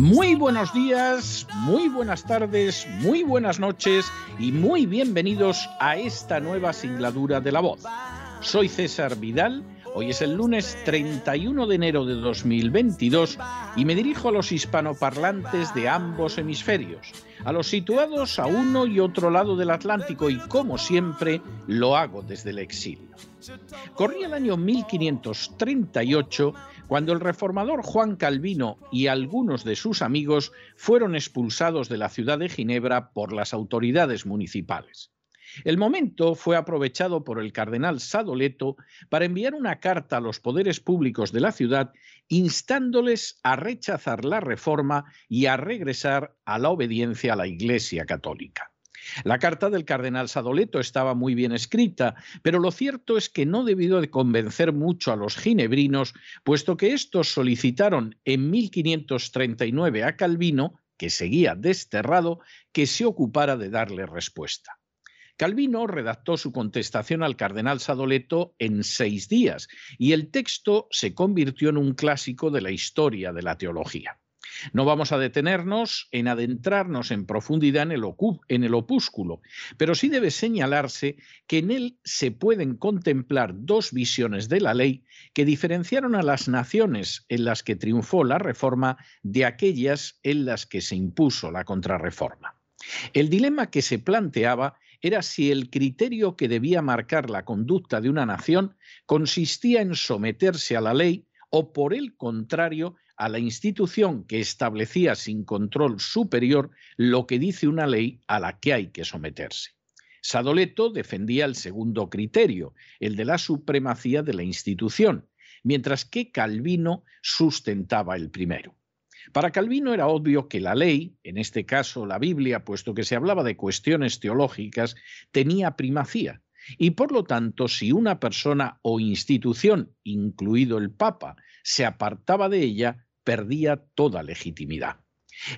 Muy buenos días, muy buenas tardes, muy buenas noches y muy bienvenidos a esta nueva singladura de la voz. Soy César Vidal, hoy es el lunes 31 de enero de 2022 y me dirijo a los hispanoparlantes de ambos hemisferios, a los situados a uno y otro lado del Atlántico y como siempre lo hago desde el exilio. Corría el año 1538 cuando el reformador Juan Calvino y algunos de sus amigos fueron expulsados de la ciudad de Ginebra por las autoridades municipales. El momento fue aprovechado por el cardenal Sadoleto para enviar una carta a los poderes públicos de la ciudad instándoles a rechazar la reforma y a regresar a la obediencia a la Iglesia católica. La carta del cardenal Sadoleto estaba muy bien escrita, pero lo cierto es que no debió de convencer mucho a los ginebrinos, puesto que estos solicitaron en 1539 a Calvino, que seguía desterrado, que se ocupara de darle respuesta. Calvino redactó su contestación al cardenal Sadoleto en seis días y el texto se convirtió en un clásico de la historia de la teología. No vamos a detenernos en adentrarnos en profundidad en el, opúsculo, pero sí debe señalarse que en él se pueden contemplar dos visiones de la ley que diferenciaron a las naciones en las que triunfó la reforma de aquellas en las que se impuso la contrarreforma. El dilema que se planteaba era si el criterio que debía marcar la conducta de una nación consistía en someterse a la ley o, por el contrario, a la institución que establecía sin control superior lo que dice una ley a la que hay que someterse. Sadoleto defendía el segundo criterio, el de la supremacía de la institución, mientras que Calvino sustentaba el primero. Para Calvino era obvio que la ley, en este caso la Biblia, puesto que se hablaba de cuestiones teológicas, tenía primacía, y por lo tanto, si una persona o institución, incluido el Papa, se apartaba de ella, perdía toda legitimidad.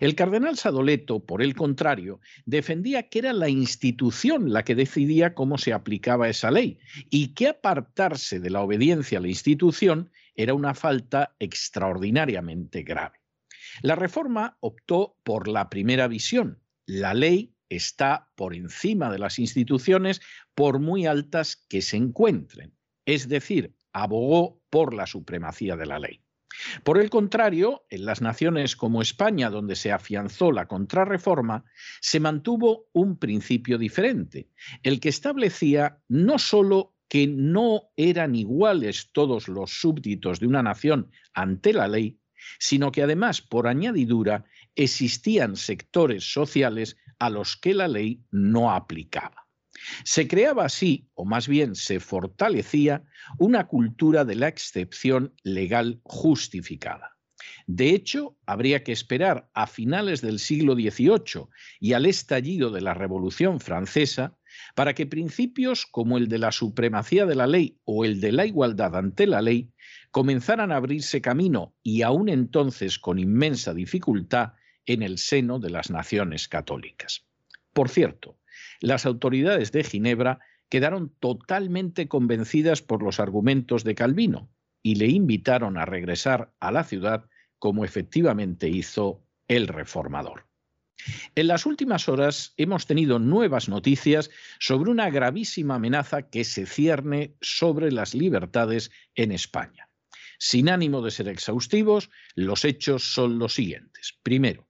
El cardenal Sadoleto, por el contrario, defendía que era la institución la que decidía cómo se aplicaba esa ley y que apartarse de la obediencia a la institución era una falta extraordinariamente grave. La reforma optó por la primera visión. La ley está por encima de las instituciones por muy altas que se encuentren. Es decir, abogó por la supremacía de la ley. Por el contrario, en las naciones como España, donde se afianzó la contrarreforma, se mantuvo un principio diferente, el que establecía no sólo que no eran iguales todos los súbditos de una nación ante la ley, sino que además, por añadidura, existían sectores sociales a los que la ley no aplicaba. Se creaba así, o más bien se fortalecía, una cultura de la excepción legal justificada. De hecho, habría que esperar a finales del siglo XVIII y al estallido de la Revolución Francesa para que principios como el de la supremacía de la ley o el de la igualdad ante la ley comenzaran a abrirse camino y aún entonces con inmensa dificultad en el seno de las naciones católicas. Por cierto, las autoridades de Ginebra quedaron totalmente convencidas por los argumentos de Calvino y le invitaron a regresar a la ciudad como efectivamente hizo el reformador. En las últimas horas hemos tenido nuevas noticias sobre una gravísima amenaza que se cierne sobre las libertades en España. Sin ánimo de ser exhaustivos, los hechos son los siguientes. Primero,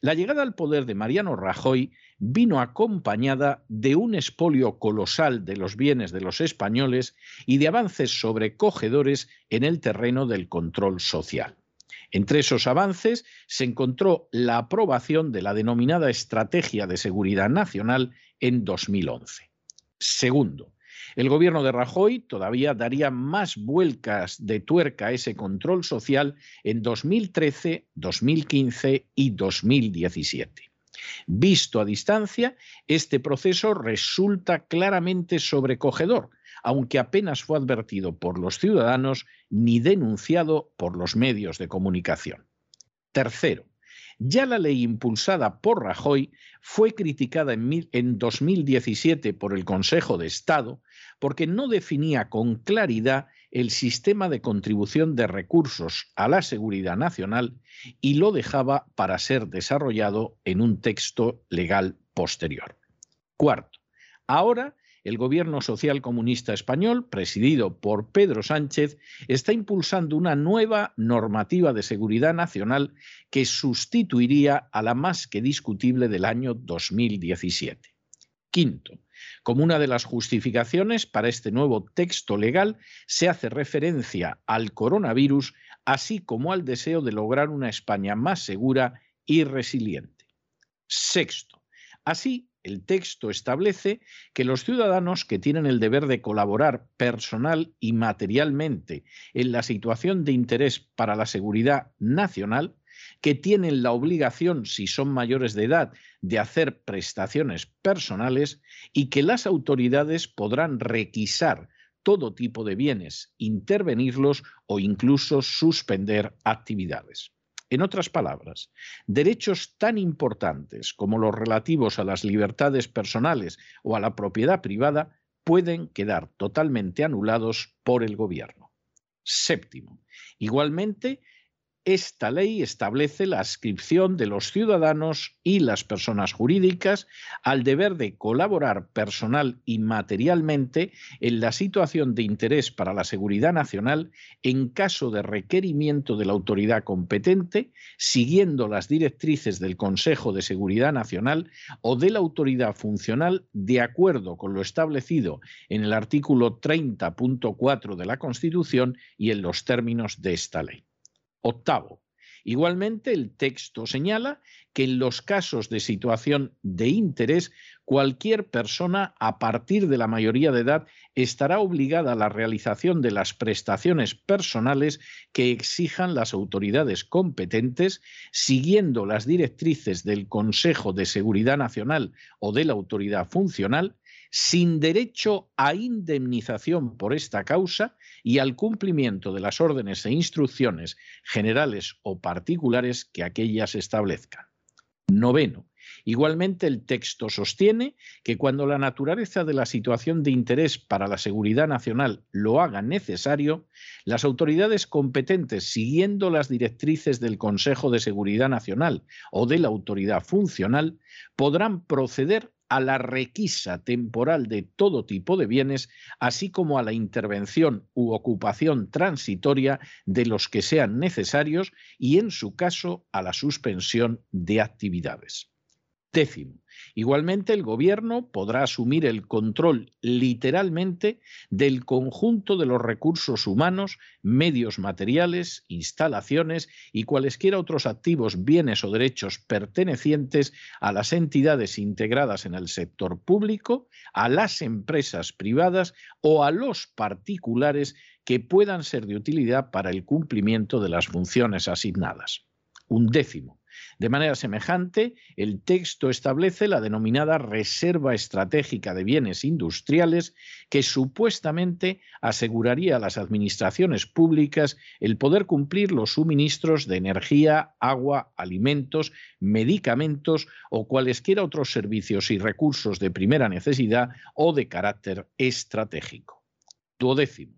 La llegada al poder de Mariano Rajoy vino acompañada de un expolio colosal de los bienes de los españoles y de avances sobrecogedores en el terreno del control social. Entre esos avances se encontró la aprobación de la denominada Estrategia de Seguridad Nacional en 2011. Segundo, el gobierno de Rajoy todavía daría más vuelcas de tuerca a ese control social en 2013, 2015 y 2017. Visto a distancia, este proceso resulta claramente sobrecogedor, aunque apenas fue advertido por los ciudadanos ni denunciado por los medios de comunicación. Tercero, ya la ley impulsada por Rajoy fue criticada en, 2017 por el Consejo de Estado porque no definía con claridad el sistema de contribución de recursos a la seguridad nacional y lo dejaba para ser desarrollado en un texto legal posterior. Cuarto, ahora el gobierno social comunista español, presidido por Pedro Sánchez, está impulsando una nueva normativa de seguridad nacional que sustituiría a la más que discutible del año 2017. Quinto, como una de las justificaciones para este nuevo texto legal se hace referencia al coronavirus, así como al deseo de lograr una España más segura y resiliente. Sexto, así el texto establece que los ciudadanos que tienen el deber de colaborar personal y materialmente en la situación de interés para la seguridad nacional, que tienen la obligación, si son mayores de edad, de hacer prestaciones personales y que las autoridades podrán requisar todo tipo de bienes, intervenirlos o incluso suspender actividades. En otras palabras, derechos tan importantes como los relativos a las libertades personales o a la propiedad privada pueden quedar totalmente anulados por el gobierno. Séptimo, igualmente, esta ley establece la adscripción de los ciudadanos y las personas jurídicas al deber de colaborar personal y materialmente en la situación de interés para la seguridad nacional en caso de requerimiento de la autoridad competente, siguiendo las directrices del Consejo de Seguridad Nacional o de la autoridad funcional de acuerdo con lo establecido en el artículo 30.4 de la Constitución y en los términos de esta ley. Octavo, igualmente el texto señala que en los casos de situación de interés, cualquier persona a partir de la mayoría de edad estará obligada a la realización de las prestaciones personales que exijan las autoridades competentes, siguiendo las directrices del Consejo de Seguridad Nacional o de la autoridad funcional, sin derecho a indemnización por esta causa y al cumplimiento de las órdenes e instrucciones generales o particulares que aquellas establezcan. Noveno. Igualmente, el texto sostiene que cuando la naturaleza de la situación de interés para la seguridad nacional lo haga necesario, las autoridades competentes, siguiendo las directrices del Consejo de Seguridad Nacional o de la autoridad funcional, podrán proceder a la requisa temporal de todo tipo de bienes, así como a la intervención u ocupación transitoria de los que sean necesarios y, en su caso, a la suspensión de actividades. Décimo, igualmente el gobierno podrá asumir el control literalmente del conjunto de los recursos humanos, medios materiales, instalaciones y cualesquiera otros activos, bienes o derechos pertenecientes a las entidades integradas en el sector público, a las empresas privadas o a los particulares que puedan ser de utilidad para el cumplimiento de las funciones asignadas. Un décimo, de manera semejante, el texto establece la denominada Reserva Estratégica de Bienes Industriales, que supuestamente aseguraría a las administraciones públicas el poder cumplir los suministros de energía, agua, alimentos, medicamentos o cualesquiera otros servicios y recursos de primera necesidad o de carácter estratégico. Duodécimo.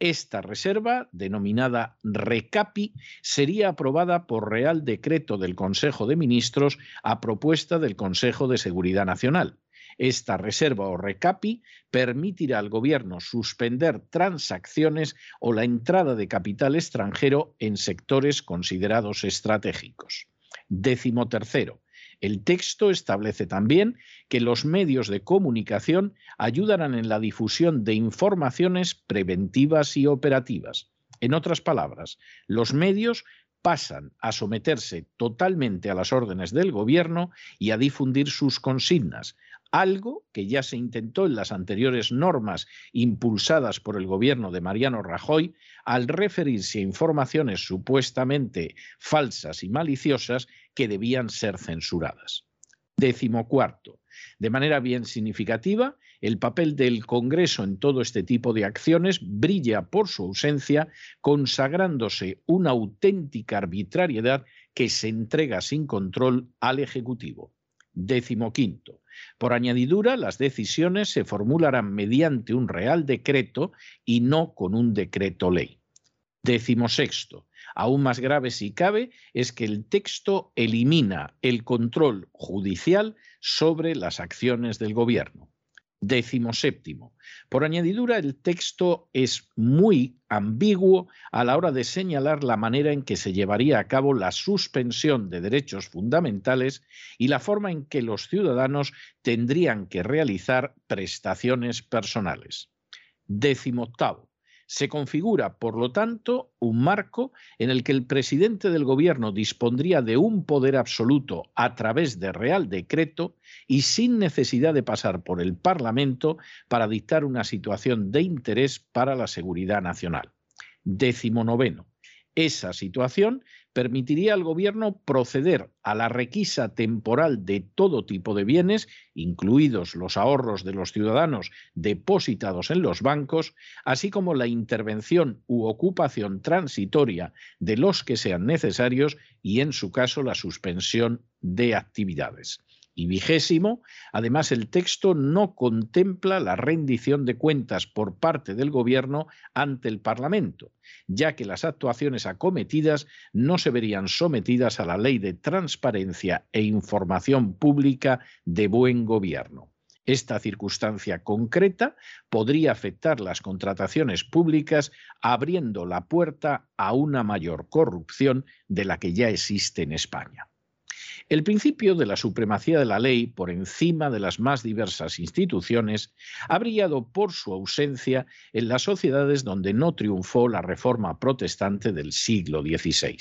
Esta reserva, denominada RECAPI, sería aprobada por Real Decreto del Consejo de Ministros a propuesta del Consejo de Seguridad Nacional. Esta reserva o RECAPI permitirá al Gobierno suspender transacciones o la entrada de capital extranjero en sectores considerados estratégicos. Décimo tercero, el texto establece también que los medios de comunicación ayudarán en la difusión de informaciones preventivas y operativas. En otras palabras, los medios pasan a someterse totalmente a las órdenes del gobierno y a difundir sus consignas, algo que ya se intentó en las anteriores normas impulsadas por el gobierno de Mariano Rajoy al referirse a informaciones supuestamente falsas y maliciosas que debían ser censuradas. Décimo cuarto. De manera bien significativa, el papel del Congreso en todo este tipo de acciones brilla por su ausencia, consagrándose una auténtica arbitrariedad que se entrega sin control al Ejecutivo. Décimo quinto. Por añadidura, las decisiones se formularán mediante un real decreto y no con un decreto ley. Décimo sexto. Aún más grave si cabe es que el texto elimina el control judicial sobre las acciones del gobierno. Décimo séptimo. Por añadidura, el texto es muy ambiguo a la hora de señalar la manera en que se llevaría a cabo la suspensión de derechos fundamentales y la forma en que los ciudadanos tendrían que realizar prestaciones personales. Décimo octavo. Se configura, por lo tanto, un marco en el que el presidente del Gobierno dispondría de un poder absoluto a través de Real Decreto y sin necesidad de pasar por el Parlamento para dictar una situación de interés para la seguridad nacional. Décimo noveno. Esa situación permitiría al Gobierno proceder a la requisa temporal de todo tipo de bienes, incluidos los ahorros de los ciudadanos depositados en los bancos, así como la intervención u ocupación transitoria de los que sean necesarios y, en su caso, la suspensión de actividades. Y vigésimo, además el texto no contempla la rendición de cuentas por parte del Gobierno ante el Parlamento, ya que las actuaciones acometidas no se verían sometidas a la ley de transparencia e información pública de buen gobierno. Esta circunstancia concreta podría afectar las contrataciones públicas abriendo la puerta a una mayor corrupción de la que ya existe en España. El principio de la supremacía de la ley por encima de las más diversas instituciones ha brillado por su ausencia en las sociedades donde no triunfó la reforma protestante del siglo XVI.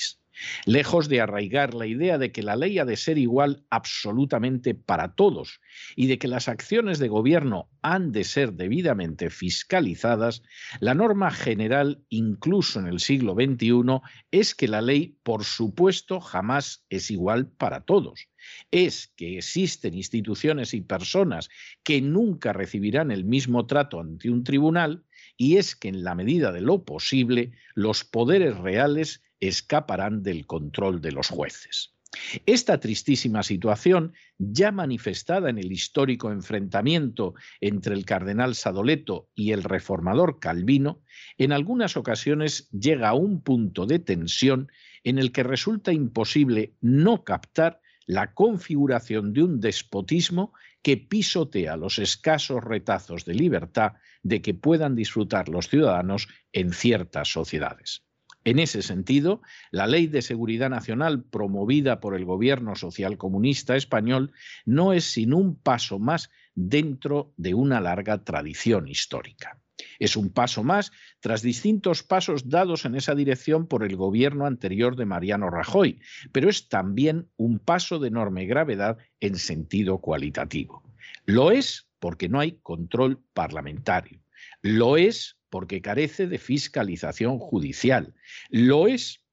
Lejos de arraigar la idea de que la ley ha de ser igual absolutamente para todos y de que las acciones de gobierno han de ser debidamente fiscalizadas, la norma general, incluso en el siglo XXI, es que la ley, por supuesto, jamás es igual para todos. Es que existen instituciones y personas que nunca recibirán el mismo trato ante un tribunal y es que en la medida de lo posible los poderes reales escaparán del control de los jueces. Esta tristísima situación, ya manifestada en el histórico enfrentamiento entre el cardenal Sadoleto y el reformador Calvino, en algunas ocasiones llega a un punto de tensión en el que resulta imposible no captar la configuración de un despotismo que pisotea los escasos retazos de libertad de que puedan disfrutar los ciudadanos en ciertas sociedades. En ese sentido, la Ley de Seguridad Nacional promovida por el gobierno socialcomunista español no es sin un paso más dentro de una larga tradición histórica. Es un paso más tras distintos pasos dados en esa dirección por el gobierno anterior de Mariano Rajoy, pero es también un paso de enorme gravedad en sentido cualitativo. Lo es porque no hay control parlamentario. Lo es porque carece de fiscalización judicial. Lo es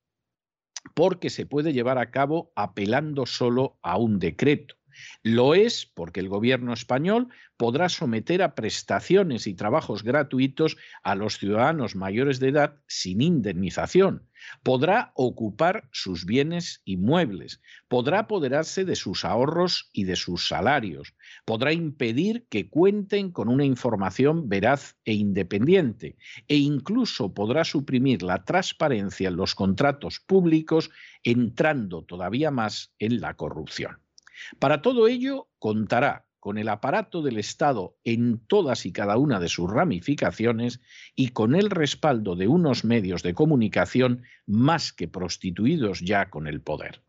porque se puede llevar a cabo apelando solo a un decreto. Lo es porque el gobierno español podrá someter a prestaciones y trabajos gratuitos a los ciudadanos mayores de edad sin indemnización. Podrá ocupar sus bienes inmuebles, podrá apoderarse de sus ahorros y de sus salarios, podrá impedir que cuenten con una información veraz e independiente e incluso podrá suprimir la transparencia en los contratos públicos entrando todavía más en la corrupción. Para todo ello contará con el aparato del Estado en todas y cada una de sus ramificaciones y con el respaldo de unos medios de comunicación más que prostituidos ya con el poder.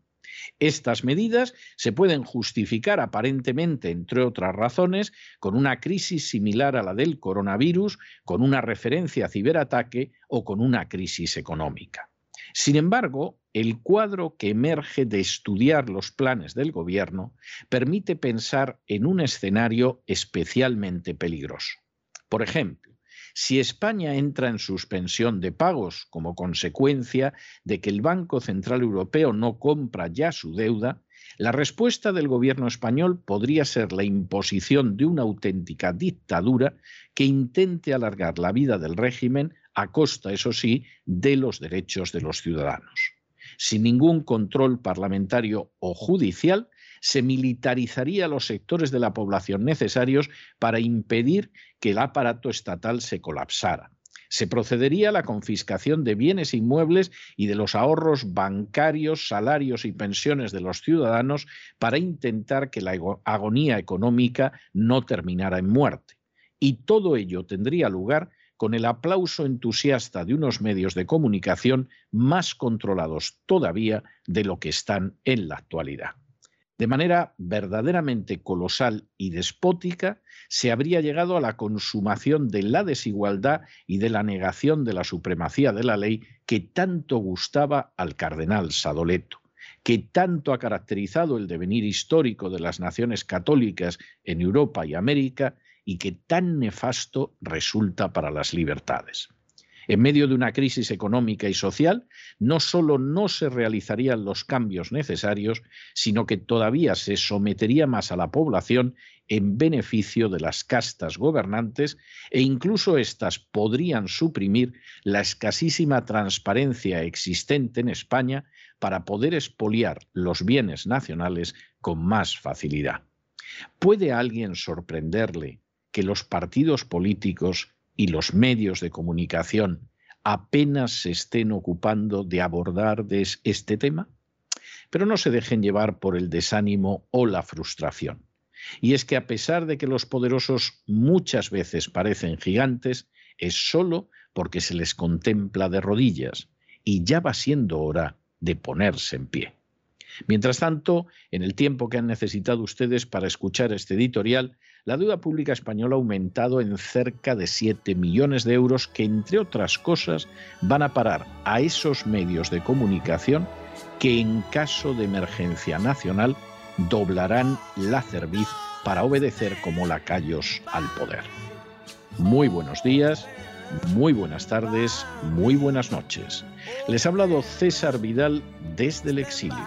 Estas medidas se pueden justificar aparentemente, entre otras razones, con una crisis similar a la del coronavirus, con una referencia a ciberataque o con una crisis económica. Sin embargo, el cuadro que emerge de estudiar los planes del gobierno permite pensar en un escenario especialmente peligroso. Por ejemplo, si España entra en suspensión de pagos como consecuencia de que el Banco Central Europeo no compra ya su deuda, la respuesta del gobierno español podría ser la imposición de una auténtica dictadura que intente alargar la vida del régimen a costa, eso sí, de los derechos de los ciudadanos. Sin ningún control parlamentario o judicial, se militarizaría los sectores de la población necesarios para impedir que el aparato estatal se colapsara. Se procedería a la confiscación de bienes inmuebles y de los ahorros bancarios, salarios y pensiones de los ciudadanos para intentar que la agonía económica no terminara en muerte. Y todo ello tendría lugar con el aplauso entusiasta de unos medios de comunicación más controlados todavía de lo que están en la actualidad. De manera verdaderamente colosal y despótica, se habría llegado a la consumación de la desigualdad y de la negación de la supremacía de la ley que tanto gustaba al cardenal Sadoleto, que tanto ha caracterizado el devenir histórico de las naciones católicas en Europa y América y que tan nefasto resulta para las libertades. En medio de una crisis económica y social, no solo no se realizarían los cambios necesarios, sino que todavía se sometería más a la población en beneficio de las castas gobernantes e incluso éstas podrían suprimir la escasísima transparencia existente en España para poder expoliar los bienes nacionales con más facilidad. ¿Puede alguien sorprenderle que los partidos políticos y los medios de comunicación apenas se estén ocupando de abordar este tema? Pero no se dejen llevar por el desánimo o la frustración. Y es que a pesar de que los poderosos muchas veces parecen gigantes, es solo porque se les contempla de rodillas y ya va siendo hora de ponerse en pie. Mientras tanto, en el tiempo que han necesitado ustedes para escuchar este editorial, la deuda pública española ha aumentado en cerca de 7 millones de euros que, entre otras cosas, van a parar a esos medios de comunicación que en caso de emergencia nacional doblarán la cerviz para obedecer como lacayos al poder. Muy buenos días, muy buenas tardes, muy buenas noches. Les ha hablado César Vidal desde el exilio.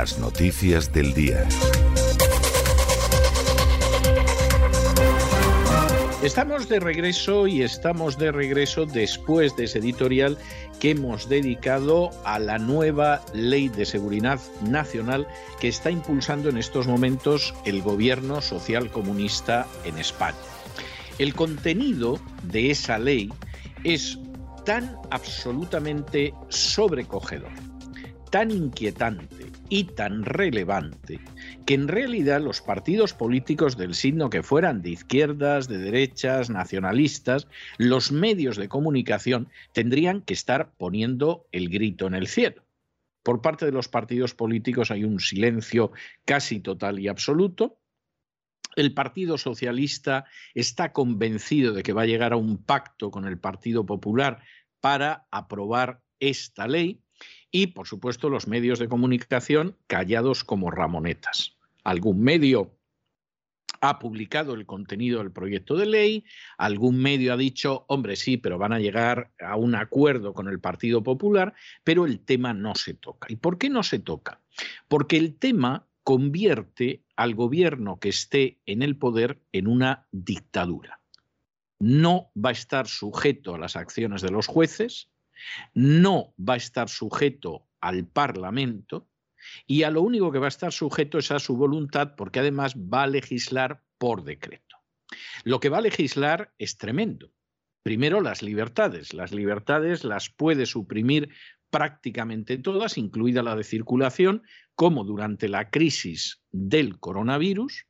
Las noticias del día. Estamos de regreso y estamos de regreso después de ese editorial que hemos dedicado a la nueva ley de seguridad nacional que está impulsando en estos momentos el gobierno social comunista en España. El contenido de esa ley es tan absolutamente sobrecogedor, tan inquietante y tan relevante que en realidad los partidos políticos del signo que fueran de izquierdas, de derechas, nacionalistas, los medios de comunicación tendrían que estar poniendo el grito en el cielo. Por parte de los partidos políticos hay un silencio casi total y absoluto. El Partido Socialista está convencido de que va a llegar a un pacto con el Partido Popular para aprobar esta ley y, por supuesto, los medios de comunicación callados como ramonetas. Algún medio ha publicado el contenido del proyecto de ley, algún medio ha dicho, hombre, sí, pero van a llegar a un acuerdo con el Partido Popular, pero el tema no se toca. ¿Y por qué no se toca? Porque el tema convierte al gobierno que esté en el poder en una dictadura. no va a estar sujeto a las acciones de los jueces, no va a estar sujeto al Parlamento y a lo único que va a estar sujeto es a su voluntad porque además va a legislar por decreto. Lo que va a legislar es tremendo. Primero, las libertades. Las libertades las puede suprimir prácticamente todas, incluida la de circulación, como durante la crisis del coronavirus.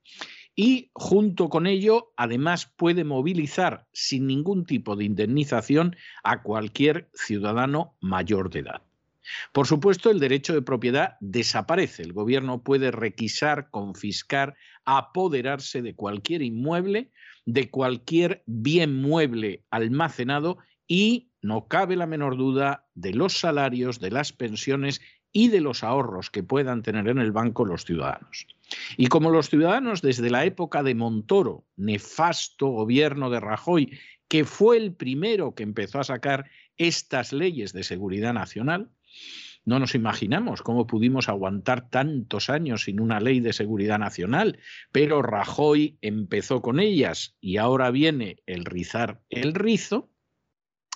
Y junto con ello, además, puede movilizar sin ningún tipo de indemnización a cualquier ciudadano mayor de edad. Por supuesto, el derecho de propiedad desaparece. El gobierno puede requisar, confiscar, apoderarse de cualquier inmueble, de cualquier bien mueble almacenado y no cabe la menor duda de los salarios, de las pensiones y de los ahorros que puedan tener en el banco los ciudadanos. Y como los ciudadanos desde la época de Montoro, nefasto gobierno de Rajoy, que fue el primero que empezó a sacar estas leyes de seguridad nacional, no nos imaginamos cómo pudimos aguantar tantos años sin una ley de seguridad nacional, pero Rajoy empezó con ellas y ahora viene el rizar el rizo.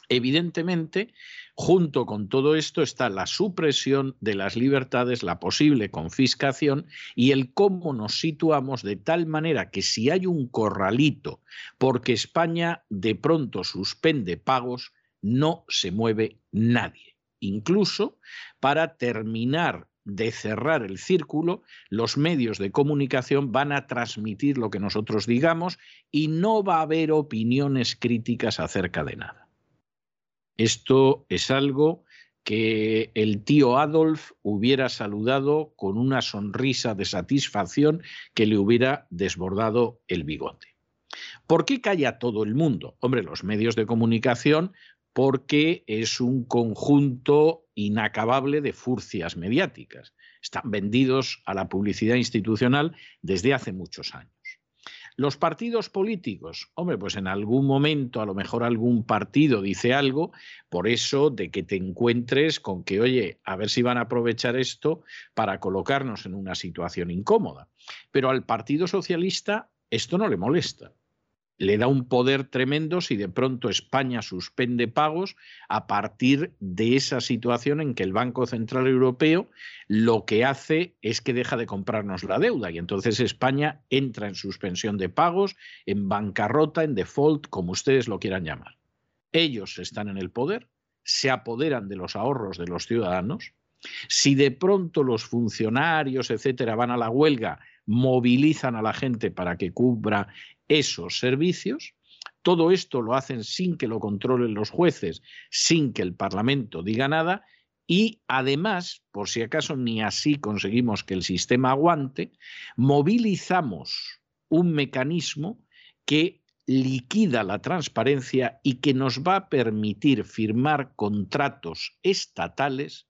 Evidentemente, junto con todo esto está la supresión de las libertades, la posible confiscación y el cómo nos situamos de tal manera que si hay un corralito porque España de pronto suspende pagos, no se mueve nadie Incluso para terminar de cerrar el círculo, los medios de comunicación van a transmitir lo que nosotros digamos y no va a haber opiniones críticas acerca de nada. Esto es algo que el tío Adolf hubiera saludado con una sonrisa de satisfacción que le hubiera desbordado el bigote. ¿Por qué calla todo el mundo? Hombre, los medios de comunicación porque es un conjunto inacabable de furcias mediáticas. Están vendidos a la publicidad institucional desde hace muchos años. Los partidos políticos, hombre, pues en algún momento a lo mejor algún partido dice algo, por eso de que te encuentres con que, oye, a ver si van a aprovechar esto para colocarnos en una situación incómoda. Pero al Partido Socialista esto no le molesta le da un poder tremendo si de pronto España suspende pagos a partir de esa situación en que el Banco Central Europeo lo que hace es que deja de comprarnos la deuda y entonces España entra en suspensión de pagos, en bancarrota, en default, como ustedes lo quieran llamar. Ellos están en el poder, se apoderan de los ahorros de los ciudadanos. Si de pronto los funcionarios, etcétera, van a la huelga, movilizan a la gente para que cubra esos servicios. Todo esto lo hacen sin que lo controlen los jueces, sin que el Parlamento diga nada y además, por si acaso ni así conseguimos que el sistema aguante, movilizamos un mecanismo que liquida la transparencia y que nos va a permitir firmar contratos estatales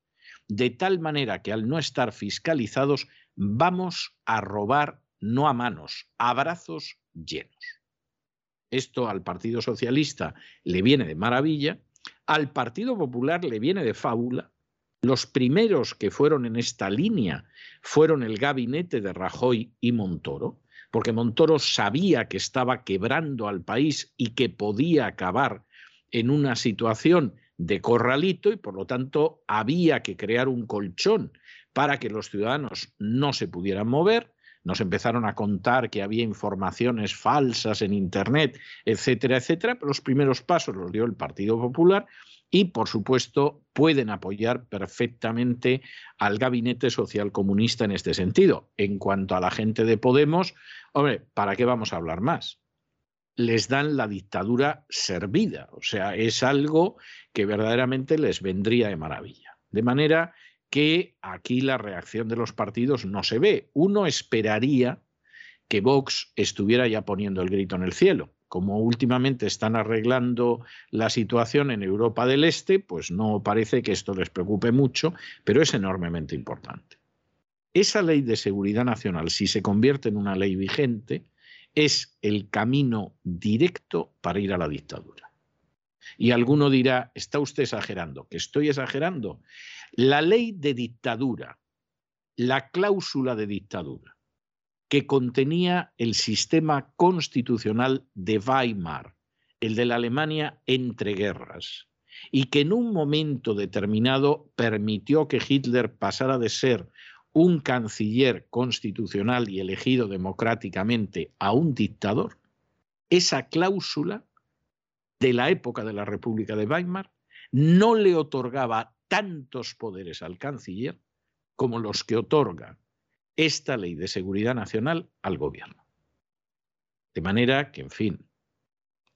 de tal manera que al no estar fiscalizados vamos a robar no a manos, a brazos llenos. Esto al Partido Socialista le viene de maravilla, al Partido Popular le viene de fábula. Los primeros que fueron en esta línea fueron el gabinete de Rajoy y Montoro, porque Montoro sabía que estaba quebrando al país y que podía acabar en una situación de corralito y por lo tanto había que crear un colchón para que los ciudadanos no se pudieran mover nos empezaron a contar que había informaciones falsas en Internet, etcétera, etcétera, pero los primeros pasos los dio el Partido Popular y, por supuesto, pueden apoyar perfectamente al gabinete social comunista en este sentido. En cuanto a la gente de Podemos, hombre, ¿para qué vamos a hablar más? les dan la dictadura servida, o sea, es algo que verdaderamente les vendría de maravilla. De manera que aquí la reacción de los partidos no se ve. Uno esperaría que Vox estuviera ya poniendo el grito en el cielo. Como últimamente están arreglando la situación en Europa del Este, pues no parece que esto les preocupe mucho, pero es enormemente importante. Esa ley de seguridad nacional, si se convierte en una ley vigente, es el camino directo para ir a la dictadura. Y alguno dirá, está usted exagerando, que estoy exagerando. La ley de dictadura, la cláusula de dictadura, que contenía el sistema constitucional de Weimar, el de la Alemania entre guerras, y que en un momento determinado permitió que Hitler pasara de ser un canciller constitucional y elegido democráticamente a un dictador, esa cláusula de la época de la República de Weimar no le otorgaba tantos poderes al canciller como los que otorga esta ley de seguridad nacional al gobierno. De manera que, en fin,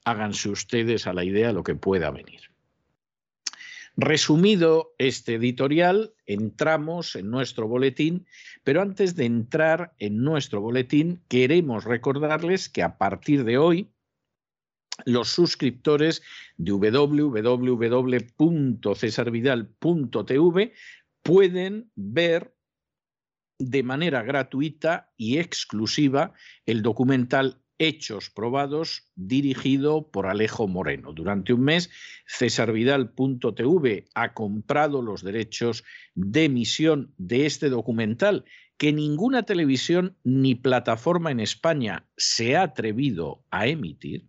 háganse ustedes a la idea lo que pueda venir. Resumido este editorial, entramos en nuestro boletín, pero antes de entrar en nuestro boletín, queremos recordarles que a partir de hoy, los suscriptores de www.cesarvidal.tv pueden ver de manera gratuita y exclusiva el documental Hechos Probados, dirigido por Alejo Moreno. Durante un mes, cesarvidal.tv ha comprado los derechos de emisión de este documental que ninguna televisión ni plataforma en España se ha atrevido a emitir.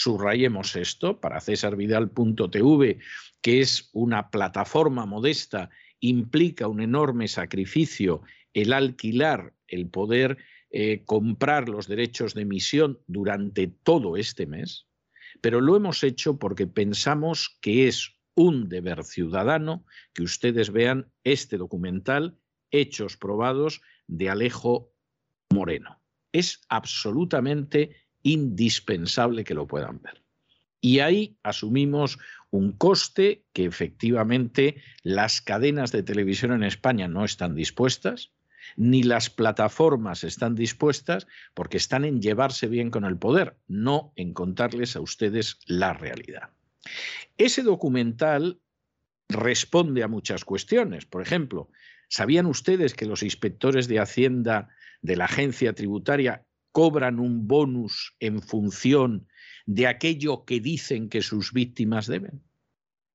Subrayemos esto para cesarvidal.tv, que es una plataforma modesta, implica un enorme sacrificio el alquilar, el poder eh, comprar los derechos de emisión durante todo este mes, pero lo hemos hecho porque pensamos que es un deber ciudadano que ustedes vean este documental, Hechos Probados, de Alejo Moreno. Es absolutamente indispensable que lo puedan ver. Y ahí asumimos un coste que efectivamente las cadenas de televisión en España no están dispuestas, ni las plataformas están dispuestas porque están en llevarse bien con el poder, no en contarles a ustedes la realidad. Ese documental responde a muchas cuestiones. Por ejemplo, ¿sabían ustedes que los inspectores de Hacienda de la agencia tributaria cobran un bonus en función de aquello que dicen que sus víctimas deben?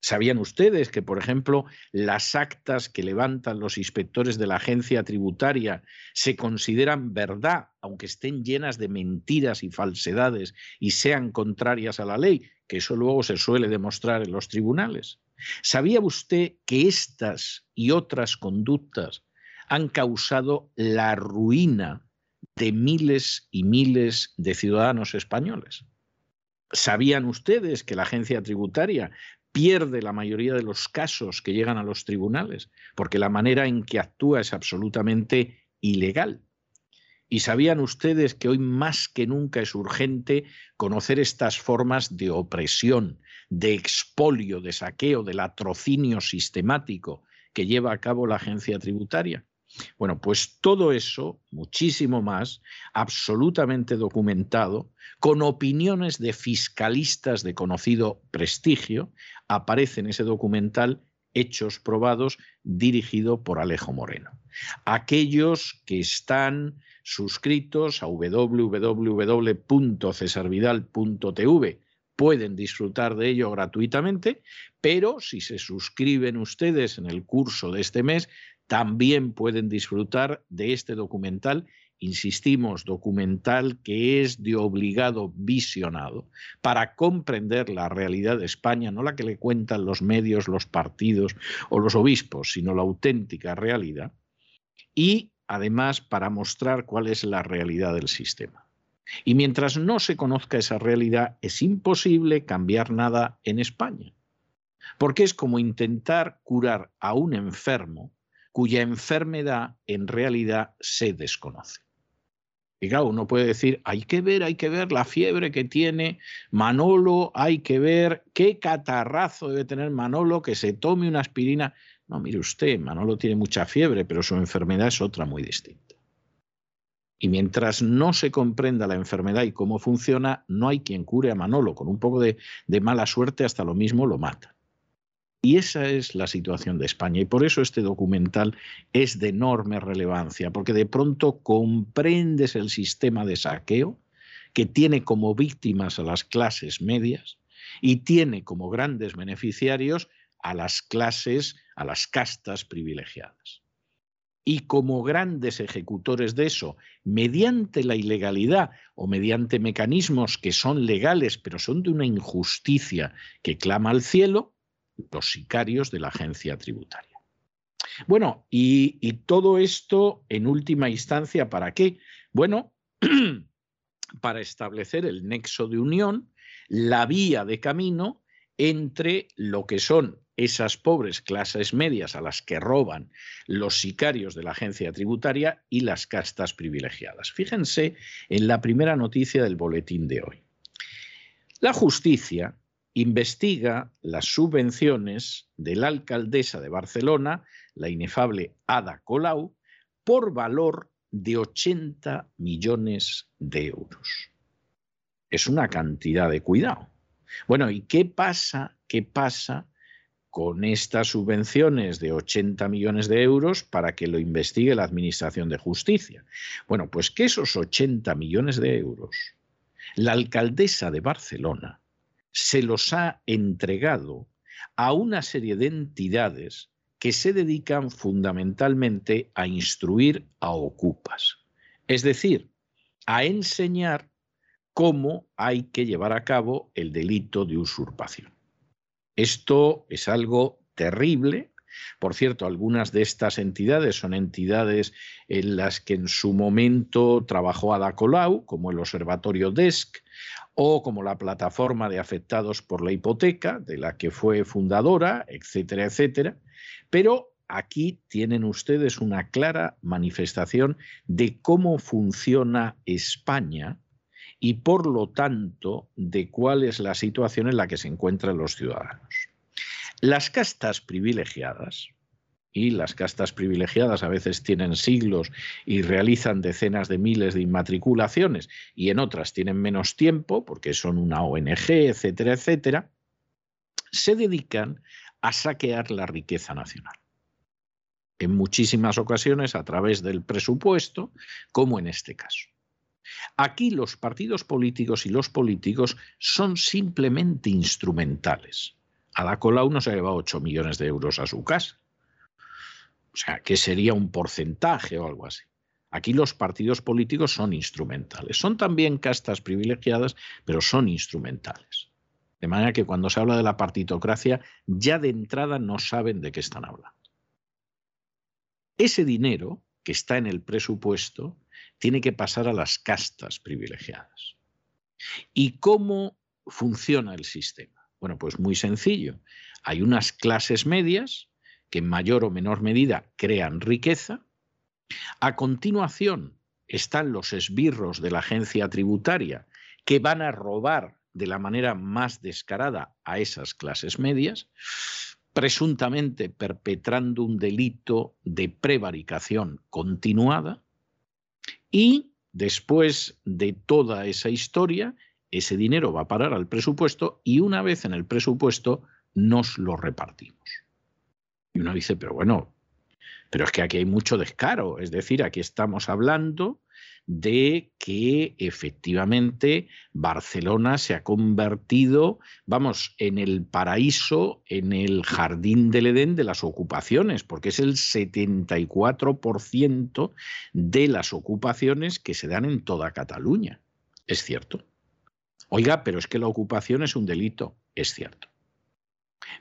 ¿Sabían ustedes que, por ejemplo, las actas que levantan los inspectores de la agencia tributaria se consideran verdad, aunque estén llenas de mentiras y falsedades y sean contrarias a la ley? Que eso luego se suele demostrar en los tribunales. ¿Sabía usted que estas y otras conductas han causado la ruina de miles y miles de ciudadanos españoles? ¿Sabían ustedes que la agencia tributaria pierde la mayoría de los casos que llegan a los tribunales, porque la manera en que actúa es absolutamente ilegal. ¿Y sabían ustedes que hoy más que nunca es urgente conocer estas formas de opresión, de expolio, de saqueo, de latrocinio sistemático que lleva a cabo la agencia tributaria? Bueno, pues todo eso, muchísimo más, absolutamente documentado, con opiniones de fiscalistas de conocido prestigio, aparece en ese documental Hechos Probados, dirigido por Alejo Moreno. Aquellos que están suscritos a www.cesarvidal.tv pueden disfrutar de ello gratuitamente, pero si se suscriben ustedes en el curso de este mes, también pueden disfrutar de este documental, insistimos, documental que es de obligado visionado para comprender la realidad de España, no la que le cuentan los medios, los partidos o los obispos, sino la auténtica realidad, y además para mostrar cuál es la realidad del sistema. Y mientras no se conozca esa realidad, es imposible cambiar nada en España. Porque es como intentar curar a un enfermo cuya enfermedad en realidad se desconoce. Y uno puede decir, hay que ver, hay que ver la fiebre que tiene Manolo, hay que ver qué catarrazo debe tener Manolo, que se tome una aspirina. No, mire usted, Manolo tiene mucha fiebre, pero su enfermedad es otra muy distinta. Y mientras no se comprenda la enfermedad y cómo funciona, no hay quien cure a Manolo. Con un poco de mala suerte, hasta lo mismo lo mata. Y esa es la situación de España. Y por eso este documental es de enorme relevancia, porque de pronto comprendes el sistema de saqueo que tiene como víctimas a las clases medias y tiene como grandes beneficiarios a las clases, a las castas privilegiadas. y como grandes ejecutores de eso, mediante la ilegalidad o mediante mecanismos que son legales pero son de una injusticia que clama al cielo, los sicarios de la agencia tributaria. Bueno, y, todo esto en última instancia, ¿para qué? Bueno, para establecer el nexo de unión, la vía de camino entre lo que son esas pobres clases medias a las que roban los sicarios de la agencia tributaria y las castas privilegiadas. Fíjense en la primera noticia del boletín de hoy. La justicia investiga las subvenciones de la alcaldesa de Barcelona, la inefable Ada Colau, por valor de 80 millones de euros. Es una cantidad de cuidado. Bueno, ¿y qué pasa? ¿Qué pasa con estas subvenciones de 80 millones de euros para que lo investigue la Administración de Justicia. Bueno, pues que esos 80 millones de euros, la alcaldesa de Barcelona se los ha entregado a una serie de entidades que se dedican fundamentalmente a instruir a ocupas, es decir, a enseñar cómo hay que llevar a cabo el delito de usurpación. Esto es algo terrible. Por cierto, algunas de estas entidades son entidades en las que en su momento trabajó Ada Colau, como el Observatorio DESC o como la Plataforma de Afectados por la Hipoteca, de la que fue fundadora, etcétera, etcétera. Pero aquí tienen ustedes una clara manifestación de cómo funciona España y por lo tanto de cuál es la situación en la que se encuentran los ciudadanos. Las castas privilegiadas, y las castas privilegiadas a veces tienen siglos y realizan decenas de miles de inmatriculaciones y en otras tienen menos tiempo porque son una ONG, etcétera, etcétera, se dedican a saquear la riqueza nacional. En muchísimas ocasiones a través del presupuesto, como en este caso. Aquí los partidos políticos y los políticos son simplemente instrumentales. Ada Colau no se ha llevado 8 millones de euros a su casa. O sea, que sería un porcentaje o algo así. Aquí los partidos políticos son instrumentales. Son también castas privilegiadas, pero son instrumentales. De manera que cuando se habla de la partitocracia, ya de entrada no saben de qué están hablando. Ese dinero que está en el presupuesto tiene que pasar a las castas privilegiadas. ¿Y cómo funciona el sistema? Bueno, pues muy sencillo. Hay unas clases medias que en mayor o menor medida crean riqueza. A continuación están los esbirros de la agencia tributaria que van a robar de la manera más descarada a esas clases medias, presuntamente perpetrando un delito de prevaricación continuada. Y después de toda esa historia, ese dinero va a parar al presupuesto y una vez en el presupuesto nos lo repartimos. Y uno dice, pero bueno, pero es que aquí hay mucho descaro, es decir, aquí estamos hablando de que efectivamente Barcelona se ha convertido, vamos, en el paraíso, en el jardín del Edén de las ocupaciones, porque es el 74% de las ocupaciones que se dan en toda Cataluña. Es cierto. Oiga, pero es que la ocupación es un delito. Es cierto.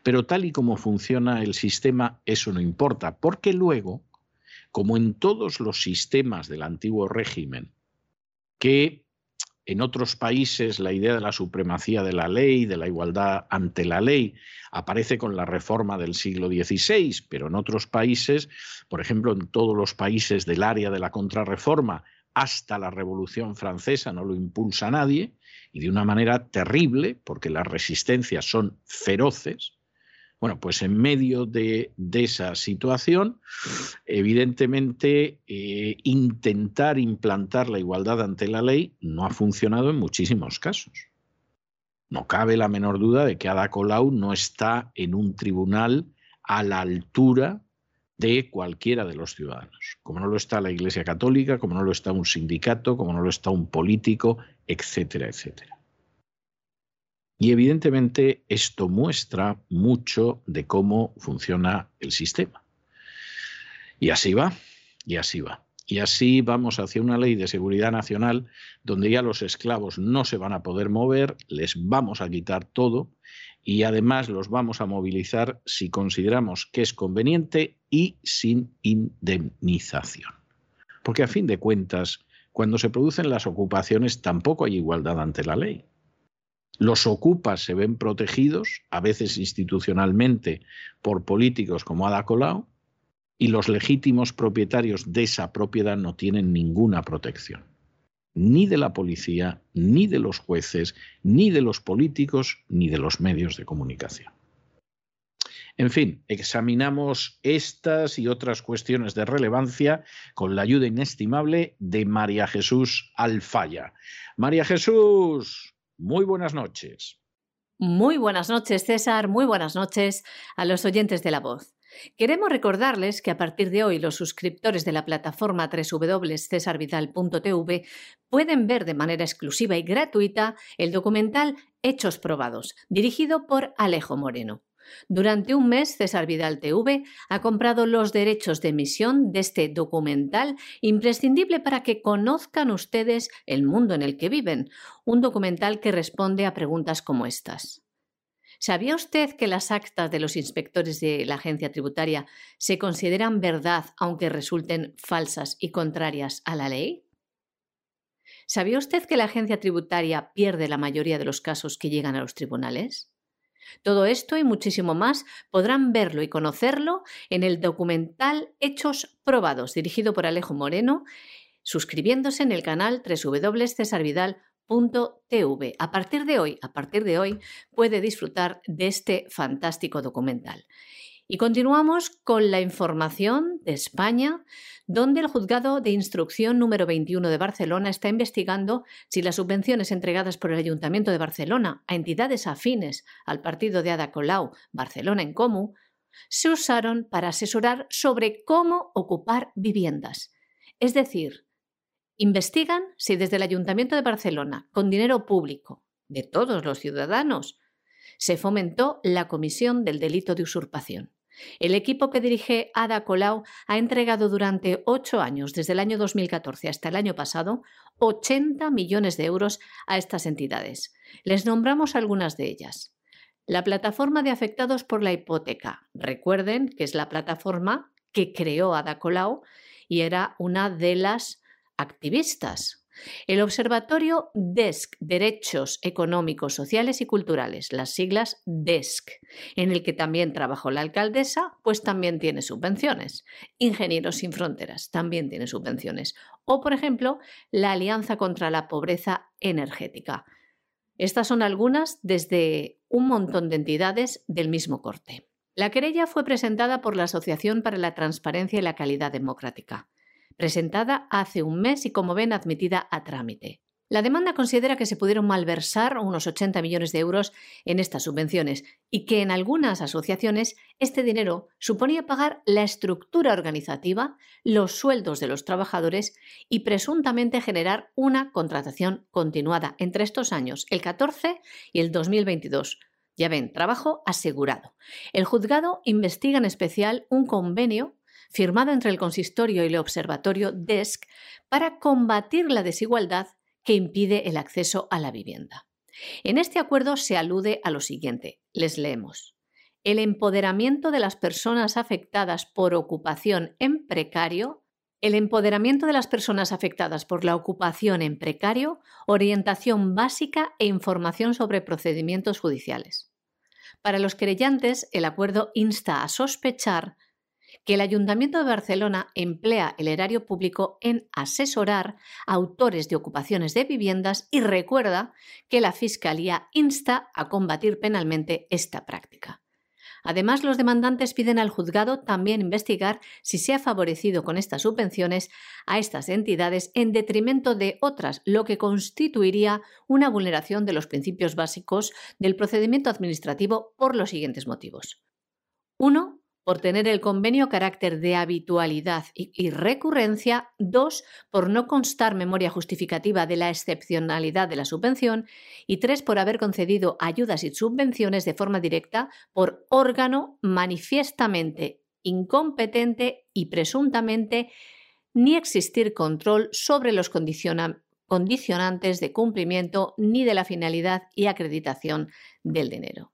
Pero tal y como funciona el sistema, eso no importa, porque luego como en todos los sistemas del antiguo régimen, que en otros países la idea de la supremacía de la ley, de la igualdad ante la ley, aparece con la reforma del siglo XVI, pero en otros países, por ejemplo, en todos los países del área de la contrarreforma, hasta la Revolución Francesa no lo impulsa nadie, y de una manera terrible, porque las resistencias son feroces, bueno, pues en medio de, esa situación, evidentemente eh, intentar implantar la igualdad ante la ley no ha funcionado en muchísimos casos. No cabe la menor duda de que Ada Colau no está en un tribunal a la altura de cualquiera de los ciudadanos, como no lo está la Iglesia Católica, como no lo está un sindicato, como no lo está un político, etcétera, etcétera. Y evidentemente esto muestra mucho de cómo funciona el sistema. Y así va. Y así va. Y así vamos hacia una ley de seguridad nacional donde ya los esclavos no se van a poder mover, les vamos a quitar todo y además los vamos a movilizar si consideramos que es conveniente y sin indemnización. Porque a fin de cuentas, cuando se producen las ocupaciones tampoco hay igualdad ante la ley. Los ocupas se ven protegidos, a veces institucionalmente, por políticos como Ada Colau, y los legítimos propietarios de esa propiedad no tienen ninguna protección, ni de la policía, ni de los jueces, ni de los políticos, ni de los medios de comunicación. En fin, examinamos estas y otras cuestiones de relevancia con la ayuda inestimable de María Jesús Alfaya. María Jesús, muy buenas noches. Muy buenas noches, César. Muy buenas noches a los oyentes de la voz. Queremos recordarles que a partir de hoy los suscriptores de la plataforma www.cesarvidal.tv pueden ver de manera exclusiva y gratuita el documental Hechos Probados, dirigido por Alejo Moreno. Durante un mes, César Vidal TV ha comprado los derechos de emisión de este documental imprescindible para que conozcan ustedes el mundo en el que viven, un documental que responde a preguntas como estas. ¿Sabía usted que las actas de los inspectores de la agencia tributaria se consideran verdad aunque resulten falsas y contrarias a la ley? ¿Sabía usted que la agencia tributaria pierde la mayoría de los casos que llegan a los tribunales? Todo esto y muchísimo más podrán verlo y conocerlo en el documental Hechos Probados, dirigido por Alejo Moreno, suscribiéndose en el canal www.cesarvidal.tv. A partir de hoy, a partir de hoy, puede disfrutar de este fantástico documental. Y continuamos con la información de España, donde el juzgado de instrucción número 21 de Barcelona está investigando si las subvenciones entregadas por el Ayuntamiento de Barcelona a entidades afines al partido de Ada Colau, Barcelona en Comú, se usaron para asesorar sobre cómo ocupar viviendas. Es decir, investigan si desde el Ayuntamiento de Barcelona, con dinero público de todos los ciudadanos, se fomentó la comisión del delito de usurpación. El equipo que dirige Ada Colau ha entregado durante ocho años, desde el año 2014 hasta el año pasado, 80 millones de euros a estas entidades. Les nombramos algunas de ellas. La plataforma de afectados por la hipoteca. Recuerden que es la plataforma que creó Ada Colau y era una de las activistas el Observatorio DESC, Derechos Económicos, Sociales y Culturales, las siglas DESC, en el que también trabajó la alcaldesa, pues también tiene subvenciones. Ingenieros sin Fronteras también tiene subvenciones. O, por ejemplo, la Alianza contra la Pobreza Energética. Estas son algunas desde un montón de entidades del mismo corte. La querella fue presentada por la Asociación para la Transparencia y la Calidad Democrática presentada hace un mes y, como ven, admitida a trámite. La demanda considera que se pudieron malversar unos 80 millones de euros en estas subvenciones y que en algunas asociaciones este dinero suponía pagar la estructura organizativa, los sueldos de los trabajadores y presuntamente generar una contratación continuada entre estos años, el 14 y el 2022. Ya ven, trabajo asegurado. El juzgado investiga en especial un convenio firmado entre el consistorio y el observatorio DESC para combatir la desigualdad que impide el acceso a la vivienda. En este acuerdo se alude a lo siguiente. Les leemos. El empoderamiento de las personas afectadas por ocupación en precario, el empoderamiento de las personas afectadas por la ocupación en precario, orientación básica e información sobre procedimientos judiciales. Para los querellantes, el acuerdo insta a sospechar que el Ayuntamiento de Barcelona emplea el erario público en asesorar a autores de ocupaciones de viviendas y recuerda que la Fiscalía insta a combatir penalmente esta práctica. Además, los demandantes piden al juzgado también investigar si se ha favorecido con estas subvenciones a estas entidades en detrimento de otras, lo que constituiría una vulneración de los principios básicos del procedimiento administrativo por los siguientes motivos. Uno, por tener el convenio carácter de habitualidad y, recurrencia, dos, por no constar memoria justificativa de la excepcionalidad de la subvención y tres, por haber concedido ayudas y subvenciones de forma directa por órgano manifiestamente incompetente y presuntamente ni existir control sobre los condicionantes de cumplimiento ni de la finalidad y acreditación del dinero.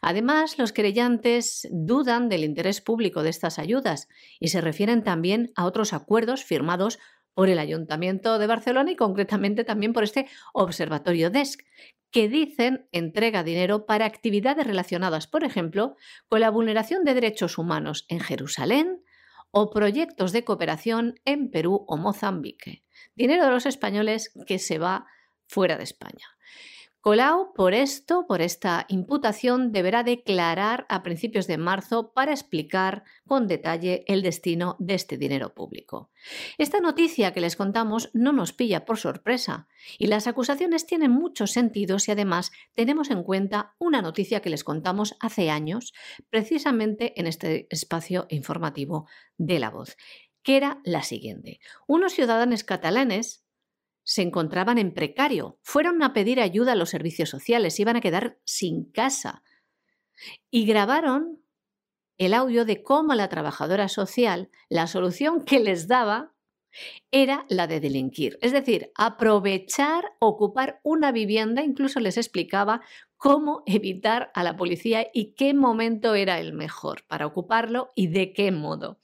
Además, los creyentes dudan del interés público de estas ayudas y se refieren también a otros acuerdos firmados por el Ayuntamiento de Barcelona y concretamente también por este Observatorio DESC, que dicen entrega dinero para actividades relacionadas, por ejemplo, con la vulneración de derechos humanos en Jerusalén o proyectos de cooperación en Perú o Mozambique. Dinero de los españoles que se va fuera de España. Colau, por esto, por esta imputación, deberá declarar a principios de marzo para explicar con detalle el destino de este dinero público. Esta noticia que les contamos no nos pilla por sorpresa y las acusaciones tienen muchos sentidos y además tenemos en cuenta una noticia que les contamos hace años, precisamente en este espacio informativo de la voz, que era la siguiente. Unos ciudadanos catalanes se encontraban en precario, fueron a pedir ayuda a los servicios sociales, iban a quedar sin casa. Y grabaron el audio de cómo la trabajadora social, la solución que les daba era la de delinquir, es decir, aprovechar, ocupar una vivienda, incluso les explicaba cómo evitar a la policía y qué momento era el mejor para ocuparlo y de qué modo.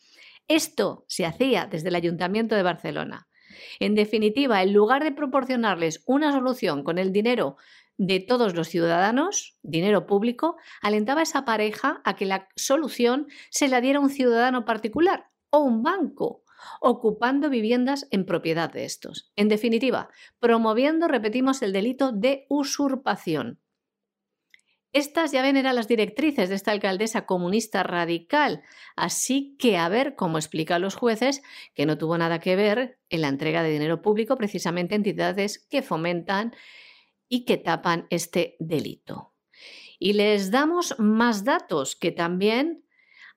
Esto se hacía desde el Ayuntamiento de Barcelona. En definitiva, en lugar de proporcionarles una solución con el dinero de todos los ciudadanos, dinero público, alentaba a esa pareja a que la solución se la diera un ciudadano particular o un banco, ocupando viviendas en propiedad de estos. En definitiva, promoviendo, repetimos, el delito de usurpación. Estas ya ven eran las directrices de esta alcaldesa comunista radical, así que a ver cómo explica los jueces que no tuvo nada que ver en la entrega de dinero público precisamente entidades que fomentan y que tapan este delito. Y les damos más datos que también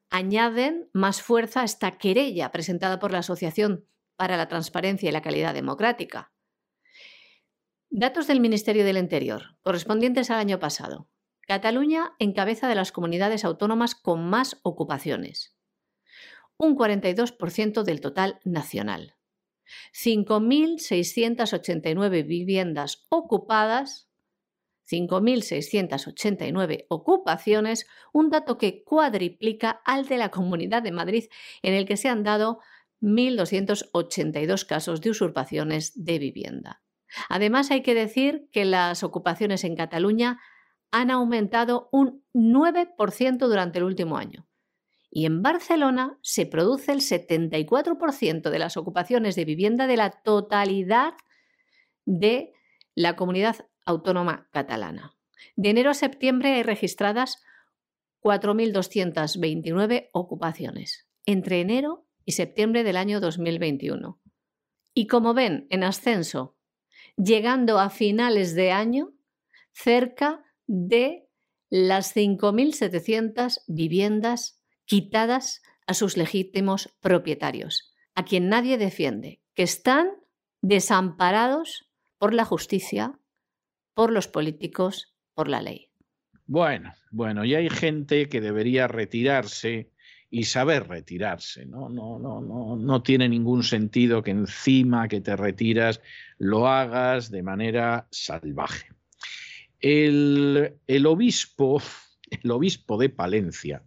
añaden más fuerza a esta querella presentada por la Asociación para la Transparencia y la Calidad Democrática. Datos del Ministerio del Interior, correspondientes al año pasado. Cataluña encabeza de las comunidades autónomas con más ocupaciones, un 42% del total nacional. 5.689 viviendas ocupadas, 5.689 ocupaciones, un dato que cuadriplica al de la Comunidad de Madrid, en el que se han dado 1.282 casos de usurpaciones de vivienda. Además, hay que decir que las ocupaciones en Cataluña han aumentado un 9% durante el último año. Y en Barcelona se produce el 74% de las ocupaciones de vivienda de la totalidad de la comunidad autónoma catalana. De enero a septiembre hay registradas 4.229 ocupaciones, entre enero y septiembre del año 2021. Y como ven, en ascenso, llegando a finales de año, cerca de las 5.700 viviendas quitadas a sus legítimos propietarios, a quien nadie defiende, que están desamparados por la justicia, por los políticos, por la ley. Bueno, bueno, y hay gente que debería retirarse y saber retirarse. ¿no? No, no, no, no tiene ningún sentido que encima que te retiras lo hagas de manera salvaje. El, obispo, el obispo de Palencia,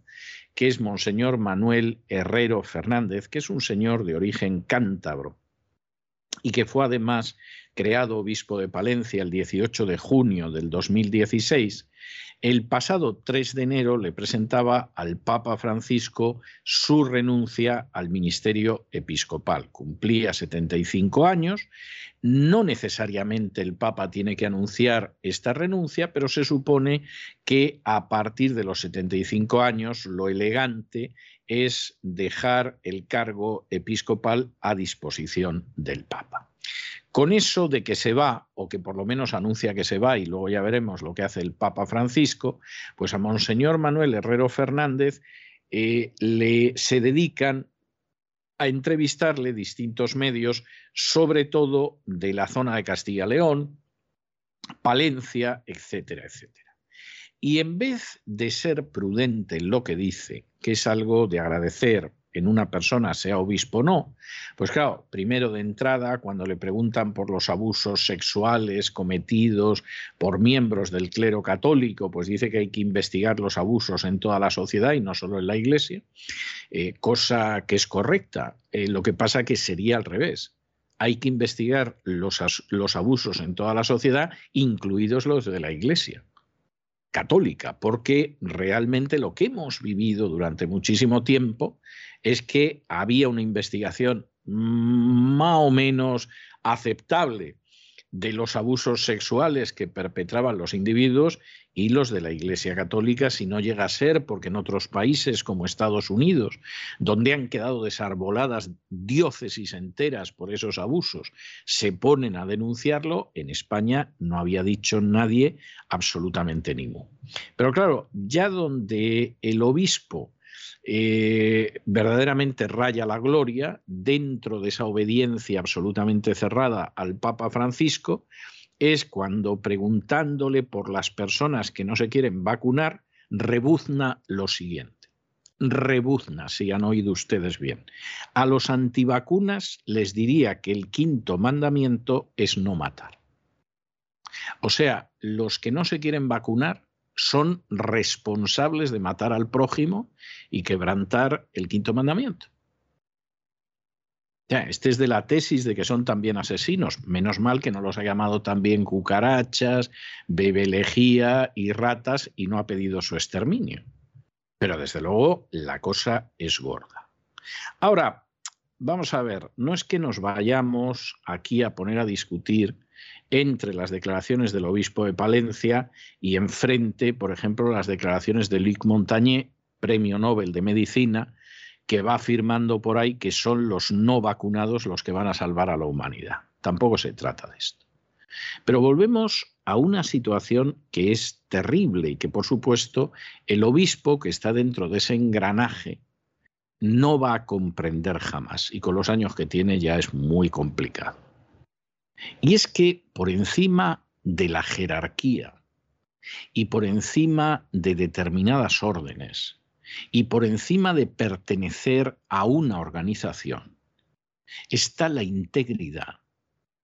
que es Monseñor Manuel Herrero Fernández, que es un señor de origen cántabro y que fue además creado obispo de Palencia el 18 de junio del 2016, el pasado 3 de enero le presentaba al Papa Francisco su renuncia al ministerio episcopal. Cumplía 75 años. No necesariamente el Papa tiene que anunciar esta renuncia, pero se supone que a partir de los 75 años lo elegante es dejar el cargo episcopal a disposición del Papa. Con eso de que se va, o que por lo menos anuncia que se va, y luego ya veremos lo que hace el Papa Francisco, pues a Monseñor Manuel Herrero Fernández eh, le, se dedican a entrevistarle distintos medios, sobre todo de la zona de Castilla-León, Palencia, etcétera, etcétera. Y en vez de ser prudente en lo que dice, que es algo de agradecer en una persona, sea obispo o no, pues claro, primero de entrada, cuando le preguntan por los abusos sexuales cometidos por miembros del clero católico, pues dice que hay que investigar los abusos en toda la sociedad y no solo en la iglesia, eh, cosa que es correcta. Eh, lo que pasa que sería al revés. Hay que investigar los, los abusos en toda la sociedad, incluidos los de la iglesia católica, porque realmente lo que hemos vivido durante muchísimo tiempo es que había una investigación más o menos aceptable de los abusos sexuales que perpetraban los individuos y los de la Iglesia Católica, si no llega a ser, porque en otros países como Estados Unidos, donde han quedado desarboladas diócesis enteras por esos abusos, se ponen a denunciarlo, en España no había dicho nadie absolutamente ninguno. Pero claro, ya donde el obispo eh, verdaderamente raya la gloria dentro de esa obediencia absolutamente cerrada al Papa Francisco, es cuando preguntándole por las personas que no se quieren vacunar, rebuzna lo siguiente. Rebuzna, si han oído ustedes bien. A los antivacunas les diría que el quinto mandamiento es no matar. O sea, los que no se quieren vacunar son responsables de matar al prójimo y quebrantar el quinto mandamiento. Este es de la tesis de que son también asesinos. Menos mal que no los ha llamado también cucarachas, bebelejía y ratas y no ha pedido su exterminio. Pero desde luego la cosa es gorda. Ahora, vamos a ver, no es que nos vayamos aquí a poner a discutir entre las declaraciones del obispo de Palencia y enfrente, por ejemplo, las declaraciones de Luc Montagné, premio Nobel de Medicina, que va afirmando por ahí que son los no vacunados los que van a salvar a la humanidad. Tampoco se trata de esto. Pero volvemos a una situación que es terrible y que, por supuesto, el obispo que está dentro de ese engranaje no va a comprender jamás y con los años que tiene ya es muy complicado. Y es que por encima de la jerarquía y por encima de determinadas órdenes y por encima de pertenecer a una organización está la integridad,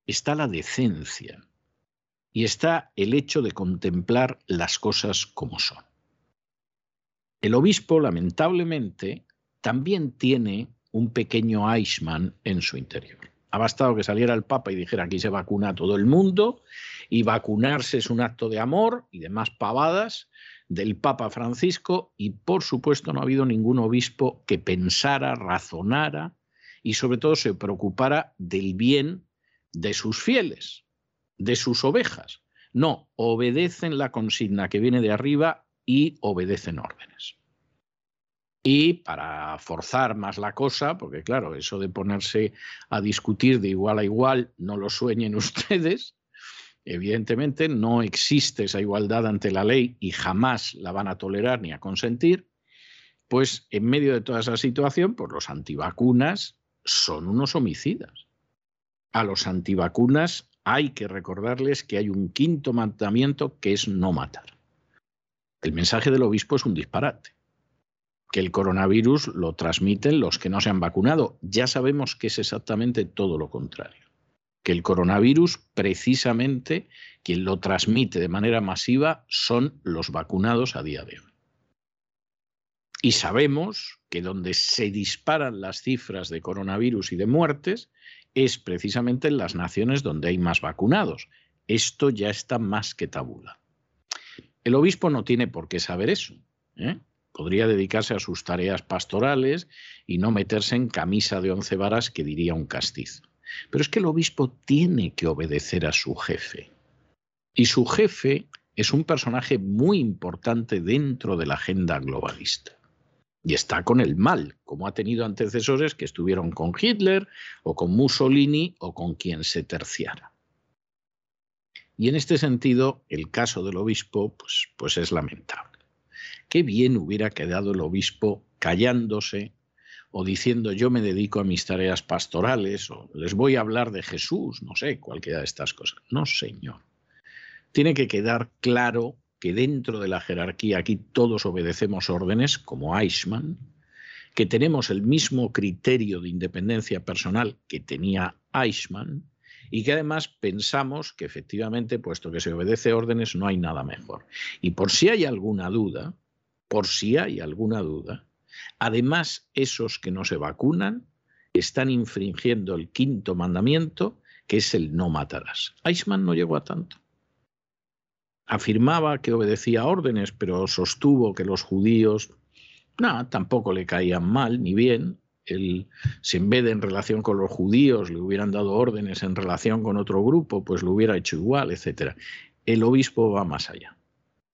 está la decencia y está el hecho de contemplar las cosas como son. El obispo, lamentablemente, también tiene un pequeño Eichmann en su interior. Ha bastado que saliera el Papa y dijera aquí se vacuna a todo el mundo y vacunarse es un acto de amor y demás pavadas del Papa Francisco y por supuesto no ha habido ningún obispo que pensara, razonara y sobre todo se preocupara del bien de sus fieles, de sus ovejas. No, obedecen la consigna que viene de arriba y obedecen órdenes. Y para forzar más la cosa, porque claro, eso de ponerse a discutir de igual a igual, no lo sueñen ustedes, evidentemente no existe esa igualdad ante la ley y jamás la van a tolerar ni a consentir, pues en medio de toda esa situación, pues los antivacunas son unos homicidas. A los antivacunas hay que recordarles que hay un quinto mandamiento que es no matar. El mensaje del obispo es un disparate que el coronavirus lo transmiten los que no se han vacunado. Ya sabemos que es exactamente todo lo contrario. Que el coronavirus, precisamente, quien lo transmite de manera masiva son los vacunados a día de hoy. Y sabemos que donde se disparan las cifras de coronavirus y de muertes es precisamente en las naciones donde hay más vacunados. Esto ya está más que tabula. El obispo no tiene por qué saber eso. ¿eh? Podría dedicarse a sus tareas pastorales y no meterse en camisa de once varas que diría un castizo. Pero es que el obispo tiene que obedecer a su jefe. Y su jefe es un personaje muy importante dentro de la agenda globalista. Y está con el mal, como ha tenido antecesores que estuvieron con Hitler o con Mussolini o con quien se terciara. Y en este sentido, el caso del obispo pues, pues es lamentable. Qué bien hubiera quedado el obispo callándose o diciendo yo me dedico a mis tareas pastorales o les voy a hablar de Jesús, no sé, cualquiera de estas cosas. No, señor. Tiene que quedar claro que dentro de la jerarquía aquí todos obedecemos órdenes, como Eichmann, que tenemos el mismo criterio de independencia personal que tenía Eichmann y que además pensamos que efectivamente, puesto que se obedece órdenes, no hay nada mejor. Y por si hay alguna duda, por si hay alguna duda, además esos que no se vacunan están infringiendo el quinto mandamiento, que es el no matarás. Eichmann no llegó a tanto afirmaba que obedecía órdenes, pero sostuvo que los judíos no, tampoco le caían mal ni bien. Él, si en vez de en relación con los judíos le hubieran dado órdenes en relación con otro grupo, pues lo hubiera hecho igual, etc. El obispo va más allá.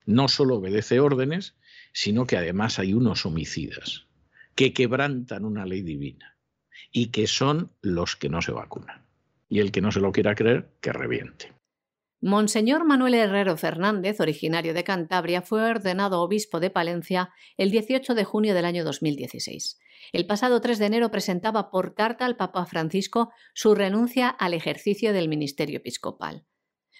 No solo obedece órdenes, sino que además hay unos homicidas que quebrantan una ley divina y que son los que no se vacunan. Y el que no se lo quiera creer, que reviente. Monseñor Manuel Herrero Fernández, originario de Cantabria, fue ordenado obispo de Palencia el 18 de junio del año 2016. El pasado 3 de enero presentaba por carta al Papa Francisco su renuncia al ejercicio del ministerio episcopal.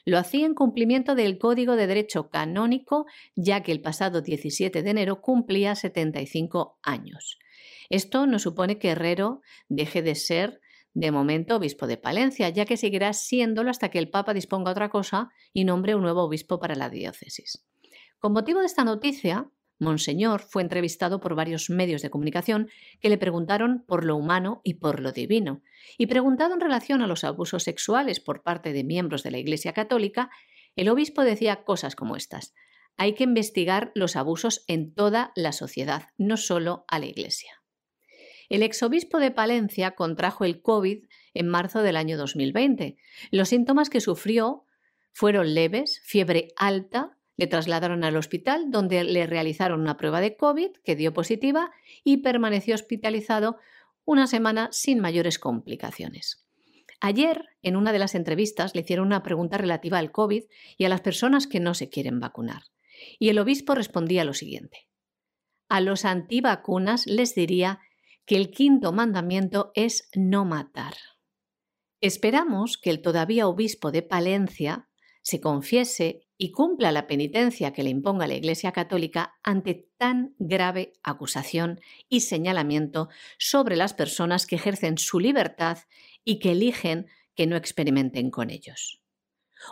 Lo hacía en cumplimiento del Código de Derecho Canónico, ya que el pasado 17 de enero cumplía 75 años. Esto no supone que Herrero deje de ser de momento obispo de Palencia, ya que seguirá siéndolo hasta que el Papa disponga otra cosa y nombre un nuevo obispo para la diócesis. Con motivo de esta noticia, Monseñor fue entrevistado por varios medios de comunicación que le preguntaron por lo humano y por lo divino, y preguntado en relación a los abusos sexuales por parte de miembros de la Iglesia Católica, el obispo decía cosas como estas. Hay que investigar los abusos en toda la sociedad, no solo a la Iglesia. El exobispo de Palencia contrajo el COVID en marzo del año 2020. Los síntomas que sufrió fueron leves, fiebre alta, le trasladaron al hospital donde le realizaron una prueba de COVID que dio positiva y permaneció hospitalizado una semana sin mayores complicaciones. Ayer, en una de las entrevistas, le hicieron una pregunta relativa al COVID y a las personas que no se quieren vacunar. Y el obispo respondía lo siguiente. A los antivacunas les diría que el quinto mandamiento es no matar. Esperamos que el todavía obispo de Palencia se confiese y cumpla la penitencia que le imponga la Iglesia Católica ante tan grave acusación y señalamiento sobre las personas que ejercen su libertad y que eligen que no experimenten con ellos.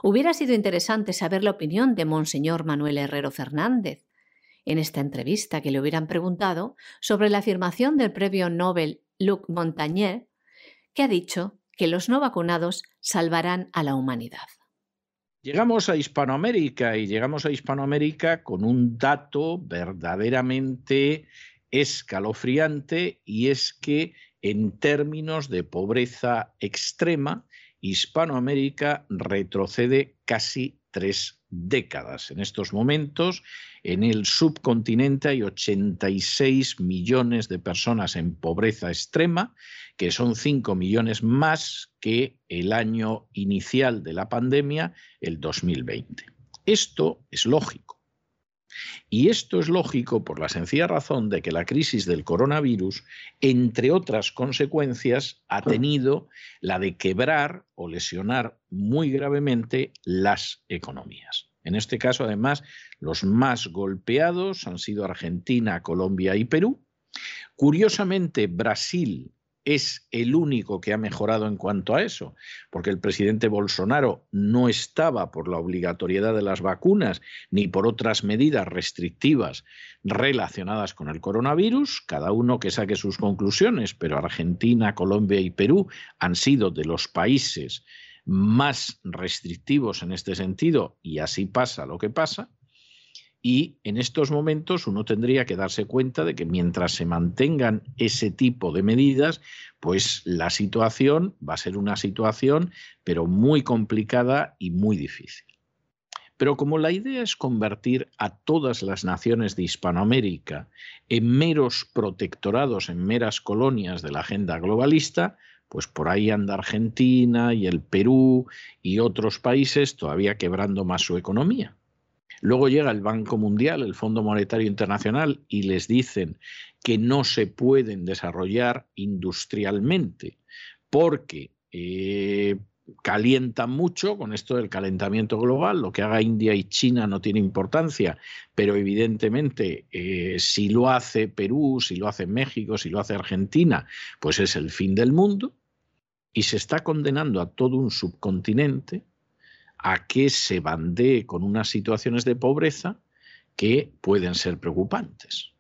Hubiera sido interesante saber la opinión de Monseñor Manuel Herrero Fernández, en esta entrevista que le hubieran preguntado sobre la afirmación del premio Nobel Luc Montagnier, que ha dicho que los no vacunados salvarán a la humanidad. Llegamos a Hispanoamérica y llegamos a Hispanoamérica con un dato verdaderamente escalofriante y es que en términos de pobreza extrema, Hispanoamérica retrocede casi tres décadas. En estos momentos, en el subcontinente hay 86 millones de personas en pobreza extrema, que son 5 millones más que el año inicial de la pandemia, el 2020. Esto es lógico. Y esto es lógico por la sencilla razón de que la crisis del coronavirus, entre otras consecuencias, ha tenido la de quebrar o lesionar muy gravemente las economías. En este caso, además, los más golpeados han sido Argentina, Colombia y Perú. Curiosamente, Brasil es el único que ha mejorado en cuanto a eso, porque el presidente Bolsonaro no estaba por la obligatoriedad de las vacunas ni por otras medidas restrictivas relacionadas con el coronavirus, cada uno que saque sus conclusiones, pero Argentina, Colombia y Perú han sido de los países más restrictivos en este sentido y así pasa lo que pasa. Y en estos momentos uno tendría que darse cuenta de que mientras se mantengan ese tipo de medidas, pues la situación va a ser una situación, pero muy complicada y muy difícil. Pero como la idea es convertir a todas las naciones de Hispanoamérica en meros protectorados, en meras colonias de la agenda globalista, pues por ahí anda Argentina y el Perú y otros países todavía quebrando más su economía. Luego llega el Banco Mundial, el Fondo Monetario Internacional y les dicen que no se pueden desarrollar industrialmente porque eh, calientan mucho con esto del calentamiento global. Lo que haga India y China no tiene importancia, pero evidentemente eh, si lo hace Perú, si lo hace México, si lo hace Argentina, pues es el fin del mundo. Y se está condenando a todo un subcontinente a que se bandee con unas situaciones de pobreza que pueden ser preocupantes.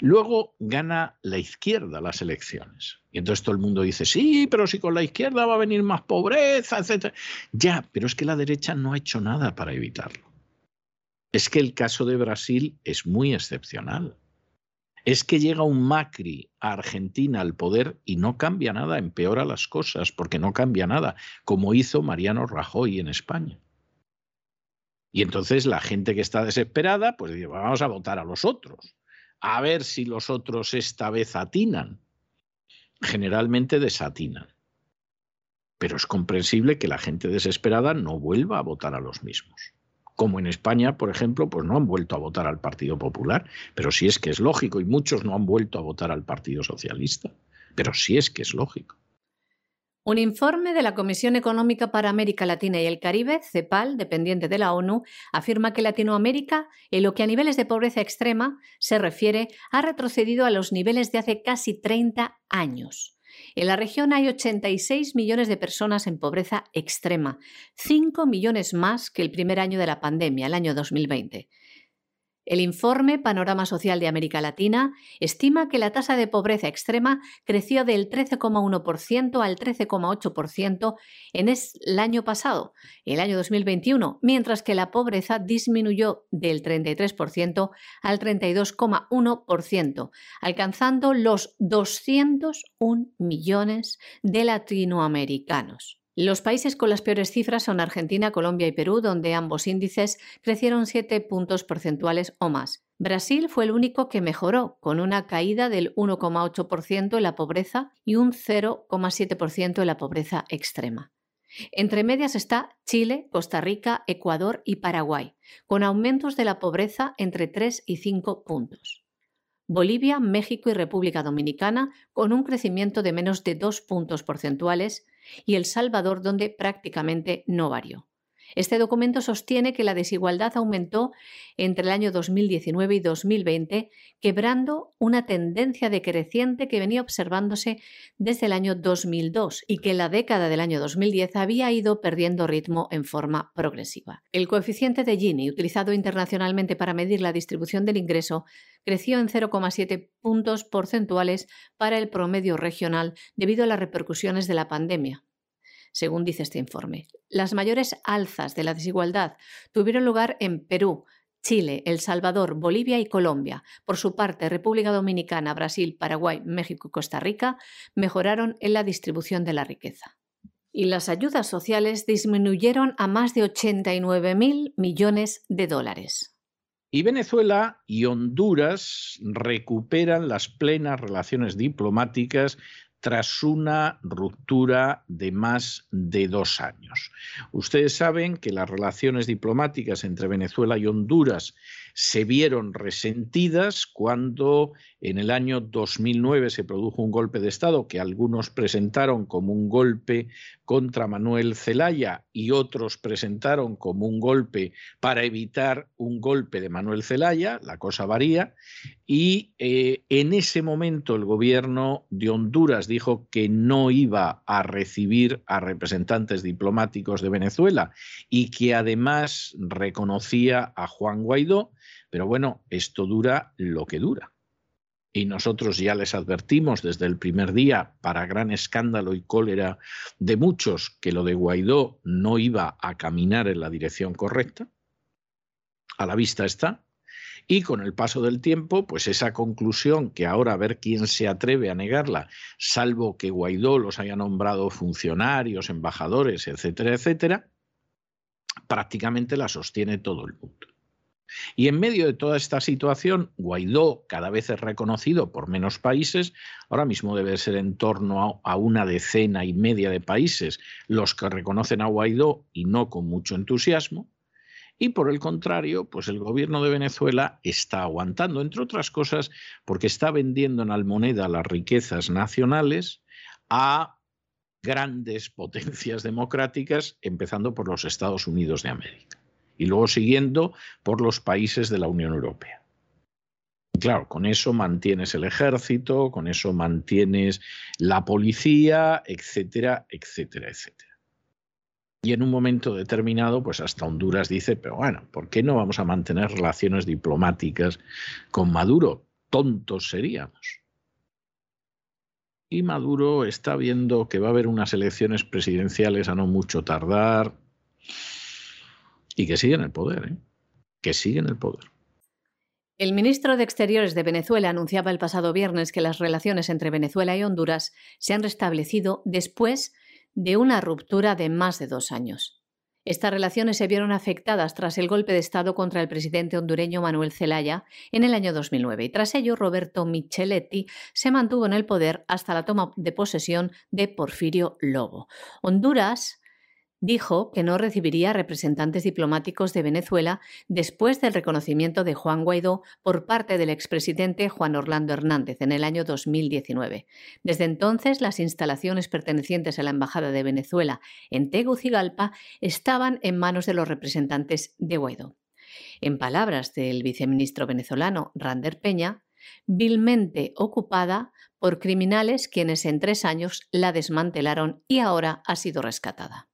Luego gana la izquierda las elecciones. Y entonces todo el mundo dice, sí, pero si con la izquierda va a venir más pobreza, etc. Ya, pero es que la derecha no ha hecho nada para evitarlo. Es que el caso de Brasil es muy excepcional. Es que llega un Macri a Argentina al poder y no cambia nada, empeora las cosas, porque no cambia nada, como hizo Mariano Rajoy en España. Y entonces la gente que está desesperada, pues dice, vamos a votar a los otros a ver si los otros esta vez atinan. Generalmente desatinan. Pero es comprensible que la gente desesperada no vuelva a votar a los mismos. Como en España, por ejemplo, pues no han vuelto a votar al Partido Popular, pero sí es que es lógico, y muchos no han vuelto a votar al Partido Socialista, pero sí es que es lógico. Un informe de la Comisión Económica para América Latina y el Caribe, CEPAL, dependiente de la ONU, afirma que Latinoamérica, en lo que a niveles de pobreza extrema se refiere, ha retrocedido a los niveles de hace casi 30 años. En la región hay 86 millones de personas en pobreza extrema, 5 millones más que el primer año de la pandemia, el año 2020. El informe Panorama Social de América Latina estima que la tasa de pobreza extrema creció del 13,1% al 13,8% en el año pasado, el año 2021, mientras que la pobreza disminuyó del 33% al 32,1%, alcanzando los 201 millones de latinoamericanos. Los países con las peores cifras son Argentina, Colombia y Perú, donde ambos índices crecieron 7 puntos porcentuales o más. Brasil fue el único que mejoró, con una caída del 1,8% en la pobreza y un 0,7% en la pobreza extrema. Entre medias está Chile, Costa Rica, Ecuador y Paraguay, con aumentos de la pobreza entre 3 y 5 puntos. Bolivia, México y República Dominicana con un crecimiento de menos de 2 puntos porcentuales y El Salvador donde prácticamente no varió. Este documento sostiene que la desigualdad aumentó entre el año 2019 y 2020, quebrando una tendencia decreciente que venía observándose desde el año 2002 y que en la década del año 2010 había ido perdiendo ritmo en forma progresiva. El coeficiente de Gini, utilizado internacionalmente para medir la distribución del ingreso, creció en 0,7 puntos porcentuales para el promedio regional debido a las repercusiones de la pandemia según dice este informe. Las mayores alzas de la desigualdad tuvieron lugar en Perú, Chile, El Salvador, Bolivia y Colombia. Por su parte, República Dominicana, Brasil, Paraguay, México y Costa Rica mejoraron en la distribución de la riqueza. Y las ayudas sociales disminuyeron a más de 89.000 millones de dólares. Y Venezuela y Honduras recuperan las plenas relaciones diplomáticas tras una ruptura de más de dos años. Ustedes saben que las relaciones diplomáticas entre Venezuela y Honduras se vieron resentidas cuando en el año 2009 se produjo un golpe de Estado que algunos presentaron como un golpe contra Manuel Zelaya y otros presentaron como un golpe para evitar un golpe de Manuel Zelaya, la cosa varía, y eh, en ese momento el gobierno de Honduras dijo que no iba a recibir a representantes diplomáticos de Venezuela y que además reconocía a Juan Guaidó pero bueno, esto dura lo que dura. Y nosotros ya les advertimos desde el primer día, para gran escándalo y cólera de muchos, que lo de Guaidó no iba a caminar en la dirección correcta. A la vista está. Y con el paso del tiempo, pues esa conclusión, que ahora a ver quién se atreve a negarla, salvo que Guaidó los haya nombrado funcionarios, embajadores, etcétera, etcétera, prácticamente la sostiene todo el mundo. Y en medio de toda esta situación, Guaidó cada vez es reconocido por menos países, ahora mismo debe ser en torno a, una decena y media de países los que reconocen a Guaidó y no con mucho entusiasmo. Y por el contrario, pues el gobierno de Venezuela está aguantando, entre otras cosas, porque está vendiendo en almoneda las riquezas nacionales a grandes potencias democráticas, empezando por los Estados Unidos de América y luego siguiendo por los países de la Unión Europea. Claro, con eso mantienes el ejército, con eso mantienes la policía, etcétera, etcétera, etcétera. Y en un momento determinado, pues hasta Honduras dice, pero bueno, ¿por qué no vamos a mantener relaciones diplomáticas con Maduro? Tontos seríamos. Y Maduro está viendo que va a haber unas elecciones presidenciales a no mucho tardar y que sigue en el poder, ¿eh? que sigue en el poder. El ministro de Exteriores de Venezuela anunciaba el pasado viernes que las relaciones entre Venezuela y Honduras se han restablecido después de una ruptura de más de dos años. Estas relaciones se vieron afectadas tras el golpe de Estado contra el presidente hondureño Manuel Zelaya en el año 2009 y tras ello Roberto Micheletti se mantuvo en el poder hasta la toma de posesión de Porfirio Lobo. Honduras dijo que no recibiría representantes diplomáticos de Venezuela después del reconocimiento de Juan Guaidó por parte del expresidente Juan Orlando Hernández en el año 2019. Desde entonces, las instalaciones pertenecientes a la Embajada de Venezuela en Tegucigalpa estaban en manos de los representantes de Guaidó. En palabras del viceministro venezolano Rander Peña, vilmente ocupada por criminales quienes en tres años la desmantelaron y ahora ha sido rescatada.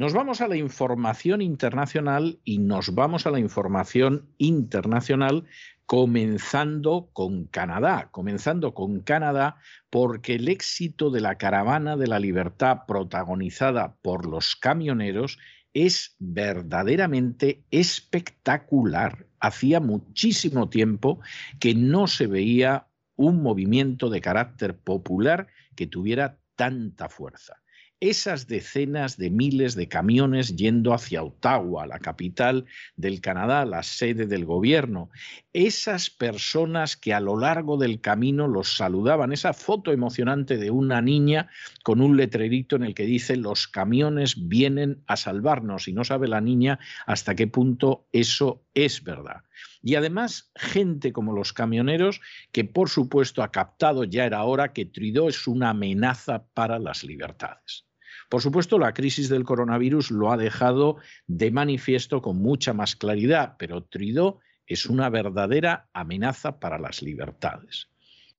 Nos vamos a la información internacional y nos vamos a la información internacional comenzando con Canadá, comenzando con Canadá porque el éxito de la caravana de la libertad protagonizada por los camioneros es verdaderamente espectacular. Hacía muchísimo tiempo que no se veía un movimiento de carácter popular que tuviera tanta fuerza esas decenas de miles de camiones yendo hacia Ottawa, la capital del Canadá, la sede del gobierno, esas personas que a lo largo del camino los saludaban, esa foto emocionante de una niña con un letrerito en el que dice los camiones vienen a salvarnos y no sabe la niña hasta qué punto eso es verdad. Y además, gente como los camioneros, que por supuesto ha captado ya era hora que Trudeau es una amenaza para las libertades. Por supuesto, la crisis del coronavirus lo ha dejado de manifiesto con mucha más claridad, pero Trudeau es una verdadera amenaza para las libertades.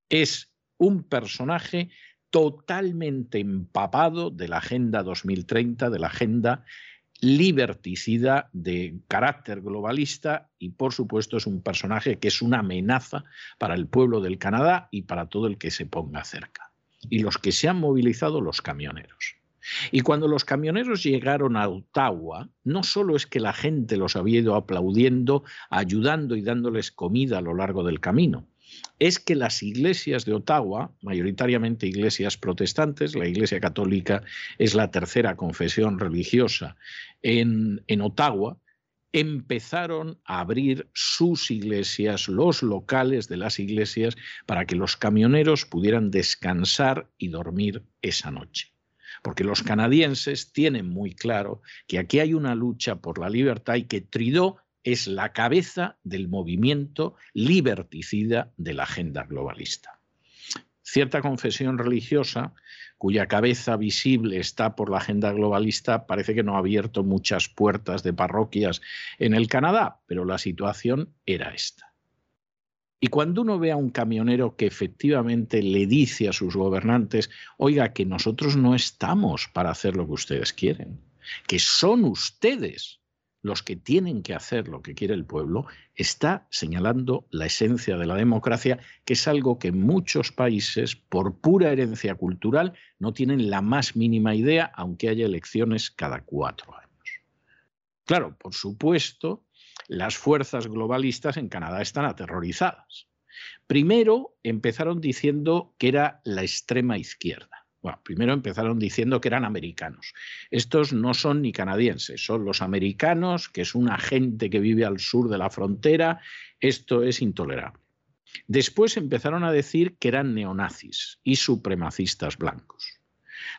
Es un personaje totalmente empapado de la Agenda 2030, de la Agenda liberticida de carácter globalista y por supuesto es un personaje que es una amenaza para el pueblo del Canadá y para todo el que se ponga cerca. Y los que se han movilizado, los camioneros. Y cuando los camioneros llegaron a Ottawa, no solo es que la gente los había ido aplaudiendo, ayudando y dándoles comida a lo largo del camino, es que las iglesias de Ottawa, mayoritariamente iglesias protestantes, la Iglesia Católica es la tercera confesión religiosa en, en Ottawa, empezaron a abrir sus iglesias, los locales de las iglesias, para que los camioneros pudieran descansar y dormir esa noche porque los canadienses tienen muy claro que aquí hay una lucha por la libertad y que Trudeau es la cabeza del movimiento liberticida de la agenda globalista. Cierta confesión religiosa, cuya cabeza visible está por la agenda globalista, parece que no ha abierto muchas puertas de parroquias en el Canadá, pero la situación era esta. Y cuando uno ve a un camionero que efectivamente le dice a sus gobernantes, oiga, que nosotros no estamos para hacer lo que ustedes quieren, que son ustedes los que tienen que hacer lo que quiere el pueblo, está señalando la esencia de la democracia, que es algo que muchos países, por pura herencia cultural, no tienen la más mínima idea, aunque haya elecciones cada cuatro años. Claro, por supuesto, las fuerzas globalistas en Canadá están aterrorizadas. Primero empezaron diciendo que era la extrema izquierda. Bueno, primero empezaron diciendo que eran americanos. Estos no son ni canadienses, son los americanos, que es una gente que vive al sur de la frontera. Esto es intolerable. Después empezaron a decir que eran neonazis y supremacistas blancos.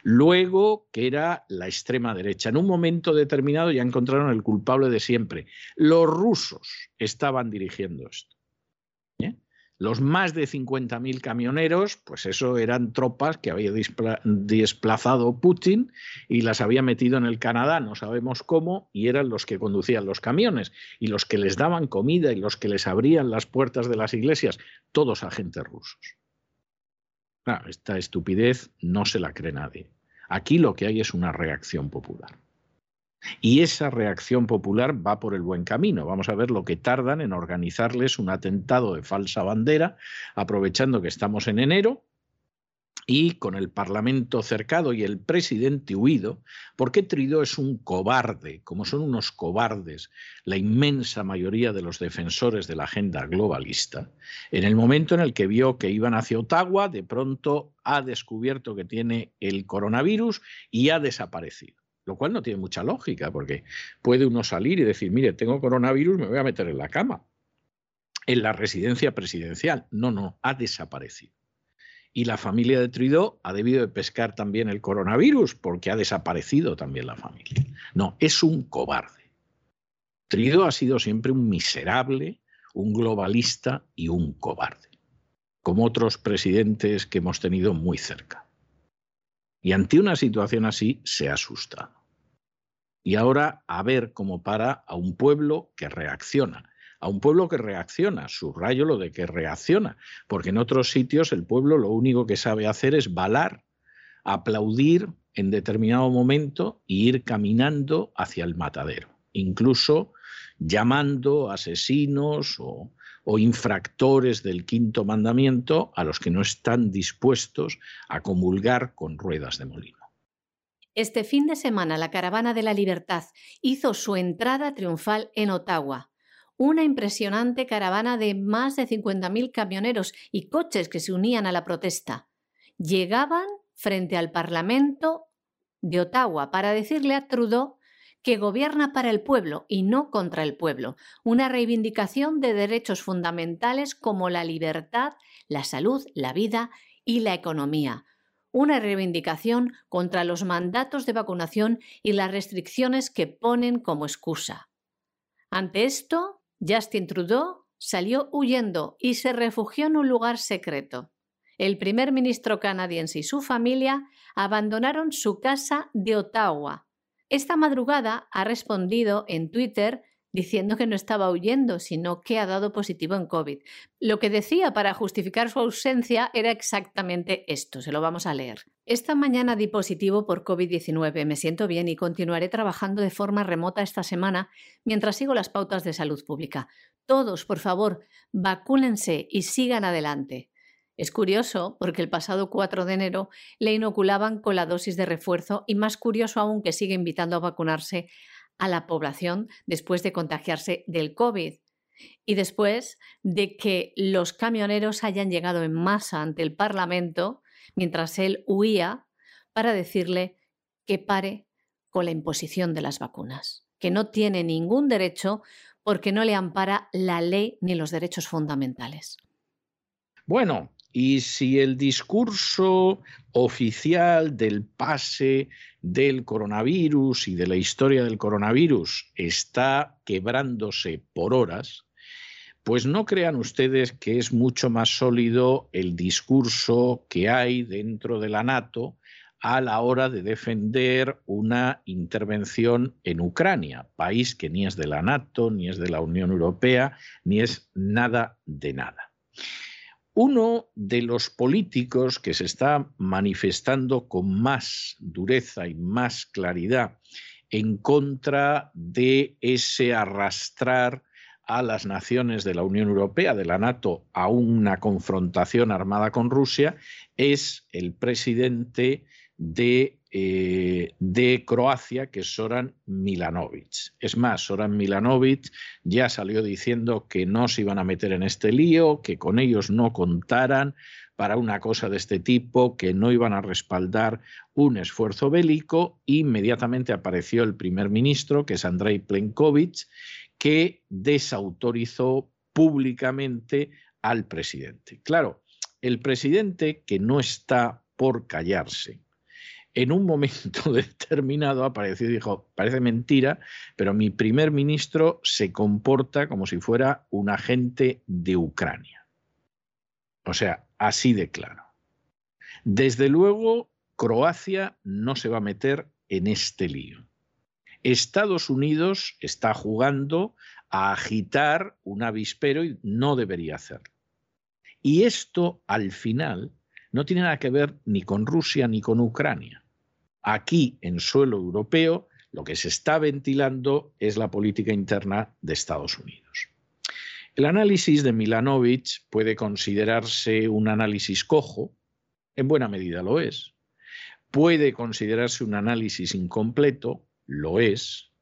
Luego, que era la extrema derecha. En un momento determinado ya encontraron el culpable de siempre. Los rusos estaban dirigiendo esto. Los más de 50.000 camioneros, pues eso eran tropas que había desplazado Putin y las había metido en el Canadá, no sabemos cómo, y eran los que conducían los camiones y los que les daban comida y los que les abrían las puertas de las iglesias, todos agentes rusos. Esta estupidez no se la cree nadie. Aquí lo que hay es una reacción popular. Y esa reacción popular va por el buen camino. Vamos a ver lo que tardan en organizarles un atentado de falsa bandera, aprovechando que estamos en enero y con el Parlamento cercado y el presidente huido, porque Trudeau es un cobarde, como son unos cobardes la inmensa mayoría de los defensores de la agenda globalista. En el momento en el que vio que iban hacia Ottawa, de pronto ha descubierto que tiene el coronavirus y ha desaparecido lo cual no tiene mucha lógica, porque puede uno salir y decir, mire, tengo coronavirus, me voy a meter en la cama, en la residencia presidencial. No, no, ha desaparecido. Y la familia de Trudeau ha debido de pescar también el coronavirus, porque ha desaparecido también la familia. No, es un cobarde. Trudeau ha sido siempre un miserable, un globalista y un cobarde, como otros presidentes que hemos tenido muy cerca. Y ante una situación así se ha asustado. Y ahora a ver cómo para a un pueblo que reacciona. A un pueblo que reacciona, subrayo lo de que reacciona, porque en otros sitios el pueblo lo único que sabe hacer es balar, aplaudir en determinado momento e ir caminando hacia el matadero, incluso llamando asesinos o, o infractores del quinto mandamiento a los que no están dispuestos a comulgar con ruedas de molino. Este fin de semana la Caravana de la Libertad hizo su entrada triunfal en Ottawa. Una impresionante caravana de más de 50.000 camioneros y coches que se unían a la protesta. Llegaban frente al Parlamento de Ottawa para decirle a Trudeau que gobierna para el pueblo y no contra el pueblo, una reivindicación de derechos fundamentales como la libertad, la salud, la vida y la economía, una reivindicación contra los mandatos de vacunación y las restricciones que ponen como excusa. Ante esto, Justin Trudeau salió huyendo y se refugió en un lugar secreto. El primer ministro canadiense y su familia abandonaron su casa de Ottawa, esta madrugada ha respondido en Twitter diciendo que no estaba huyendo, sino que ha dado positivo en COVID. Lo que decía para justificar su ausencia era exactamente esto, se lo vamos a leer. Esta mañana di positivo por COVID-19, me siento bien y continuaré trabajando de forma remota esta semana mientras sigo las pautas de salud pública. Todos, por favor, vacúnense y sigan adelante. Es curioso porque el pasado 4 de enero le inoculaban con la dosis de refuerzo y más curioso aún que sigue invitando a vacunarse a la población después de contagiarse del COVID y después de que los camioneros hayan llegado en masa ante el Parlamento mientras él huía para decirle que pare con la imposición de las vacunas, que no tiene ningún derecho porque no le ampara la ley ni los derechos fundamentales. Bueno, y si el discurso oficial del pase del coronavirus y de la historia del coronavirus está quebrándose por horas, pues no crean ustedes que es mucho más sólido el discurso que hay dentro de la NATO a la hora de defender una intervención en Ucrania, país que ni es de la NATO, ni es de la Unión Europea, ni es nada de nada. Uno de los políticos que se está manifestando con más dureza y más claridad en contra de ese arrastrar a las naciones de la Unión Europea, de la NATO, a una confrontación armada con Rusia, es el presidente de eh, de Croacia, que es Soran Milanovic. Es más, Soran Milanovic ya salió diciendo que no se iban a meter en este lío, que con ellos no contaran para una cosa de este tipo, que no iban a respaldar un esfuerzo bélico. Inmediatamente apareció el primer ministro, que es Andrei Plenkovic, que desautorizó públicamente al presidente. Claro, el presidente que no está por callarse, en un momento determinado apareció y dijo, parece mentira, pero mi primer ministro se comporta como si fuera un agente de Ucrania. O sea, así de claro. Desde luego, Croacia no se va a meter en este lío. Estados Unidos está jugando a agitar un avispero y no debería hacerlo. Y esto, al final, no tiene nada que ver ni con Rusia ni con Ucrania. Aquí, en suelo europeo, lo que se está ventilando es la política interna de Estados Unidos. El análisis de Milanovic puede considerarse un análisis cojo, en buena medida lo es. Puede considerarse un análisis incompleto, lo es,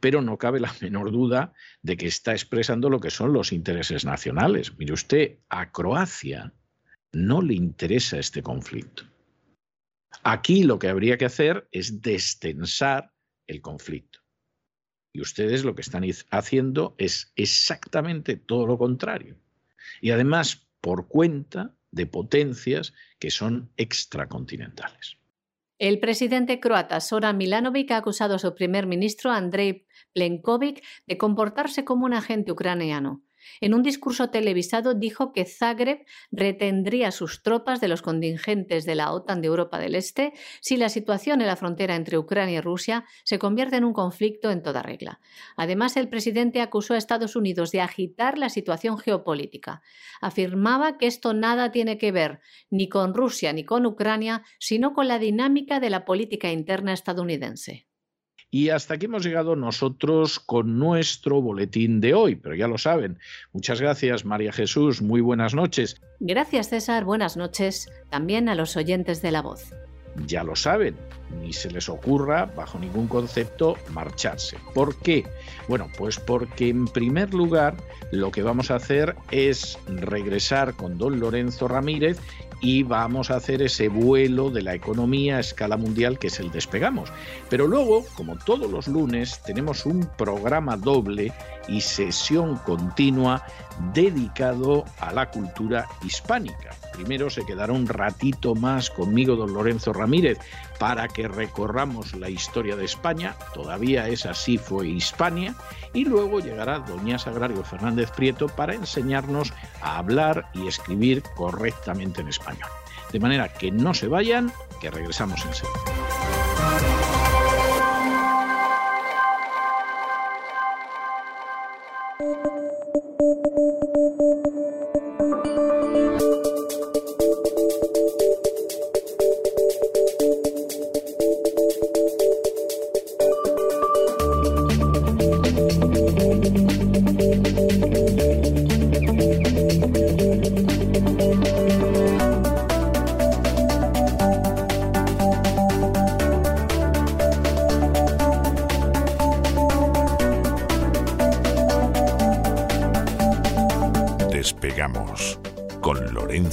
pero no cabe la menor duda de que está expresando lo que son los intereses nacionales. Mire usted, a Croacia no le interesa este conflicto. Aquí lo que habría que hacer es destensar el conflicto. Y ustedes lo que están haciendo es exactamente todo lo contrario. Y además por cuenta de potencias que son extracontinentales. El presidente croata Sora Milanovic ha acusado a su primer ministro Andrei Plenkovic de comportarse como un agente ucraniano. En un discurso televisado dijo que Zagreb retendría sus tropas de los contingentes de la OTAN de Europa del Este si la situación en la frontera entre Ucrania y Rusia se convierte en un conflicto en toda regla. Además, el presidente acusó a Estados Unidos de agitar la situación geopolítica. Afirmaba que esto nada tiene que ver ni con Rusia ni con Ucrania, sino con la dinámica de la política interna estadounidense. Y hasta aquí hemos llegado nosotros con nuestro boletín de hoy, pero ya lo saben. Muchas gracias, María Jesús. Muy buenas noches. Gracias, César. Buenas noches también a los oyentes de la voz. Ya lo saben, ni se les ocurra, bajo ningún concepto, marcharse. ¿Por qué? Bueno, pues porque en primer lugar lo que vamos a hacer es regresar con don Lorenzo Ramírez y vamos a hacer ese vuelo de la economía a escala mundial que es el despegamos. Pero luego, como todos los lunes, tenemos un programa doble y sesión continua dedicado a la cultura hispánica. Primero se quedará un ratito más conmigo don Lorenzo Ramírez para que recorramos la historia de España, todavía es así fue Hispania, y luego llegará doña Sagrario Fernández Prieto para enseñarnos a hablar y escribir correctamente en español. De manera que no se vayan, que regresamos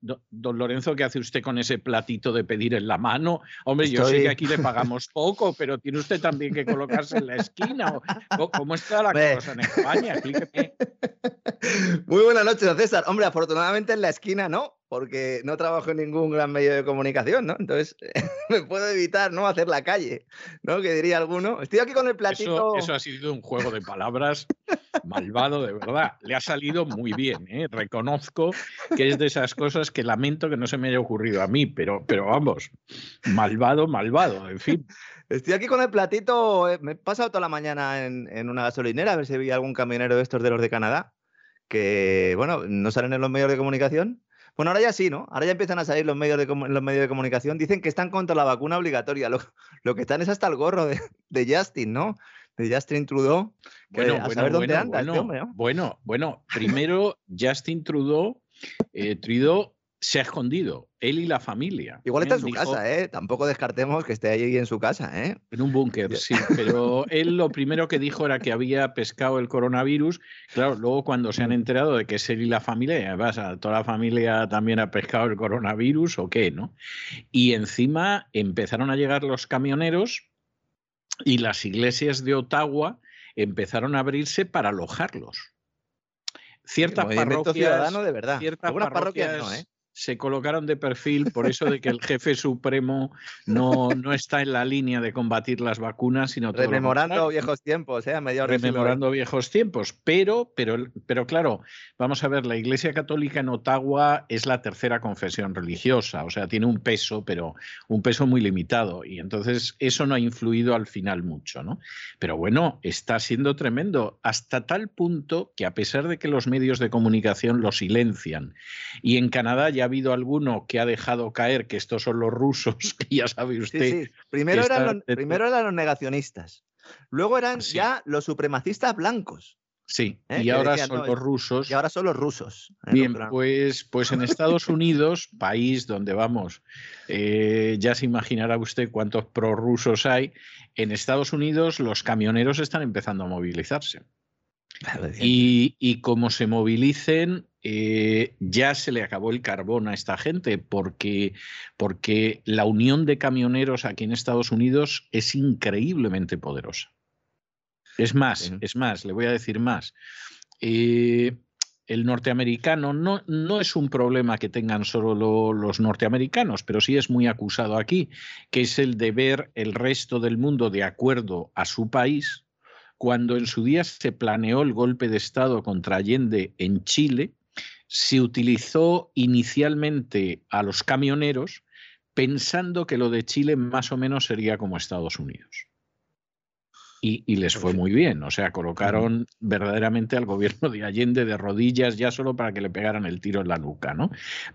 Don Lorenzo, ¿qué hace usted con ese platito de pedir en la mano? Hombre, yo sé que aquí le pagamos poco, pero tiene usted también que colocarse en la esquina. ¿Cómo está la cosa en España? Muy buenas noches, César. Hombre, afortunadamente en la esquina no, porque no trabajo en ningún gran medio de comunicación, ¿no? Entonces me puedo evitar no hacer la calle, ¿no? Que diría alguno. Estoy aquí con el platito. Eso, ha sido un juego de palabras malvado, de verdad. Le ha salido muy bien, ¿eh? Reconozco que es de esas cosas que lamento que no se me haya ocurrido a mí, pero, pero vamos, malvado, malvado, en fin. Estoy aquí con el platito, eh, me he pasado toda la mañana en, en una gasolinera a ver si vi algún camionero de estos de los de Canadá, que, bueno, no salen en los medios de comunicación, bueno, ahora ya sí, ¿no? Ahora ya empiezan a salir los medios de, los medios de comunicación. Dicen que están contra la vacuna obligatoria. Lo, lo que están es hasta el gorro de, de Justin, ¿no? De Justin Trudeau. bueno, a saber dónde anda este hombre, ¿no? Bueno, bueno, primero Justin Trudeau, eh, Trudeau se ha escondido, él y la familia. Igual está en su casa, ¿eh? Tampoco descartemos que esté allí en su casa, ¿eh? En un búnker, sí. Pero él lo primero que dijo era que había pescado el coronavirus. Claro, luego cuando se han enterado de que es él y la familia, vas a toda la familia también ha pescado el coronavirus o qué, ¿no? Y encima empezaron a llegar los camioneros y las iglesias de Ottawa empezaron a abrirse para alojarlos. Ciertas parroquias, ciudadano de verdad. Algunas parroquias parroquias no, ¿eh? Se colocaron de perfil por eso de que el jefe supremo no, no está en la línea de combatir las vacunas, sino todo Rememorando viejos tiempos, ¿eh? A siglo rememorando viejos tiempos. Pero, pero, pero claro, vamos a ver, la Iglesia Católica en Ottawa es la tercera confesión religiosa, o sea, tiene un peso, pero un peso muy limitado. Y entonces eso no ha influido al final mucho, ¿no? Pero bueno, está siendo tremendo, hasta tal punto que a pesar de que los medios de comunicación lo silencian, y en Canadá ya habido alguno que ha dejado caer que estos son los rusos, que ya sabe usted. sí. Primero, eran los, dentro- primero eran los negacionistas. Luego eran Sí. ya los supremacistas blancos. Sí, ¿eh? y ahora decían, son no, los rusos. Y ahora son los rusos. ¿eh? Bien, pues, pues en Estados Unidos, país donde vamos, eh, ya se imaginará usted cuántos prorrusos hay, en Estados Unidos los camioneros están empezando a movilizarse. Y, y como se movilicen, eh, ya se le acabó el carbón a esta gente, porque, porque la unión de camioneros aquí en Estados Unidos es increíblemente poderosa. Es más, Sí. es más, le voy a decir más. Eh, el norteamericano no, no es un problema que tengan solo lo- los norteamericanos, pero sí es muy acusado aquí, que es el de ver el resto del mundo de acuerdo a su país. Cuando en su día se planeó el golpe de Estado contra Allende en Chile, se utilizó inicialmente a los camioneros pensando que lo de Chile más o menos sería como Estados Unidos. Y, les fue muy bien, o sea, colocaron verdaderamente al gobierno de Allende de rodillas ya solo para que le pegaran el tiro en la nuca, ¿no?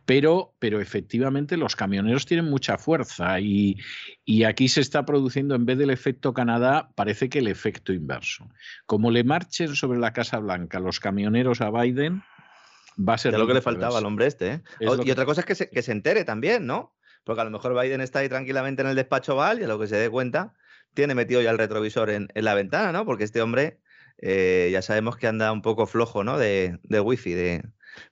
Pero, pero efectivamente los camioneros tienen mucha fuerza y, y aquí se está produciendo, en vez del efecto Canadá, parece que el efecto inverso. Como le marchen sobre la Casa Blanca los camioneros a Biden, va a ser Ya lo que le faltaba al hombre este, ¿eh? Es O- lo y que- otra cosa es que se, que se entere también, ¿no? Porque a lo mejor Biden está ahí tranquilamente en el despacho Oval y a lo que se dé cuenta, tiene metido ya el retrovisor en, en la ventana, ¿no? Porque este hombre eh, ya sabemos que anda un poco flojo, ¿no? De, de wifi, de,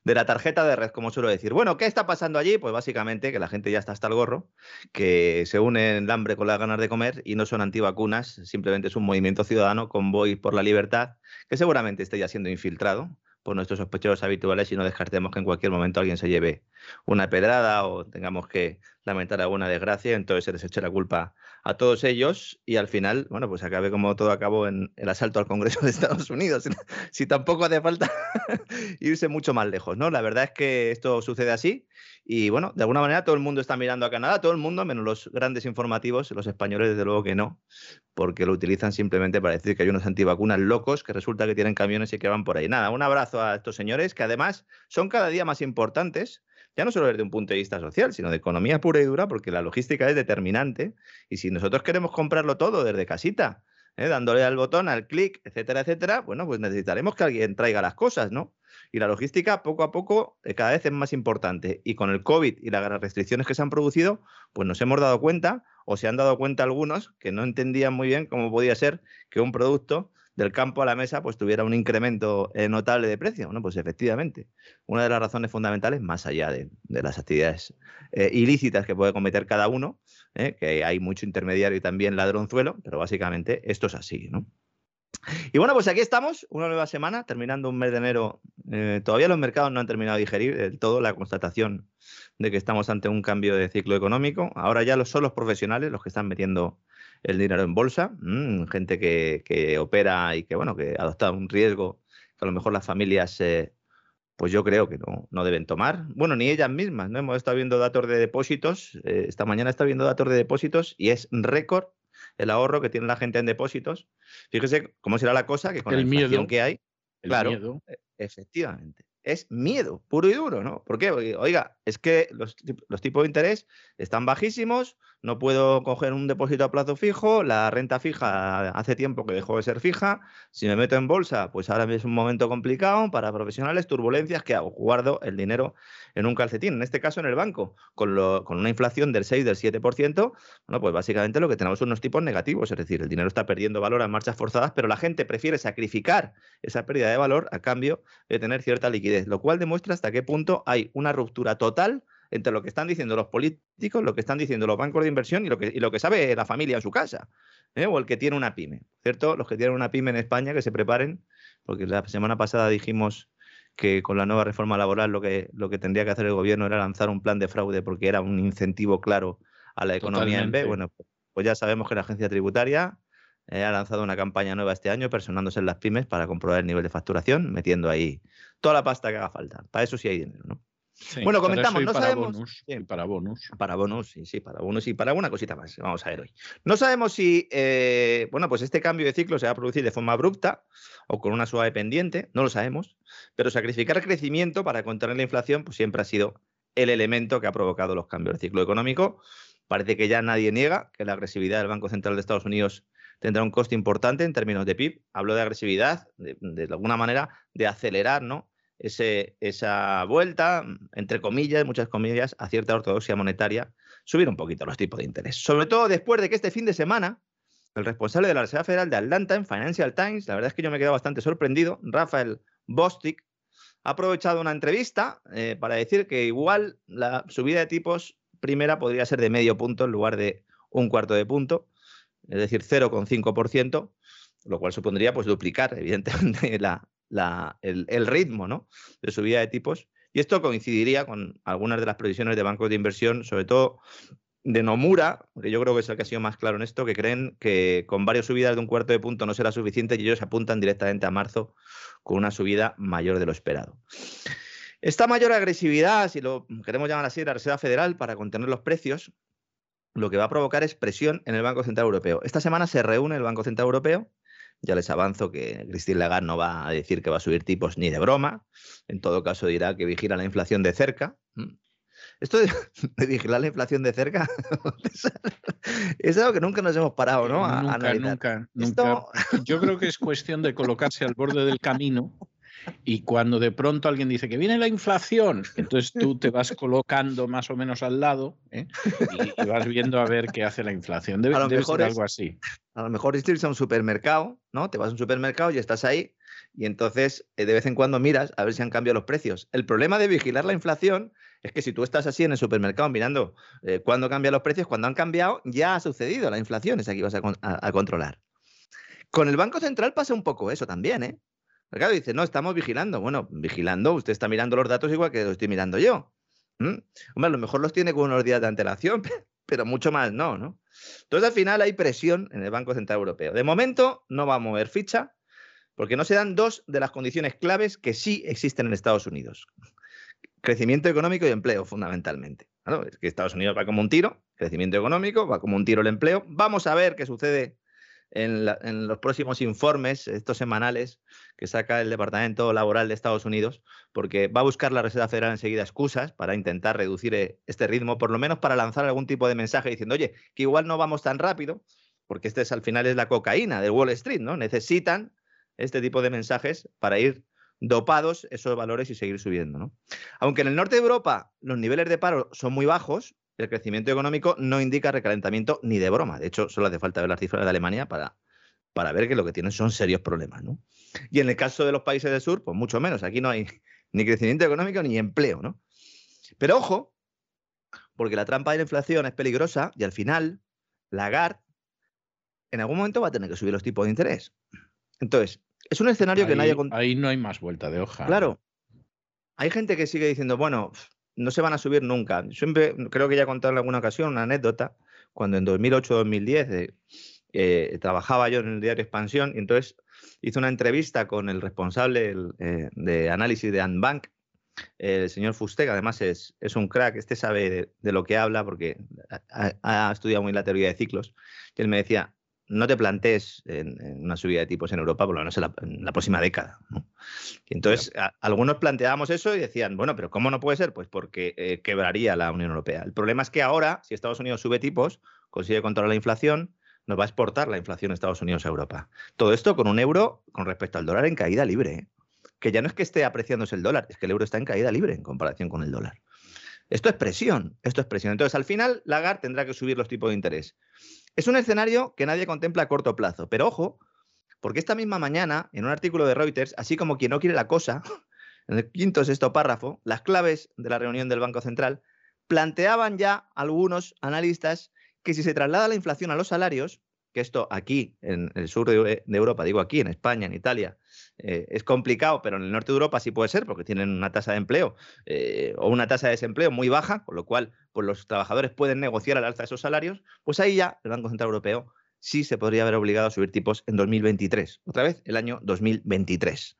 de la tarjeta de red, como suelo decir. Bueno, ¿qué está pasando allí? Pues básicamente que la gente ya está hasta el gorro, que se une el hambre con las ganas de comer y no son antivacunas, simplemente es un movimiento ciudadano, convoy por la libertad, que seguramente esté ya siendo infiltrado por nuestros sospechosos habituales y no descartemos que en cualquier momento alguien se lleve una pedrada o tengamos que lamentar alguna desgracia, entonces se les eche la culpa a todos ellos y al final, bueno, pues acabe como todo acabó en el asalto al Congreso de Estados Unidos. si tampoco hace falta irse mucho más lejos, ¿no? La verdad es que esto sucede así y bueno, de alguna manera todo el mundo está mirando a Canadá, todo el mundo, menos los grandes informativos, los españoles desde luego que no, porque lo utilizan simplemente para decir que hay unos antivacunas locos que resulta que tienen camiones y que van por ahí. Nada, un abrazo a estos señores que además son cada día más importantes, ya no solo desde un punto de vista social, sino de economía pura y dura, porque la logística es determinante y si nosotros queremos comprarlo todo desde casita, ¿eh? dándole al botón, al clic, etcétera, etcétera, bueno, pues necesitaremos que alguien traiga las cosas, ¿no? Y la logística poco a poco eh, cada vez es más importante. Y con el COVID y las restricciones que se han producido, pues nos hemos dado cuenta, o se han dado cuenta algunos, que no entendían muy bien cómo podía ser que un producto del campo a la mesa pues tuviera un incremento eh, notable de precio. Bueno, pues efectivamente, una de las razones fundamentales, más allá de, las actividades eh, ilícitas que puede cometer cada uno, eh, que hay mucho intermediario y también ladronzuelo, pero básicamente esto es así, ¿no? Y bueno, pues aquí estamos, una nueva semana, terminando un mes de enero. Todavía los mercados no han terminado de digerir del todo la constatación de que estamos ante un cambio de ciclo económico. Ahora ya los, son los profesionales los que están metiendo el dinero en bolsa, mm, gente que, que, opera y que, bueno, que adopta un riesgo que a lo mejor las familias, eh, pues yo creo que no, no, deben tomar. Bueno, ni ellas mismas, ¿no? Hemos estado viendo datos de depósitos, eh, esta mañana está viendo datos de depósitos y es récord el ahorro que tiene la gente en depósitos. Fíjese cómo será la cosa que con el la inflación miedo, que hay, el claro, miedo. efectivamente, es miedo puro y duro, ¿no? ¿Por qué? Porque, oiga, es que los, los, tipos de interés están bajísimos, no puedo coger un depósito a plazo fijo, la renta fija hace tiempo que dejó de ser fija, si me meto en bolsa, pues ahora es un momento complicado para profesionales, turbulencias, ¿qué hago? Guardo el dinero en un calcetín, en este caso en el banco, con, con una inflación del 6, del 7%, bueno, pues básicamente lo que tenemos son unos tipos negativos, es decir, el dinero está perdiendo valor a marchas forzadas, pero la gente prefiere sacrificar esa pérdida de valor a cambio de tener cierta liquidez, lo cual demuestra hasta qué punto hay una ruptura total entre lo que están diciendo los políticos, lo que están diciendo los bancos de inversión y lo que, lo que sabe la familia en su casa, ¿eh? o el que tiene una pyme, ¿cierto? Los que tienen una pyme en España que se preparen, porque la semana pasada dijimos que con la nueva reforma laboral lo que, lo que tendría que hacer el gobierno era lanzar un plan de fraude porque era un incentivo claro a la economía en B. Bueno, pues ya sabemos que la agencia tributaria eh, ha lanzado una campaña nueva este año personándose en las pymes para comprobar el nivel de facturación, metiendo ahí toda la pasta que haga falta. Para eso sí hay dinero, ¿no? Bueno, comentamos, no para sabemos. Bonus, para bonus. Para bonus, sí, sí, para bonus y para alguna cosita más. Vamos a ver hoy. No sabemos si, eh, bueno, pues este cambio de ciclo se va a producir de forma abrupta o con una suave pendiente, no lo sabemos, pero sacrificar crecimiento para contener la inflación, pues siempre ha sido el elemento que ha provocado los cambios del ciclo económico. Parece que ya nadie niega que la agresividad del Banco Central de Estados Unidos tendrá un coste importante en términos de PIB. Hablo de agresividad, de, de alguna manera, de acelerar, ¿no? Esa vuelta, entre comillas, muchas comillas, a cierta ortodoxia monetaria, subir un poquito los tipos de interés. Sobre todo después de que este fin de semana, el responsable de la Reserva Federal de Atlanta en Financial Times, la verdad es que yo me he quedado bastante sorprendido, Rafael Bostic, ha aprovechado una entrevista eh, para decir que igual la subida de tipos primera podría ser de medio punto en lugar de un cuarto de punto, es decir, 0,5%, lo cual supondría pues duplicar, evidentemente, la, el, ritmo de subida de tipos. Y esto coincidiría con algunas de las previsiones de bancos de inversión, sobre todo de Nomura, que yo creo que es el que ha sido más claro en esto, que creen que con varias subidas de un cuarto de punto no será suficiente y ellos apuntan directamente a marzo con una subida mayor de lo esperado. Esta mayor agresividad, si lo queremos llamar así, de la Reserva Federal para contener los precios, lo que va a provocar es presión en el Banco Central Europeo. Esta semana se reúne el Banco Central Europeo ya les avanzo que Christine Lagarde no va a decir que va a subir tipos ni de broma. En todo caso dirá que vigila la inflación de cerca. Esto de, vigilar la inflación de cerca es algo que nunca nos hemos parado, ¿no? nunca, nunca, nunca. Yo creo que es cuestión de colocarse al borde del camino y cuando de pronto alguien dice que viene la inflación, entonces tú te vas colocando más o menos al lado ¿eh? y, vas viendo a ver qué hace la inflación. Debe, ser algo así. A lo mejor irse a un supermercado, ¿no? Te vas a un supermercado y estás ahí y entonces eh, de vez en cuando miras a ver si han cambiado los precios. El problema de vigilar la inflación es que si tú estás así en el supermercado mirando eh, cuándo cambian los precios, cuando han cambiado, ya ha sucedido la inflación, esa que vas a controlar. Con el Banco Central pasa un poco eso también, ¿eh? Claro, dice, no, estamos vigilando. Bueno, vigilando, usted está mirando los datos igual que los estoy mirando yo. Hombre, a lo mejor los tiene con unos días de antelación, pero mucho más no, ¿no? Entonces, al final hay presión en el Banco Central Europeo. De momento, no va a mover ficha, porque no se dan dos de las condiciones claves que sí existen en Estados Unidos. Crecimiento económico y empleo, fundamentalmente. es que Estados Unidos va como un tiro, crecimiento económico, va como un tiro el empleo. Vamos a ver qué sucede en, los próximos informes, estos semanales, que saca el Departamento Laboral de Estados Unidos, porque va a buscar la Reserva Federal enseguida excusas para intentar reducir eh, este ritmo, por lo menos para lanzar algún tipo de mensaje diciendo, oye, que igual no vamos tan rápido, porque este es al final es la cocaína del Wall Street, ¿no? Necesitan este tipo de mensajes para ir dopados esos valores y seguir subiendo. ¿no? Aunque en el norte de Europa los niveles de paro son muy bajos, el crecimiento económico no indica recalentamiento ni de broma. De hecho, solo hace falta ver las cifras de Alemania para, para ver que lo que tienen son serios problemas. ¿no? Y en el caso de los países del sur, pues mucho menos. Aquí no hay ni crecimiento económico ni empleo. ¿no? Pero ojo, porque la trampa de la inflación es peligrosa y al final Lagarde en algún momento va a tener que subir los tipos de interés. Entonces, es un escenario que nadie... Ahí no hay más vuelta de hoja. Claro. Hay gente que sigue diciendo, bueno, no se van a subir nunca. Siempre, creo que ya he contado en alguna ocasión una anécdota, cuando en 2008-2010 eh, eh, trabajaba yo en el diario Expansión y entonces hice una entrevista con el responsable eh, de análisis de Anbank, el señor Fustega, además es, es un crack, este sabe de, lo que habla porque ha, estudiado muy la teoría de ciclos, y él me decía, no te plantees en, una subida de tipos en Europa, por lo menos en la, próxima década. Y entonces, algunos planteábamos eso y decían, bueno, pero ¿cómo no puede ser? Pues porque eh, quebraría la Unión Europea. El problema es que ahora, si Estados Unidos sube tipos, consigue controlar la inflación, nos va a exportar la inflación de Estados Unidos a Europa. Todo esto con un euro con respecto al dólar en caída libre. Que ya no es que esté apreciándose el dólar, es que el euro está en caída libre en comparación con el dólar. Esto es presión, esto es presión. Entonces, al final, Lagarde tendrá que subir los tipos de interés. Es un escenario que nadie contempla a corto plazo, pero ojo, porque esta misma mañana, en un artículo de Reuters, así como quien no quiere la cosa, en el quinto sexto párrafo, las claves de la reunión del Banco Central, planteaban ya algunos analistas que si se traslada la inflación a los salarios, que esto aquí, en el sur de, Europa, digo aquí, en España, en Italia, eh, es complicado, pero en el norte de Europa sí puede ser, porque tienen una tasa de empleo eh, o una tasa de desempleo muy baja, con lo cual pues, los trabajadores pueden negociar al alza esos salarios, pues ahí ya el Banco Central Europeo sí se podría haber obligado a subir tipos en 2023, otra vez el año 2023.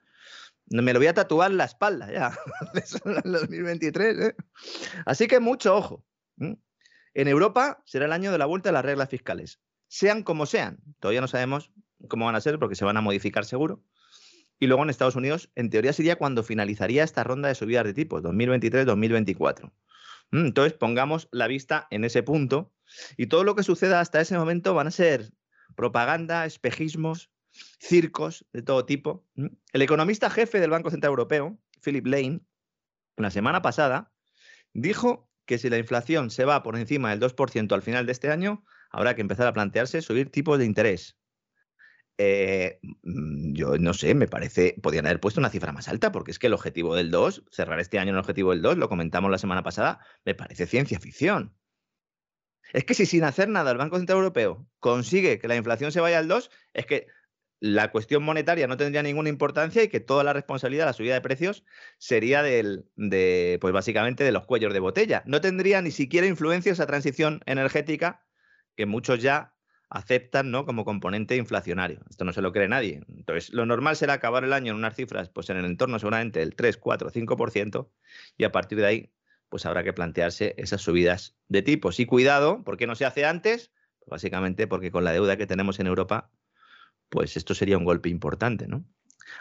Me lo voy a tatuar la espalda ya, en 2023. ¿eh? Así que mucho ojo. En Europa será el año de la vuelta de las reglas fiscales sean como sean. Todavía no sabemos cómo van a ser porque se van a modificar seguro. Y luego en Estados Unidos, en teoría sería cuando finalizaría esta ronda de subidas de tipos, 2023-2024. Mm, entonces pongamos la vista en ese punto y todo lo que suceda hasta ese momento van a ser propaganda, espejismos, circos de todo tipo. Mm. El economista jefe del Banco Central Europeo, Philip Lane, la semana pasada, dijo que si la inflación se va por encima del 2% al final de este año, habrá que empezar a plantearse subir tipos de interés. Eh, mm, yo no sé, me parece, podrían haber puesto una cifra más alta, porque es que el objetivo del 2, cerrar este año en el objetivo del 2, lo comentamos la semana pasada, me parece ciencia ficción. Es que si sin hacer nada el Banco Central Europeo consigue que la inflación se vaya al 2, es que la cuestión monetaria no tendría ninguna importancia y que toda la responsabilidad de la subida de precios sería del, de, pues básicamente de los cuellos de botella. No tendría ni siquiera influencia esa transición energética que muchos ya aceptan ¿no? como componente inflacionario. Esto no se lo cree nadie. Entonces, lo normal será acabar el año en unas cifras, pues en el entorno seguramente del 3, 4, 5%, y a partir de ahí, pues habrá que plantearse esas subidas de tipos. Y cuidado, ¿por qué no se hace antes? Pues básicamente porque con la deuda que tenemos en Europa, pues esto sería un golpe importante, ¿no?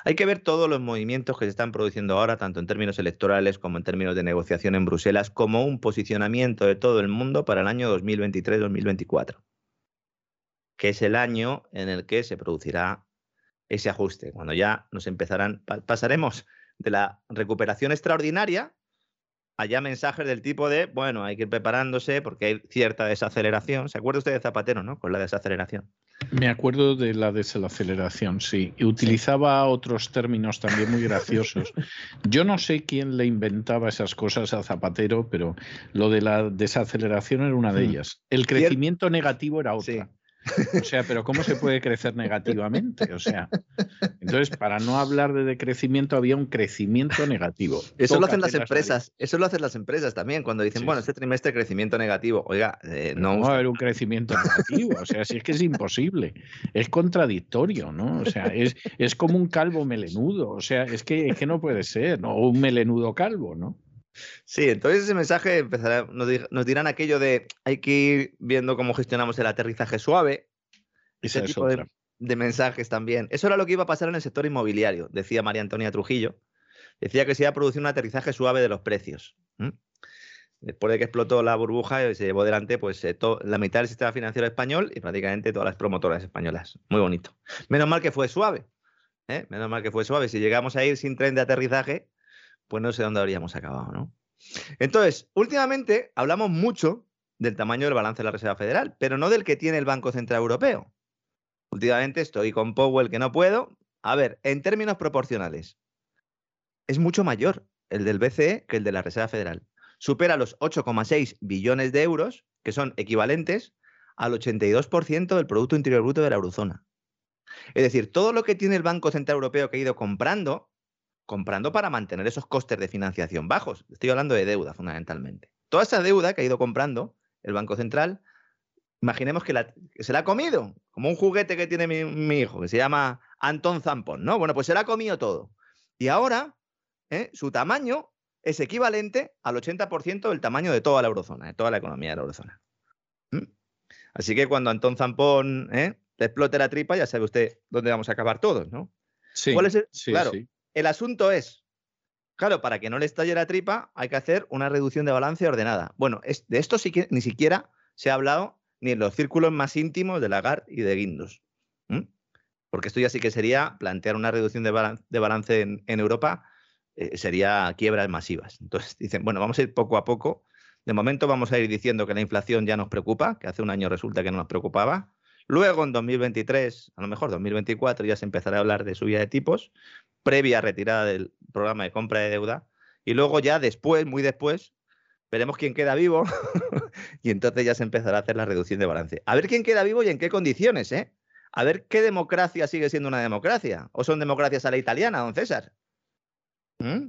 Hay que ver todos los movimientos que se están produciendo ahora, tanto en términos electorales como en términos de negociación en Bruselas, como un posicionamiento de todo el mundo para el año 2023-2024, que es el año en el que se producirá ese ajuste, cuando ya nos empezarán, pasaremos de la recuperación extraordinaria allá mensajes del tipo de, bueno, hay que ir preparándose porque hay cierta desaceleración. ¿Se acuerda usted de Zapatero, no? Con la desaceleración. Me acuerdo de la desaceleración, sí. Y utilizaba otros términos también muy graciosos. Yo no sé quién le inventaba esas cosas a Zapatero, pero lo de la desaceleración era una de hmm. ellas. El crecimiento negativo era otra. O sea, pero ¿cómo se puede crecer negativamente? O sea, entonces, para no hablar de decrecimiento, había un crecimiento negativo. Eso lo hacen las empresas, eso lo hacen las empresas también, cuando dicen, bueno, este trimestre crecimiento negativo. Oiga, eh, no. va a haber un crecimiento negativo, o sea, si es que es imposible, es contradictorio, ¿no? O sea, es, es como un calvo melenudo, o sea, es que, es que no puede ser, ¿no? O un melenudo calvo, ¿no? Sí, entonces ese mensaje empezará, nos, dirán aquello de hay que ir viendo cómo gestionamos el aterrizaje suave. Ese tipo de, mensajes también. Eso era lo que iba a pasar en el sector inmobiliario, decía María Antonia Trujillo. Decía que se iba a producir un aterrizaje suave de los precios. Después de que explotó la burbuja, y se llevó delante pues, eh, la mitad del sistema financiero español y prácticamente todas las promotoras españolas. Muy bonito. Menos mal que fue suave. ¿eh? Menos mal que fue suave. Si llegamos a ir sin tren de aterrizaje, pues no sé dónde habríamos acabado, ¿no? Entonces, últimamente hablamos mucho del tamaño del balance de la Reserva Federal, pero no del que tiene el Banco Central Europeo. Últimamente estoy con Powell que no puedo. A ver, en términos proporcionales, es mucho mayor el del BCE que el de la Reserva Federal. Supera los 8,6 billones de euros, que son equivalentes al 82% del Producto Interior Bruto de la eurozona. Es decir, todo lo que tiene el Banco Central Europeo que ha ido comprando comprando para mantener esos costes de financiación bajos. Estoy hablando de deuda fundamentalmente. Toda esa deuda que ha ido comprando el Banco Central, imaginemos que, se la ha comido, como un juguete que tiene mi, hijo, que se llama Anton Zampón, ¿no? Bueno, pues se la ha comido todo. Y ahora ¿eh? su tamaño es equivalente al 80% del tamaño de toda la eurozona, de toda la economía de la eurozona. ¿Mm? Así que cuando Anton Zampón ¿eh? te explote la tripa, ya sabe usted dónde vamos a acabar todos, ¿no? Sí, ¿Cuál es el- sí, claro, sí. El asunto es, claro, para que no le estalle la tripa hay que hacer una reducción de balance ordenada. Bueno, es- de esto sí que ni siquiera se ha hablado ni en los círculos más íntimos de Lagarde y de Guindos. Porque esto ya sí que sería plantear una reducción de balan- de balance en, en Europa, eh, sería quiebras masivas. Entonces dicen, bueno, vamos a ir poco a poco. De momento vamos a ir diciendo que la inflación ya nos preocupa, que hace un año resulta que no nos preocupaba. Luego en 2023, a lo mejor 2024, ya se empezará a hablar de subida de tipos, previa retirada del programa de compra de deuda. Y luego ya después, muy después, veremos quién queda vivo y entonces ya se empezará a hacer la reducción de balance. A ver quién queda vivo y en qué condiciones, ¿eh? A ver qué democracia sigue siendo una democracia. ¿O son democracias a la italiana, don César? ¿Mm?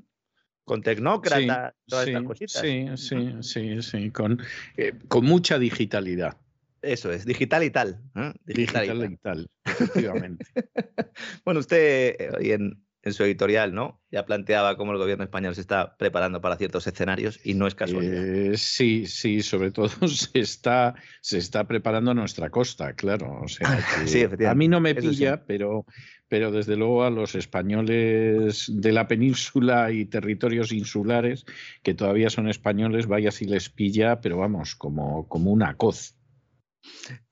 Con tecnócratas, todas sí, estas cositas. Sí, sí, sí, sí, con, eh, con mucha digitalidad. Eso es, digital y tal. ¿eh? Digital y Digital tal. y tal, efectivamente. Bueno, usted eh, hoy en, en su editorial, ¿no? Ya planteaba cómo el gobierno español se está preparando para ciertos escenarios y no es casualidad. Eh, sí, sí, sobre todo se está, se está preparando a nuestra costa, claro. O sea, que Sí, efectivamente, a mí no me eso sí. pilla, pero, pero desde luego a los españoles de la península y territorios insulares, que todavía son españoles, vaya si les pilla, pero vamos, como, como una coz.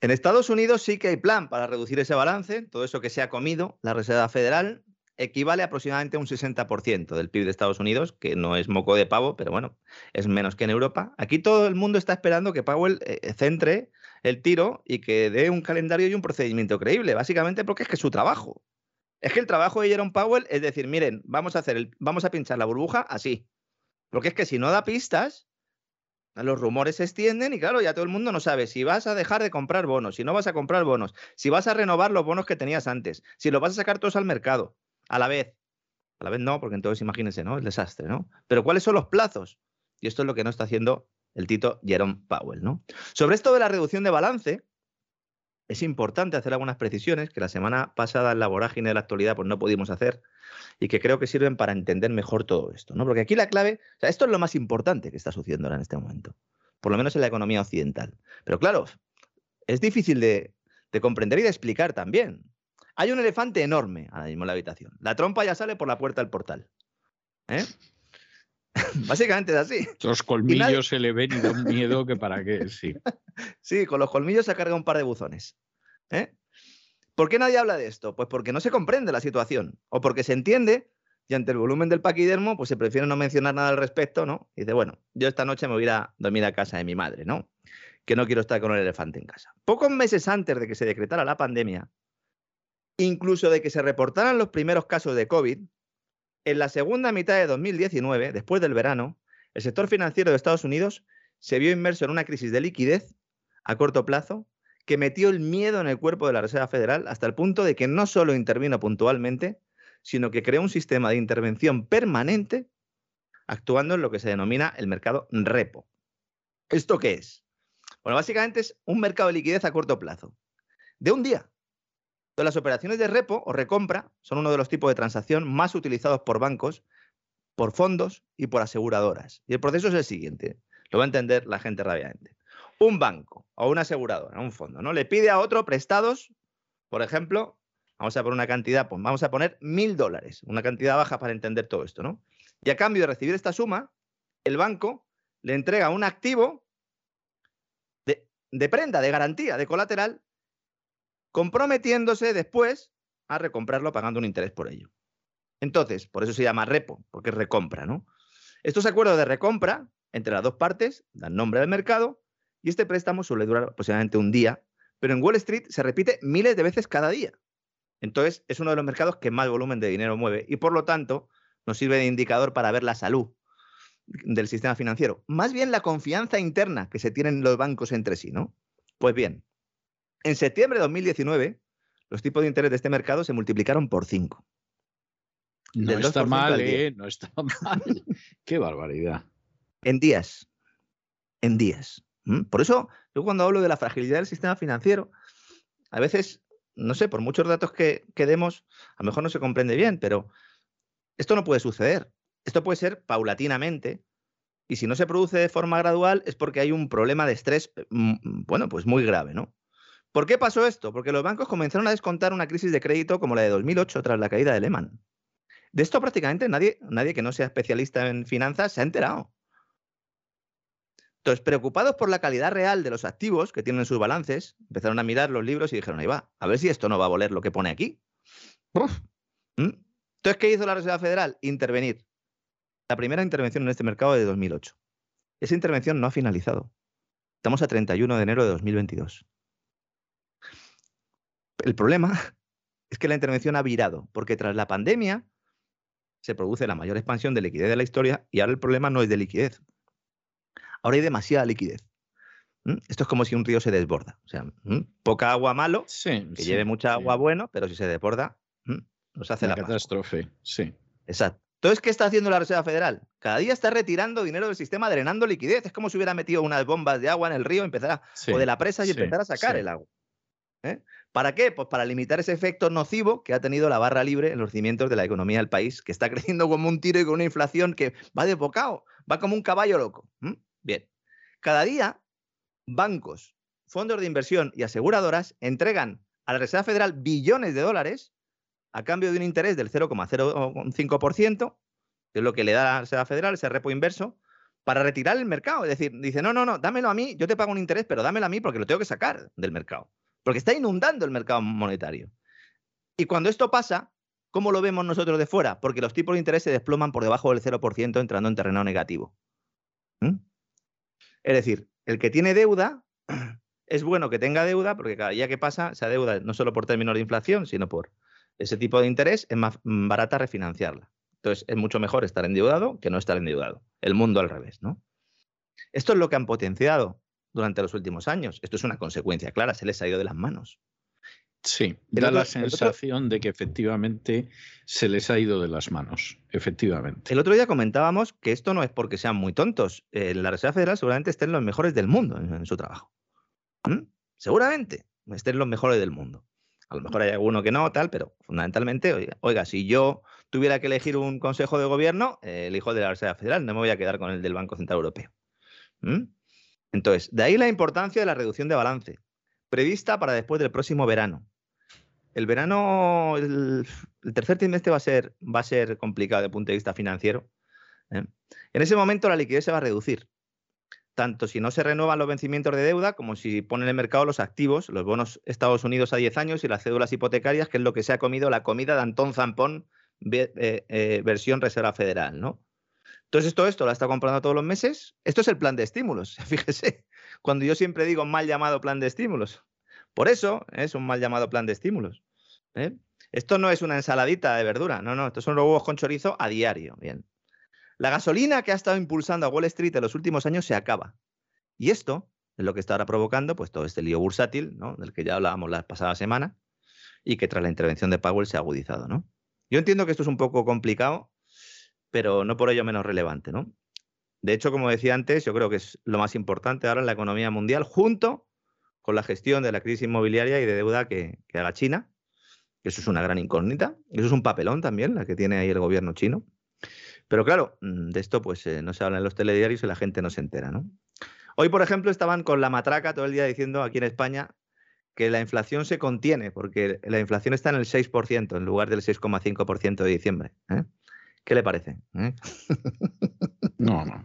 En Estados Unidos sí que hay plan para reducir ese balance. Todo eso que se ha comido la Reserva Federal equivale aproximadamente un 60% del PIB de Estados Unidos, que no es moco de pavo, pero bueno, es menos que en Europa. Aquí todo el mundo está esperando que Powell eh, centre el tiro y que dé un calendario y un procedimiento creíble, básicamente porque es que su trabajo. Es que el trabajo de Jerome Powell es decir, miren, vamos a hacer el, vamos a pinchar la burbuja así. Porque es que si no da pistas, los rumores se extienden y claro, ya todo el mundo no sabe si vas a dejar de comprar bonos, si no vas a comprar bonos, si vas a renovar los bonos que tenías antes, si los vas a sacar todos al mercado, a la vez. A la vez no, porque entonces imagínense, ¿no? El desastre, ¿no? Pero ¿cuáles son los plazos? Y esto es lo que no está haciendo el tito Jerome Powell, ¿no? Sobre esto de la reducción de balance, es importante hacer algunas precisiones que la semana pasada en la vorágine de la actualidad pues no pudimos hacer y que creo que sirven para entender mejor todo esto, ¿no? Porque aquí la clave, esto es lo más importante que está sucediendo ahora en este momento, por lo menos en la economía occidental. Pero claro, es difícil de, de comprender y de explicar también. Hay un elefante enorme ahora mismo en la habitación. La trompa ya sale por la puerta del portal. ¿eh? Básicamente es así. Los colmillos se le ven y da un miedo que para qué, sí. Sí, con los colmillos se carga un par de buzones. ¿eh? ¿Por qué nadie habla de esto? Pues porque no se comprende la situación o porque se entiende y ante el volumen del paquidermo pues se prefiere no mencionar nada al respecto, ¿no? Y dice, bueno, yo esta noche me voy a ir a dormir a casa de mi madre, ¿no? Que no quiero estar con el elefante en casa. Pocos meses antes de que se decretara la pandemia, incluso de que se reportaran los primeros casos de COVID, en la segunda mitad de 2019, después del verano, el sector financiero de Estados Unidos se vio inmerso en una crisis de liquidez a corto plazo que metió el miedo en el cuerpo de la Reserva Federal hasta el punto de que no solo intervino puntualmente, sino que creó un sistema de intervención permanente actuando en lo que se denomina el mercado repo. ¿Esto qué es? Bueno, básicamente es un mercado de liquidez a corto plazo, de un día. Entonces, las operaciones de repo o recompra son uno de los tipos de transacción más utilizados por bancos, por fondos y por aseguradoras. Y el proceso es el siguiente, lo va a entender la gente rápidamente un banco o una aseguradora, un fondo, ¿no? Le pide a otro prestados, por ejemplo, vamos a poner una cantidad, pues vamos a poner mil dólares, una cantidad baja para entender todo esto, ¿no? Y a cambio de recibir esta suma, el banco le entrega un activo de, de prenda, de garantía, de colateral, comprometiéndose después a recomprarlo pagando un interés por ello. Entonces, por eso se llama repo, porque es recompra, ¿no? Estos acuerdos de recompra entre las dos partes dan nombre al mercado y este préstamo suele durar aproximadamente un día, pero en Wall Street se repite miles de veces cada día. Entonces, es uno de los mercados que más volumen de dinero mueve y por lo tanto nos sirve de indicador para ver la salud del sistema financiero. Más bien la confianza interna que se tienen los bancos entre sí, ¿no? Pues bien, en septiembre de 2019, los tipos de interés de este mercado se multiplicaron por 5. No está 2% mal, al 10. ¿eh? No está mal. Qué barbaridad. En días. En días. ¿Mm? Por eso, yo cuando hablo de la fragilidad del sistema financiero, a veces, no sé, por muchos datos que, que demos, a lo mejor no se comprende bien, pero esto no puede suceder. Esto puede ser paulatinamente. Y si no se produce de forma gradual es porque hay un problema de estrés, mm, bueno, pues muy grave, ¿no? ¿Por qué pasó esto? Porque los bancos comenzaron a descontar una crisis de crédito como la de 2008 tras la caída de Lehman. De esto prácticamente nadie, nadie que no sea especialista en finanzas se ha enterado. Entonces, preocupados por la calidad real de los activos que tienen sus balances, empezaron a mirar los libros y dijeron, ahí va, a ver si esto no va a voler lo que pone aquí. ¿Mm? Entonces, ¿qué hizo la Reserva Federal? Intervenir. La primera intervención en este mercado de 2008. Esa intervención no ha finalizado. Estamos a 31 de enero de 2022. El problema es que la intervención ha virado, porque tras la pandemia se produce la mayor expansión de liquidez de la historia y ahora el problema no es de liquidez, Ahora hay demasiada liquidez. Esto es como si un río se desborda. O sea, poca agua malo, que lleve mucha agua bueno, pero si se desborda, nos hace la catástrofe. Sí. Exacto. Entonces, ¿qué está haciendo la Reserva Federal? Cada día está retirando dinero del sistema, drenando liquidez. Es como si hubiera metido unas bombas de agua en el río empezara, o de la presa y empezar a sacar el agua. ¿eh? ¿Para qué? Pues para limitar ese efecto nocivo que ha tenido la barra libre en los cimientos de la economía del país, que está creciendo como un tiro y con una inflación que va de bocado, va como un caballo loco. Bien, cada día bancos, fondos de inversión y aseguradoras entregan a la Reserva Federal billones de dólares a cambio de un interés del 0,05%, que es lo que le da la Reserva Federal, ese repo inverso, para retirar el mercado. Es decir, dice, no, no, no, dámelo a mí, yo te pago un interés, pero dámelo a mí porque lo tengo que sacar del mercado. Porque está inundando el mercado monetario. Y cuando esto pasa, ¿cómo lo vemos nosotros de fuera? Porque los tipos de interés se desploman por debajo del 0% entrando en terreno negativo. ¿Mm? Es decir, el que tiene deuda, es bueno que tenga deuda porque cada día que pasa, esa deuda no solo por términos de inflación, sino por ese tipo de interés, es más mm, barata refinanciarla. Entonces, es mucho mejor estar endeudado que no estar endeudado. El mundo al revés, ¿no? Esto es lo que han potenciado durante los últimos años. Esto es una consecuencia clara, se les ha ido de las manos. Sí, da la sensación de que efectivamente se les ha ido de las manos, efectivamente. El otro día comentábamos que esto no es porque sean muy tontos. Eh, la Reserva Federal seguramente estén los mejores del mundo en, su trabajo. ¿Mm? Seguramente estén los mejores del mundo. A lo mejor hay alguno que no, tal, pero fundamentalmente, oiga, si yo tuviera que elegir un consejo de gobierno, eh, elijo de la Reserva Federal, no me voy a quedar con el del Banco Central Europeo. ¿Mm? Entonces, de ahí la importancia de la reducción de balance, prevista para después del próximo verano el verano, el, tercer trimestre va a, ser, va a ser complicado desde el punto de vista financiero. ¿eh? En ese momento la liquidez se va a reducir, tanto si no se renuevan los vencimientos de deuda como si ponen en mercado los activos, los bonos Estados Unidos a 10 años y las cédulas hipotecarias, que es lo que se ha comido la comida de Antón Zampón eh, eh, versión Reserva Federal, ¿no? Entonces, todo esto lo está comprando todos los meses. Esto es el plan de estímulos, fíjese. Cuando yo siempre digo mal llamado plan de estímulos, por eso es un mal llamado plan de estímulos. ¿eh? Esto no es una ensaladita de verdura, no, no, estos son los huevos con chorizo a diario. Bien. La gasolina que ha estado impulsando a Wall Street en los últimos años se acaba. Y esto es lo que está ahora provocando pues, todo este lío bursátil, ¿no? del que ya hablábamos la pasada semana, y que tras la intervención de Powell se ha agudizado. ¿no? Yo entiendo que esto es un poco complicado, pero no por ello menos relevante. ¿no? De hecho, como decía antes, yo creo que es lo más importante ahora en la economía mundial, junto con la gestión de la crisis inmobiliaria y de deuda que, haga China. Eso es una gran incógnita. Eso es un papelón también, la que tiene ahí el gobierno chino. Pero claro, mm, de esto pues eh, no se habla en los telediarios y la gente no se entera, ¿no? Hoy, por ejemplo, estaban con la matraca todo el día diciendo aquí en España que la inflación se contiene, porque la inflación está en el 6% en lugar del 6,5% de diciembre. ¿eh? ¿Qué le parece? ¿Eh? No, no.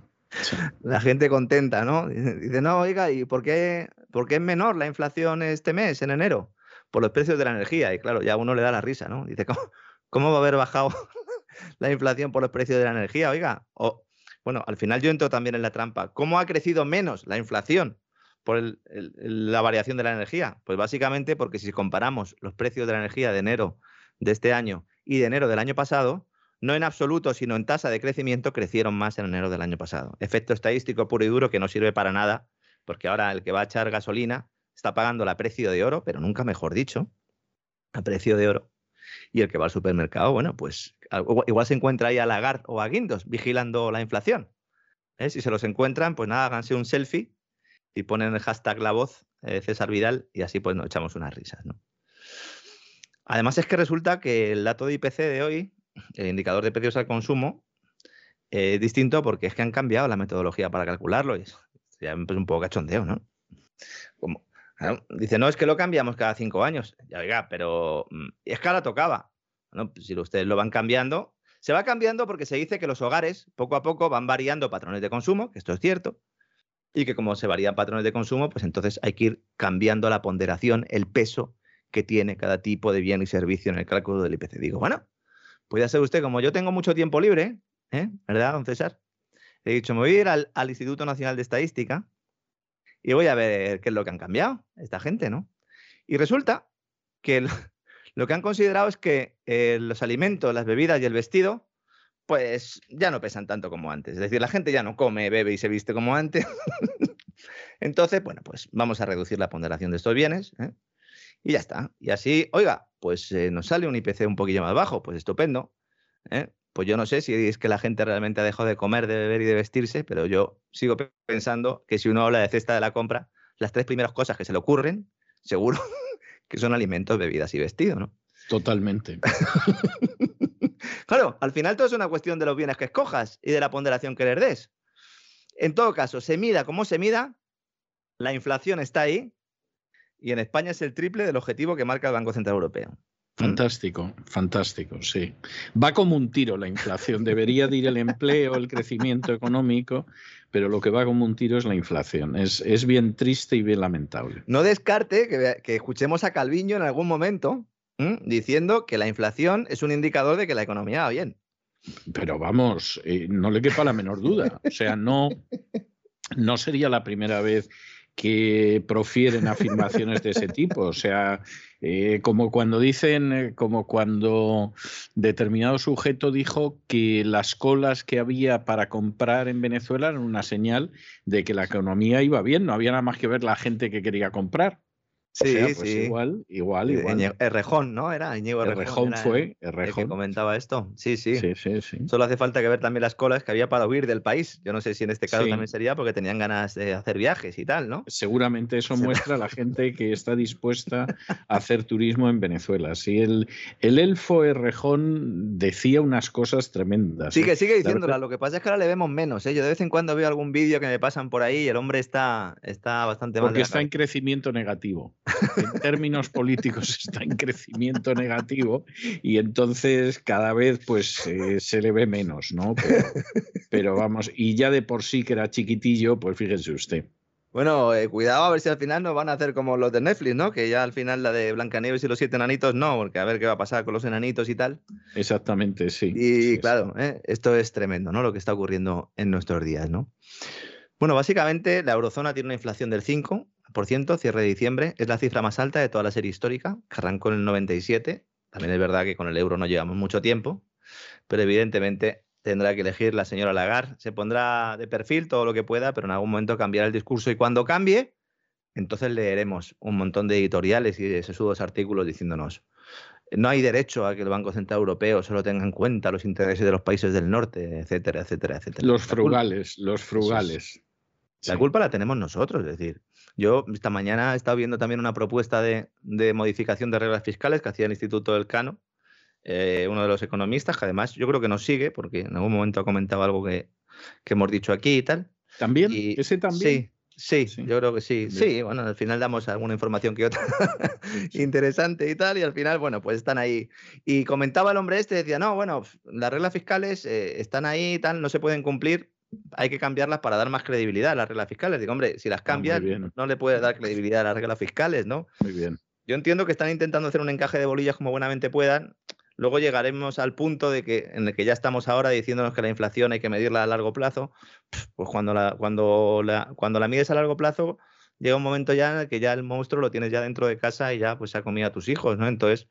La gente contenta, ¿no? Dice, no, oiga, ¿y por qué, por qué es menor la inflación este mes, en enero? Por los precios de la energía. Y claro, ya uno le da la risa, ¿no? Dice, ¿cómo, cómo va a haber bajado la inflación por los precios de la energía? Oiga, o, bueno, al final yo entro también en la trampa. ¿Cómo ha crecido menos la inflación por la variación de la energía? Pues básicamente porque si comparamos los precios de la energía de enero de este año y de enero del año pasado, no en absoluto, sino en tasa de crecimiento, crecieron más en enero del año pasado. Efecto estadístico puro y duro que no sirve para nada, porque ahora el que va a echar gasolina está pagando a precio de oro, pero nunca mejor dicho, a precio de oro. Y el que va al supermercado, bueno, pues igual se encuentra ahí a Lagarde o a Guindos vigilando la inflación. ¿eh? Si se los encuentran, pues nada, háganse un selfie y ponen el hashtag la voz eh, César Vidal y así pues nos echamos unas risas. Además es que resulta que el dato de IPC de hoy el indicador de precios al consumo es distinto porque es que han cambiado la metodología para calcularlo. Y ya es un poco cachondeo, ¿no? Dice, no, es que lo cambiamos cada cinco años. Ya, oiga, pero mm, es que ahora tocaba. Pues si ustedes lo van cambiando, se va cambiando porque se dice que los hogares poco a poco van variando patrones de consumo, que esto es cierto, y que como se varían patrones de consumo, pues entonces hay que ir cambiando la ponderación, el peso que tiene cada tipo de bien y servicio en el cálculo del IPC. Digo, bueno, puede ser usted, como yo tengo mucho tiempo libre, ¿eh? ¿verdad, don César? He dicho, me voy a ir al, Instituto Nacional de Estadística y voy a ver qué es lo que han cambiado esta gente, ¿no? Y resulta que lo, que han considerado es que eh, los alimentos, las bebidas y el vestido, pues ya no pesan tanto como antes. Es decir, la gente ya no come, bebe y se viste como antes. Entonces, bueno, pues vamos a reducir la ponderación de estos bienes. ¿eh? Y ya está. Y así, oiga, pues eh, nos sale un IPC un poquillo más bajo, pues estupendo. ¿eh? Pues yo no sé si es que la gente realmente ha dejado de comer, de beber y de vestirse, pero yo sigo pensando que si uno habla de cesta de la compra, las tres primeras cosas que se le ocurren, seguro que son alimentos, bebidas y vestido, ¿no? Totalmente. claro, al final todo es una cuestión de los bienes que escojas y de la ponderación que le des. En todo caso, se mida como se mida, la inflación está ahí, y en España es el triple del objetivo que marca el Banco Central Europeo. Fantástico, fantástico, sí. Va como un tiro la inflación. Debería ir el empleo, el crecimiento económico, pero lo que va como un tiro es la inflación. Es, es bien triste y bien lamentable. No descarte que, escuchemos a Calviño en algún momento diciendo que la inflación es un indicador de que la economía va bien. Pero vamos, eh, no le quepa la menor duda. O sea, no, no sería la primera vez que profieren afirmaciones de ese tipo. O sea, eh, como cuando dicen, eh, como cuando determinado sujeto dijo que las colas que había para comprar en Venezuela eran una señal de que la economía iba bien, no había nada más que ver la gente que quería comprar. Sí, pues sí. Igual, igual, igual. Errejón, ¿no? Era Íñigo Errejón. fue, Errejón. que comentaba esto. Sí, sí. Sí, sí, sí. Solo hace falta que ver también las colas que había para huir del país. Yo no sé si en este caso también sería porque tenían ganas de hacer viajes y tal, ¿no? Seguramente eso muestra a la gente que está dispuesta a hacer turismo en Venezuela. Sí, el, el elfo Errejón decía unas cosas tremendas. Sí, ¿eh? que sigue diciéndola. Lo que pasa es que ahora le vemos menos. ¿eh? Yo de vez en cuando veo algún vídeo que me pasan por ahí y el hombre está, está bastante mal. Porque está en crecimiento negativo en términos políticos está en crecimiento negativo y entonces cada vez pues eh, se le ve menos, ¿no? Pero, vamos, y ya de por sí que era chiquitillo, pues fíjese usted. Bueno, eh, cuidado a ver si al final nos van a hacer como los de Netflix, ¿no? Que ya al final la de Blancanieves y los siete enanitos no, porque a ver qué va a pasar con los enanitos y tal. Exactamente, sí. Y claro, ¿eh? esto es tremendo, ¿no? Lo que está ocurriendo en nuestros días, ¿no? Bueno, básicamente la eurozona tiene una inflación del 5, cierre de diciembre, es la cifra más alta de toda la serie histórica, que arrancó en el 97. También es verdad que con el euro no llevamos mucho tiempo, pero evidentemente tendrá que elegir la señora Lagarde. Se pondrá de perfil todo lo que pueda, pero en algún momento cambiará el discurso y cuando cambie, entonces leeremos un montón de editoriales y de sesudos artículos diciéndonos no hay derecho a que el Banco Central Europeo solo tenga en cuenta los intereses de los países del norte, etcétera, etcétera, etcétera. Los frugales, los frugales. La culpa la tenemos nosotros, es decir, yo esta mañana he estado viendo también una propuesta de, modificación de reglas fiscales que hacía el Instituto del Cano, eh, uno de los economistas, que además yo creo que nos sigue, porque en algún momento ha comentado algo que, hemos dicho aquí y tal. ¿También? ¿Ese también? Sí, sí, yo creo que sí. Sí, bueno, al final damos alguna información que otra interesante y tal, y al final, bueno, pues están ahí. Y comentaba el hombre este, decía, no, bueno, las reglas fiscales eh, están ahí y tal, no se pueden cumplir, hay que cambiarlas para dar más credibilidad a las reglas fiscales. Digo, hombre, si las ah, cambias, no le puedes dar credibilidad a las reglas fiscales, ¿no? Muy bien. Yo entiendo que están intentando hacer un encaje de bolillas como buenamente puedan. Luego llegaremos al punto de que, en el que ya estamos ahora diciéndonos que la inflación hay que medirla a largo plazo. Pues cuando la, cuando la, cuando la mides a largo plazo, llega un momento ya en el que ya el monstruo lo tienes ya dentro de casa y ya pues se ha comido a tus hijos, ¿no? Entonces,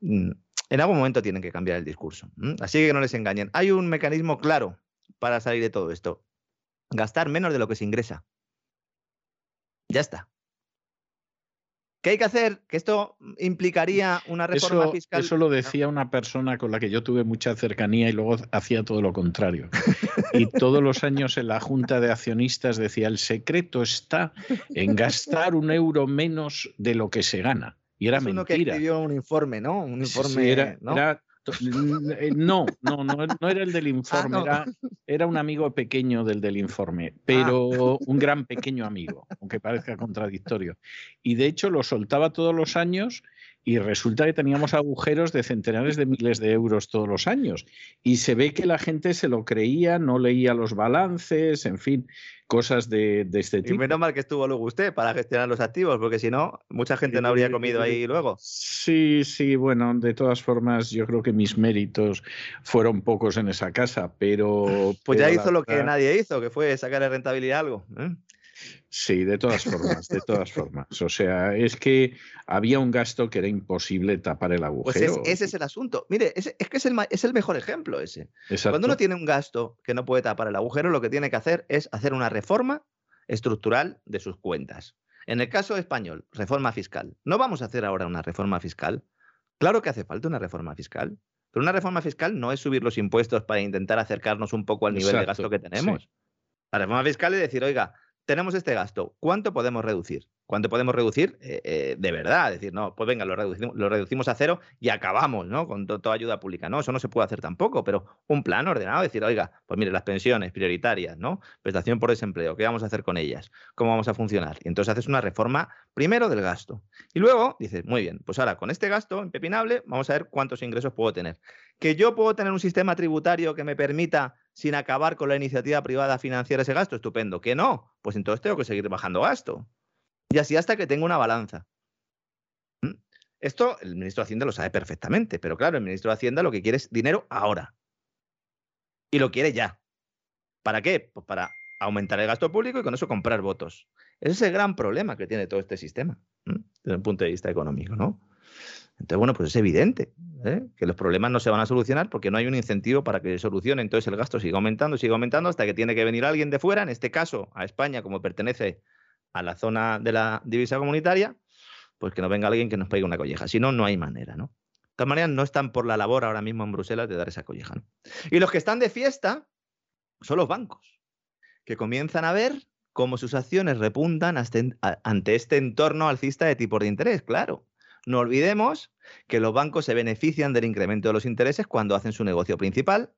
mm, en algún momento tienen que cambiar el discurso. Así que no les engañen. Hay un mecanismo claro para salir de todo esto? Gastar menos de lo que se ingresa. Ya está. ¿Qué hay que hacer? Que esto implicaría una reforma fiscal. Eso lo decía una persona con la que yo tuve mucha cercanía y luego hacía todo lo contrario. Y todos los años en la junta de accionistas decía: el secreto está en gastar un euro menos de lo que se gana. Y era es mentira. Uno que escribió un informe, ¿no? Un informe. era, Eh, no, no, no, no era el del informe, Ah, no. era, era un amigo pequeño del del informe, Ah. pero un gran pequeño amigo, aunque parezca contradictorio. Y de hecho lo soltaba todos los años y resulta que teníamos agujeros de centenares de miles de euros todos los años. Y se ve que la gente se lo creía, no leía los balances, en fin, cosas de, de este Y tipo. menos mal que estuvo luego usted para gestionar los activos, porque si no, mucha gente no habría comido ahí luego. Sí, sí, bueno, de todas formas, yo creo que mis méritos fueron pocos en esa casa, pero. Pues ya hizo la lo que nadie hizo, que fue sacarle rentabilidad a algo. ¿eh? Sí, de todas formas, de todas formas. O sea, es que había un gasto que era imposible tapar el Pues es- agujero. ese es el asunto. Mire, es que es el, es el mejor ejemplo ese. Exacto. Cuando uno tiene un gasto que no puede tapar el agujero, lo que tiene que hacer es hacer una reforma estructural de sus cuentas. En el caso español, reforma fiscal. No vamos a hacer ahora una reforma fiscal. Claro que hace falta una reforma fiscal, pero una reforma fiscal no es subir los impuestos para intentar acercarnos un poco al nivel de gasto que tenemos. La reforma fiscal es decir, oiga, tenemos este gasto, ¿cuánto podemos reducir? ¿Cuánto podemos reducir eh, eh, de verdad? Es decir, no, pues venga, lo reducimos, lo reducimos a cero y acabamos, ¿no? Con to- toda ayuda pública. No, eso no se puede hacer tampoco, pero un plan ordenado, decir, oiga, pues mire, las pensiones prioritarias, ¿no? Prestación por desempleo, ¿qué vamos a hacer con ellas? ¿Cómo vamos a funcionar? Y entonces haces una reforma primero del gasto. Y luego dices, muy bien, pues ahora con este gasto impepinable, vamos a ver cuántos ingresos puedo tener. Que yo puedo tener un sistema tributario que me permita, sin acabar con la iniciativa privada, financiar ese gasto, estupendo. Que no, pues entonces tengo que seguir bajando gasto. Y así hasta que tenga una balanza. ¿Mm? Esto el ministro de Hacienda lo sabe perfectamente, pero claro, el ministro de Hacienda lo que quiere es dinero ahora. Y lo quiere ya. ¿Para qué? Pues para aumentar el gasto público y con eso comprar votos. Ese es el gran problema que tiene todo este sistema, desde un punto de vista económico, ¿no? Entonces, bueno, pues es evidente ¿eh? que los problemas no se van a solucionar porque no hay un incentivo para que se solucione. Entonces el gasto sigue aumentando, sigue aumentando hasta que tiene que venir alguien de fuera, en este caso a España, como pertenece a la zona de la divisa comunitaria, pues que nos venga alguien que nos pegue una colleja. Si no, no hay manera, ¿no? De todas maneras, no están por la labor ahora mismo en Bruselas de dar esa colleja. ¿no? Y los que están de fiesta son los bancos, que comienzan a ver cómo sus acciones repuntan ante este entorno alcista de tipos de interés, claro. No olvidemos que los bancos se benefician del incremento de los intereses cuando hacen su negocio principal,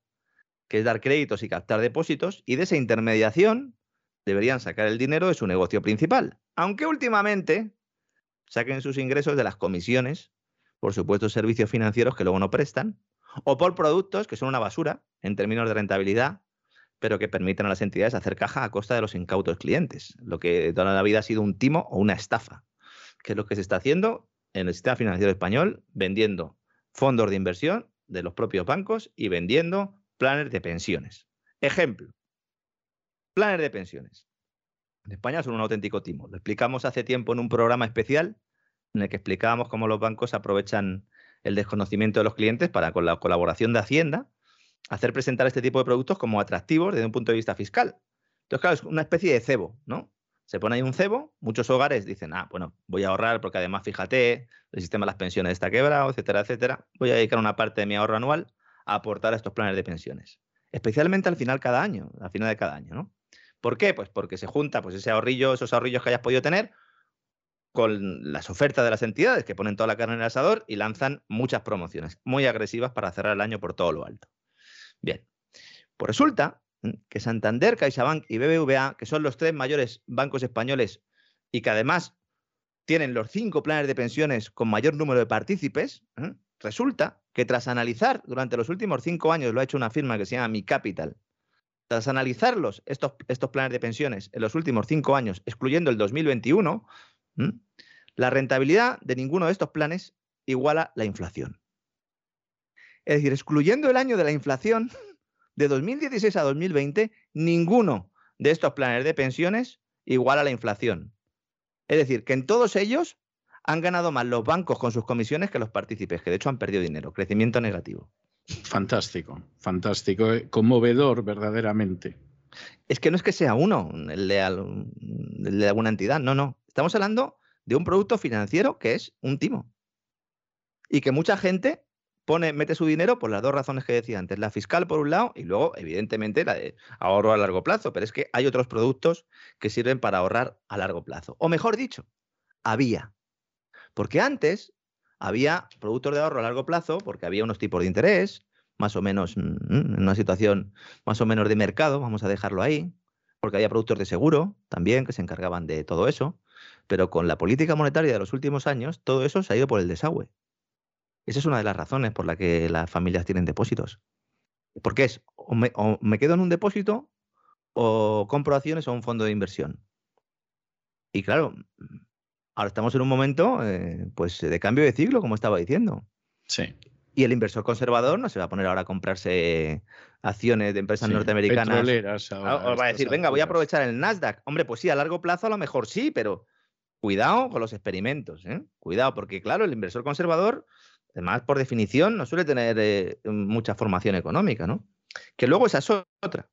que es dar créditos y captar depósitos, y de esa intermediación deberían sacar el dinero de su negocio principal. Aunque últimamente saquen sus ingresos de las comisiones por supuestos servicios financieros que luego no prestan, o por productos que son una basura en términos de rentabilidad, pero que permiten a las entidades hacer caja a costa de los incautos clientes, lo que toda la vida ha sido un timo o una estafa, que es lo que se está haciendo en el sistema financiero español, vendiendo fondos de inversión de los propios bancos y vendiendo planes de pensiones. Ejemplo, planes de pensiones. En España son un auténtico timo. Lo explicamos hace tiempo en un programa especial en el que explicábamos cómo los bancos aprovechan el desconocimiento de los clientes para, con la colaboración de Hacienda, hacer presentar este tipo de productos como atractivos desde un punto de vista fiscal. Entonces, claro, es una especie de cebo, ¿no? Se pone ahí un cebo, muchos hogares dicen, ah, bueno, voy a ahorrar porque además, fíjate, el sistema de las pensiones está quebrado, etcétera, etcétera. Voy a dedicar una parte de mi ahorro anual a aportar a estos planes de pensiones. Especialmente al final cada año, al final de cada año, ¿no? ¿Por qué? Pues porque se junta pues, ese ahorrillo, esos ahorrillos que hayas podido tener con las ofertas de las entidades que ponen toda la carne en el asador y lanzan muchas promociones muy agresivas para cerrar el año por todo lo alto. Bien, pues resulta que Santander, CaixaBank y BBVA, que son los tres mayores bancos españoles y que además tienen los cinco planes de pensiones con mayor número de partícipes, ¿eh? resulta que tras analizar durante los últimos cinco años, lo ha hecho una firma que se llama Mi Capital, tras analizarlos, estos, estos planes de pensiones en los últimos cinco años, excluyendo el 2021, ¿m? la rentabilidad de ninguno de estos planes iguala la inflación. Es decir, excluyendo el año de la inflación, de 2016 a 2020, ninguno de estos planes de pensiones iguala la inflación. Es decir, que en todos ellos han ganado más los bancos con sus comisiones que los partícipes, que de hecho han perdido dinero, crecimiento negativo. Fantástico, fantástico, eh, conmovedor verdaderamente. Es que no es que sea uno, el de, al- el de alguna entidad, no, no. Estamos hablando de un producto financiero que es un timo. Y que mucha gente pone, mete su dinero por las dos razones que decía antes, la fiscal por un lado y luego, evidentemente, la de ahorro a largo plazo. Pero es que hay otros productos que sirven para ahorrar a largo plazo. O mejor dicho, había. Porque antes había productos de ahorro a largo plazo porque había unos tipos de interés, más o menos mm, en una situación más o menos de mercado, vamos a dejarlo ahí, porque había productos de seguro también que se encargaban de todo eso, pero con la política monetaria de los últimos años, todo eso se ha ido por el desagüe. Esa es una de las razones por la que las familias tienen depósitos. Porque es, o me, o me quedo en un depósito o compro acciones o un fondo de inversión. Y claro, ahora estamos en un momento eh, pues de cambio de ciclo, como estaba diciendo. Sí. Y el inversor conservador no se va a poner ahora a comprarse acciones de empresas norteamericanas. Ahora, Ah, o va a decir, venga, voy a aprovechar el Nasdaq. Hombre, pues sí, a largo plazo a lo mejor sí, pero cuidado con los experimentos. ¿eh? Cuidado, porque claro, el inversor conservador, además por definición, no suele tener eh, mucha formación económica, ¿no? Que luego esa es otra.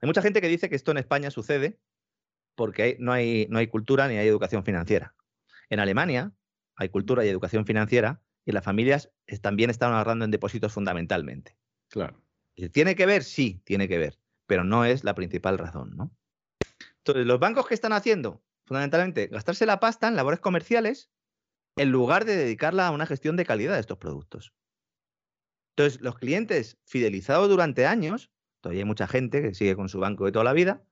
Hay mucha gente que dice que esto en España sucede porque hay- no, hay, no hay cultura ni hay educación financiera. En Alemania hay cultura y educación financiera y las familias también están ahorrando en depósitos fundamentalmente. Claro. ¿Tiene que ver? Sí, tiene que ver, pero no es la principal razón, ¿no? Entonces, los bancos que están haciendo, fundamentalmente, gastarse la pasta en labores comerciales en lugar de dedicarla a una gestión de calidad de estos productos. Entonces, los clientes fidelizados durante años, todavía hay mucha gente que sigue con su banco de toda la vida,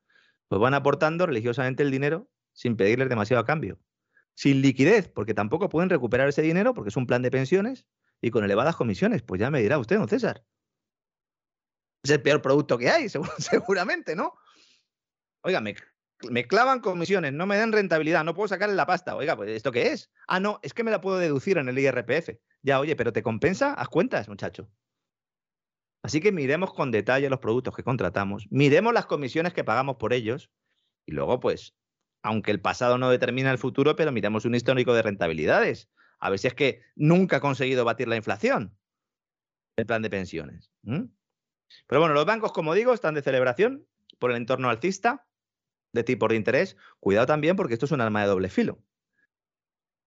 pues van aportando religiosamente el dinero sin pedirles demasiado a cambio. Sin liquidez, porque tampoco pueden recuperar ese dinero porque es un plan de pensiones y con elevadas comisiones. Pues ya me dirá usted, don César. Es el peor producto que hay, seguramente, ¿no? Oiga, me, clavan comisiones, no me dan rentabilidad, no puedo sacarle la pasta. Oiga, pues ¿esto qué es? Ah, no, es que me la puedo deducir en el IRPF. Ya, oye, pero ¿te compensa? Haz cuentas, muchacho. Así que miremos con detalle los productos que contratamos, miremos las comisiones que pagamos por ellos y luego, pues, aunque el pasado no determina el futuro, pero miremos un histórico de rentabilidades. A ver si es que nunca ha conseguido batir la inflación el plan de pensiones. Pero bueno, los bancos, como digo, están de celebración por el entorno alcista de tipos de interés. Cuidado también porque esto es un arma de doble filo.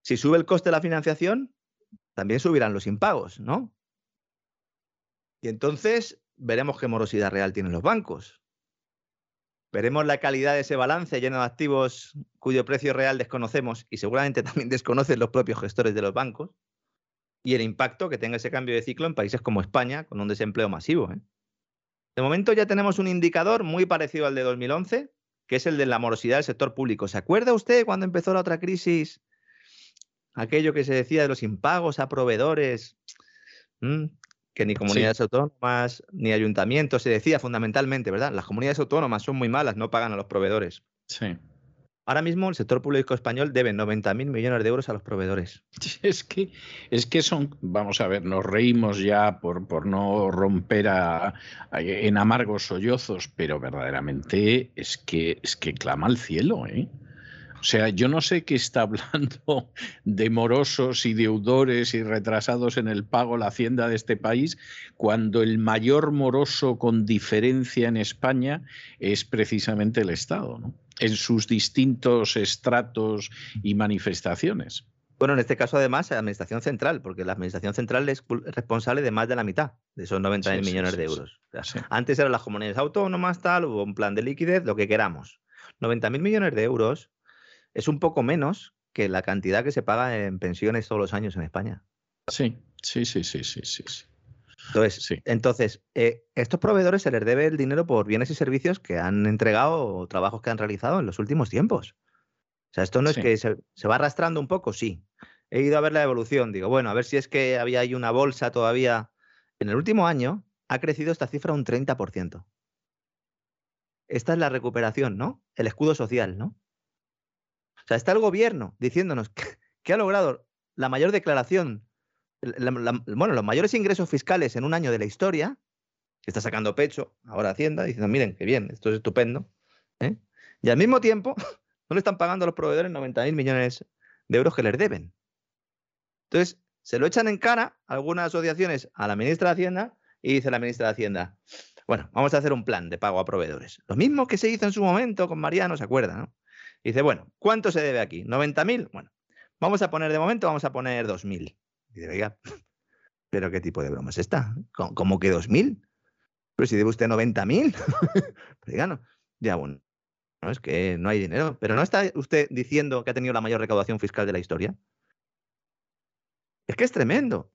Si sube el coste de la financiación, también subirán los impagos, ¿no? Y entonces veremos qué morosidad real tienen los bancos. Veremos la calidad de ese balance lleno de activos cuyo precio real desconocemos y seguramente también desconocen los propios gestores de los bancos y el impacto que tenga ese cambio de ciclo en países como España con un desempleo masivo. ¿eh? De momento ya tenemos un indicador muy parecido al de 2011, que es el de la morosidad del sector público. ¿Se acuerda usted cuando empezó la otra crisis? Aquello que se decía de los impagos a proveedores, que ni comunidades autónomas ni ayuntamientos, se decía fundamentalmente, ¿verdad? Las comunidades autónomas son muy malas, no pagan a los proveedores. Sí. Ahora mismo el sector público español debe 90.000 millones de euros a los proveedores. Es que, es que son, vamos a ver, nos reímos ya por, por no romper a- en amargos sollozos, pero verdaderamente es que, es que clama al cielo, ¿eh? O sea, yo no sé qué está hablando de morosos y deudores y retrasados en el pago la hacienda de este país, cuando el mayor moroso con diferencia en España es precisamente el Estado, ¿no? En sus distintos estratos y manifestaciones. Bueno, en este caso además la Administración Central, porque la Administración Central es responsable de más de la mitad de esos 90.000 Sí, sí, millones sí, de euros. O sea, Sí. Antes eran las comunidades autónomas, tal, hubo un plan de liquidez, lo que queramos. 90.000 millones de euros es un poco menos que la cantidad que se paga en pensiones todos los años en España. Sí, sí, sí, sí, sí, sí. Entonces, Sí. entonces eh, estos proveedores se les debe el dinero por bienes y servicios que han entregado o trabajos que han realizado en los últimos tiempos. O sea, esto no Sí. es que se, se va arrastrando un poco, sí. He ido a ver la evolución, digo, bueno, a ver si es que había ahí una bolsa todavía. En el último año ha crecido esta cifra un 30%. Esta es la recuperación, ¿no? El escudo social, ¿no? O sea, está el gobierno diciéndonos que, que ha logrado la mayor declaración, bueno, los mayores ingresos fiscales en un año de la historia, que está sacando pecho ahora Hacienda, diciendo, miren, qué bien, esto es estupendo. ¿eh? Y al mismo tiempo, no le están pagando a los proveedores 90.000 millones de euros que les deben. Entonces, se lo echan en cara algunas asociaciones a la ministra de Hacienda y dice la ministra de Hacienda, bueno, vamos a hacer un plan de pago a proveedores. Lo mismo que se hizo en su momento con Mariano, ¿se acuerda? dice, bueno, ¿cuánto se debe aquí? ¿90.000? Bueno, vamos a poner de momento, vamos a poner 2.000. Dice, oiga, ¿pero qué tipo de broma es esta? ¿Cómo, que 2.000? Pero si debe usted 90.000. Pero diga, no. Ya, bueno, no es que no hay dinero. Pero ¿no está usted diciendo que ha tenido la mayor recaudación fiscal de la historia? Es que es tremendo.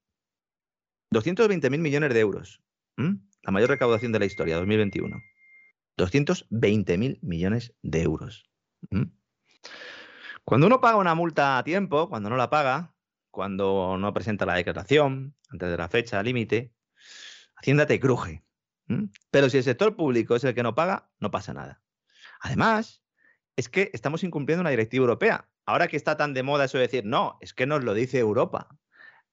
220.000 millones de euros. La mayor recaudación de la historia, 2021. 220.000 millones de euros. Cuando uno paga una multa a tiempo, cuando no la paga, cuando no presenta la declaración antes de la fecha límite, Hacienda te cruje. Pero si el sector público es el que no paga, no pasa nada. Además, es que estamos incumpliendo una directiva europea. Ahora que está tan de moda eso de decir, no, es que nos lo dice Europa.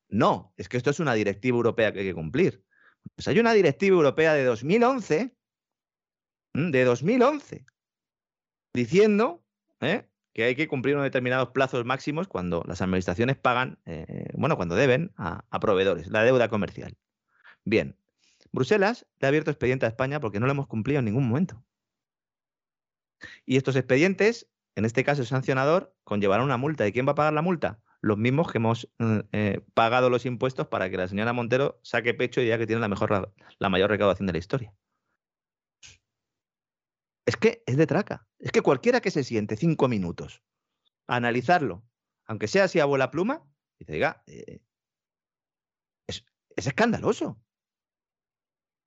No, es que esto es una directiva europea que hay que cumplir. Pues hay una directiva europea de 2011, de 2011, diciendo ¿eh? Que hay que cumplir unos determinados plazos máximos cuando las administraciones pagan, eh, bueno, cuando deben a, proveedores, la deuda comercial. Bien, Bruselas le ha abierto expediente a España porque no lo hemos cumplido en ningún momento. Y estos expedientes, en este caso sancionador, conllevarán una multa. ¿Y quién va a pagar la multa? Los mismos que hemos mm, eh, pagado los impuestos para que la señora Montero saque pecho y ya que tiene la, mejor, la mayor recaudación de la historia. Es que es de traca. Es que cualquiera que se siente cinco minutos a analizarlo, aunque sea así abuela pluma, y te diga, es escandaloso.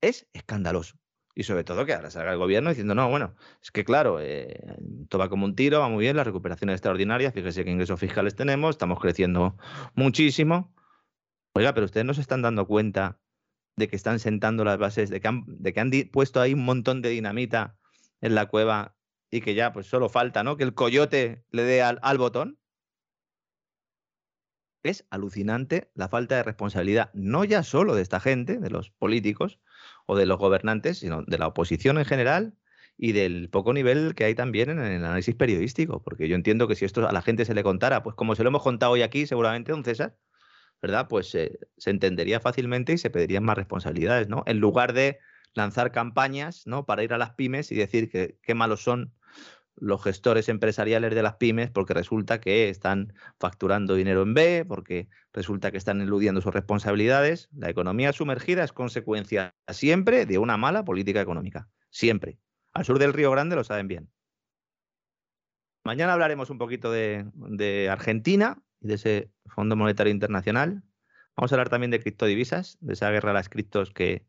Es escandaloso. Y sobre todo que ahora salga el gobierno diciendo, no, bueno, es que claro, eh, todo va como un tiro, va muy bien, la recuperación es extraordinaria, fíjese qué ingresos fiscales tenemos, estamos creciendo muchísimo. Oiga, pero ustedes no se están dando cuenta de que están sentando las bases, de de que han puesto ahí un montón de dinamita en la cueva y que ya pues solo falta, ¿no? Que el coyote le dé al, al botón. Es alucinante la falta de responsabilidad, no ya solo de esta gente, de los políticos, o de los gobernantes, sino de la oposición en general y del poco nivel que hay también en el análisis periodístico, porque yo entiendo que si esto a la gente se le contara, pues como se lo hemos contado hoy aquí, seguramente, don César, ¿verdad? Pues eh, se entendería fácilmente y se pedirían más responsabilidades, ¿no? En lugar de lanzar campañas, ¿no? Para ir a las pymes y decir que qué malos son los gestores empresariales de las pymes porque resulta que están facturando dinero en B, porque resulta que están eludiendo sus responsabilidades. La economía sumergida es consecuencia siempre de una mala política económica. Siempre. Al sur del Río Grande lo saben bien. Mañana hablaremos un poquito de, Argentina y de ese Fondo Monetario Internacional. Vamos a hablar también de criptodivisas, de esa guerra a las criptos que,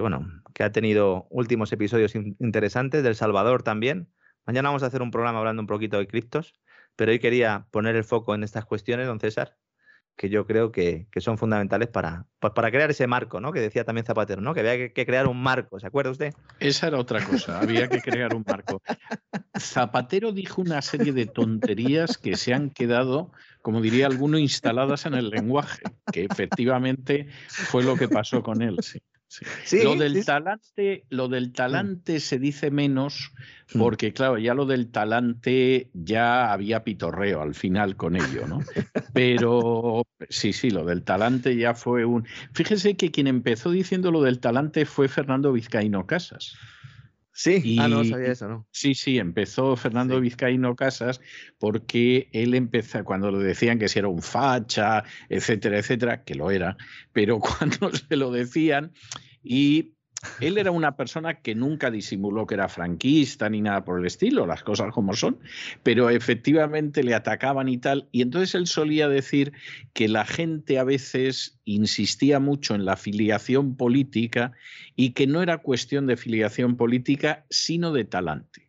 bueno, que ha tenido últimos episodios interesantes, del Salvador también. Mañana vamos a hacer un programa hablando un poquito de criptos, pero hoy quería poner el foco en estas cuestiones, don César, que yo creo que, son fundamentales para, pues para crear ese marco, ¿no? Que decía también Zapatero, ¿no? Que había que, crear un marco, ¿se acuerda usted? Esa era otra cosa, había que crear un marco. Zapatero dijo una serie de tonterías que se han quedado, como diría alguno, instaladas en el lenguaje, que efectivamente fue lo que pasó con él, sí lo, del talante, lo del mm. talante se dice menos mm. porque, claro, ya lo del talante ya había pitorreo al final con ello, ¿no? Pero sí, sí, lo del talante ya fue un... Fíjese que quien empezó diciendo lo del talante fue Fernando Vizcaíno Casas. Sí, ah, no sabía eso, ¿no? Sí, sí, empezó Fernando Vizcaíno Casas porque él empezó, cuando le decían que si era un facha, etcétera, etcétera, que lo era, pero cuando se lo decían y él era una persona que nunca disimuló que era franquista ni nada por el estilo, las cosas como son, pero efectivamente le atacaban y tal. Y entonces él solía decir que la gente a veces insistía mucho en la filiación política y que no era cuestión de filiación política, sino de talante.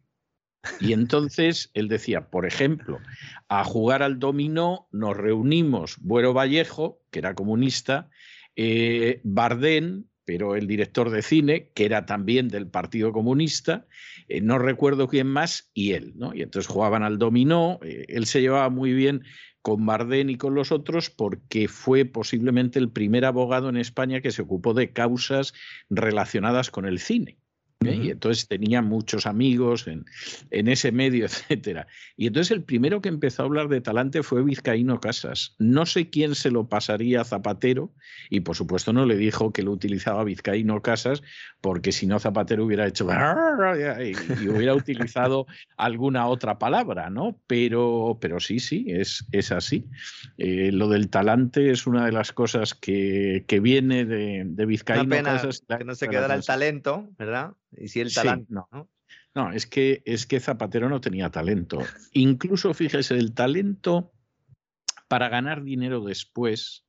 Y entonces él decía, por ejemplo, a jugar al dominó nos reunimos Buero Vallejo, que era comunista, eh, Bardén, pero el director de cine, que era también del Partido Comunista, eh, no recuerdo quién más, y él, ¿no? Y entonces jugaban al dominó, eh, él se llevaba muy bien con Bardén y con los otros porque fue posiblemente el primer abogado en España que se ocupó de causas relacionadas con el cine. ¿Eh? Y entonces tenía muchos amigos en, ese medio, etcétera. Y entonces el primero que empezó a hablar de talante fue Vizcaíno Casas. No sé quién se lo pasaría a Zapatero, y por supuesto no le dijo que lo utilizaba Vizcaíno Casas, porque si no Zapatero hubiera hecho y, hubiera utilizado alguna otra palabra, ¿no? Pero, pero sí, sí, es, es así. Eh, lo del talante es una de las cosas que, viene de, de Vizcaíno Casas. Que no se quedara el talento, ¿verdad? Y si el talento. no. no. es, que, es que Zapatero no tenía talento. Incluso, fíjese, el talento para ganar dinero después,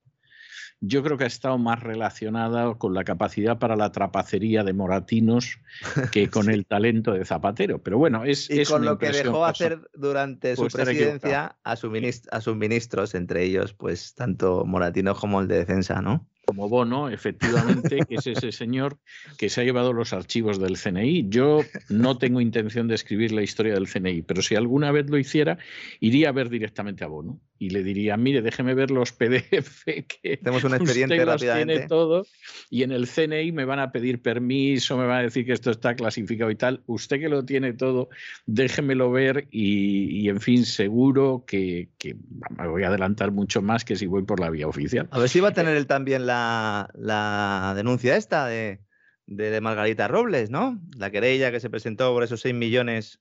yo creo que ha estado más relacionada con la capacidad para la trapacería de Moratinos que con el talento de Zapatero. Pero bueno, es. Y es con lo que dejó hacer durante su presidencia a sus ministros, entre ellos, pues tanto Moratinos como el de defensa, ¿no? Como Bono, efectivamente, que es ese señor que se ha llevado los archivos del CNI. Yo no tengo intención de escribir la historia del CNI, pero si alguna vez lo hiciera, iría a ver directamente a Bono y le diría, mire, déjeme ver los PDF que Hacemos un expediente usted los tiene todo y en el CNI me van a pedir permiso, me van a decir que esto está clasificado y tal. Usted que lo tiene todo, déjemelo ver y, y, en fin, seguro que, que me voy a adelantar mucho más que si voy por la vía oficial. A ver si va a tener él también la, la denuncia esta de, de, Margarita Robles, ¿no? La querella que se presentó por esos 6 millones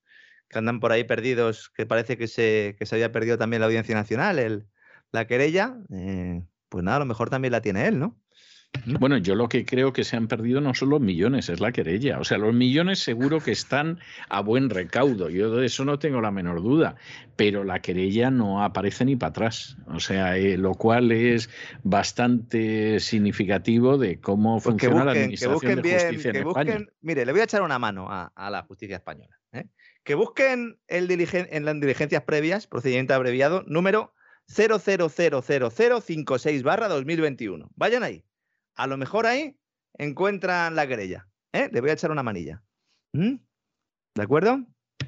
que andan por ahí perdidos, que parece que se, que se había perdido también la Audiencia Nacional, el, la querella. Eh, pues nada, a lo mejor también la tiene él, ¿no? Bueno, yo lo que creo que se han perdido no son los millones, es la querella. O sea, los millones seguro que están a buen recaudo. Yo de eso no tengo la menor duda. Pero la querella no aparece ni para atrás. O sea, eh, lo cual es bastante significativo de cómo Pues funciona la busquen, que administración de bien, justicia que en busquen, España. mire, le voy a echar una mano a, a la justicia española. ¿eh? Que busquen el diligen- en las diligencias previas, procedimiento abreviado, número 0000056 barra 2021. Vayan ahí. A lo mejor ahí encuentran la querella. ¿eh? Le voy a echar una manilla. ¿Mm? ¿De acuerdo?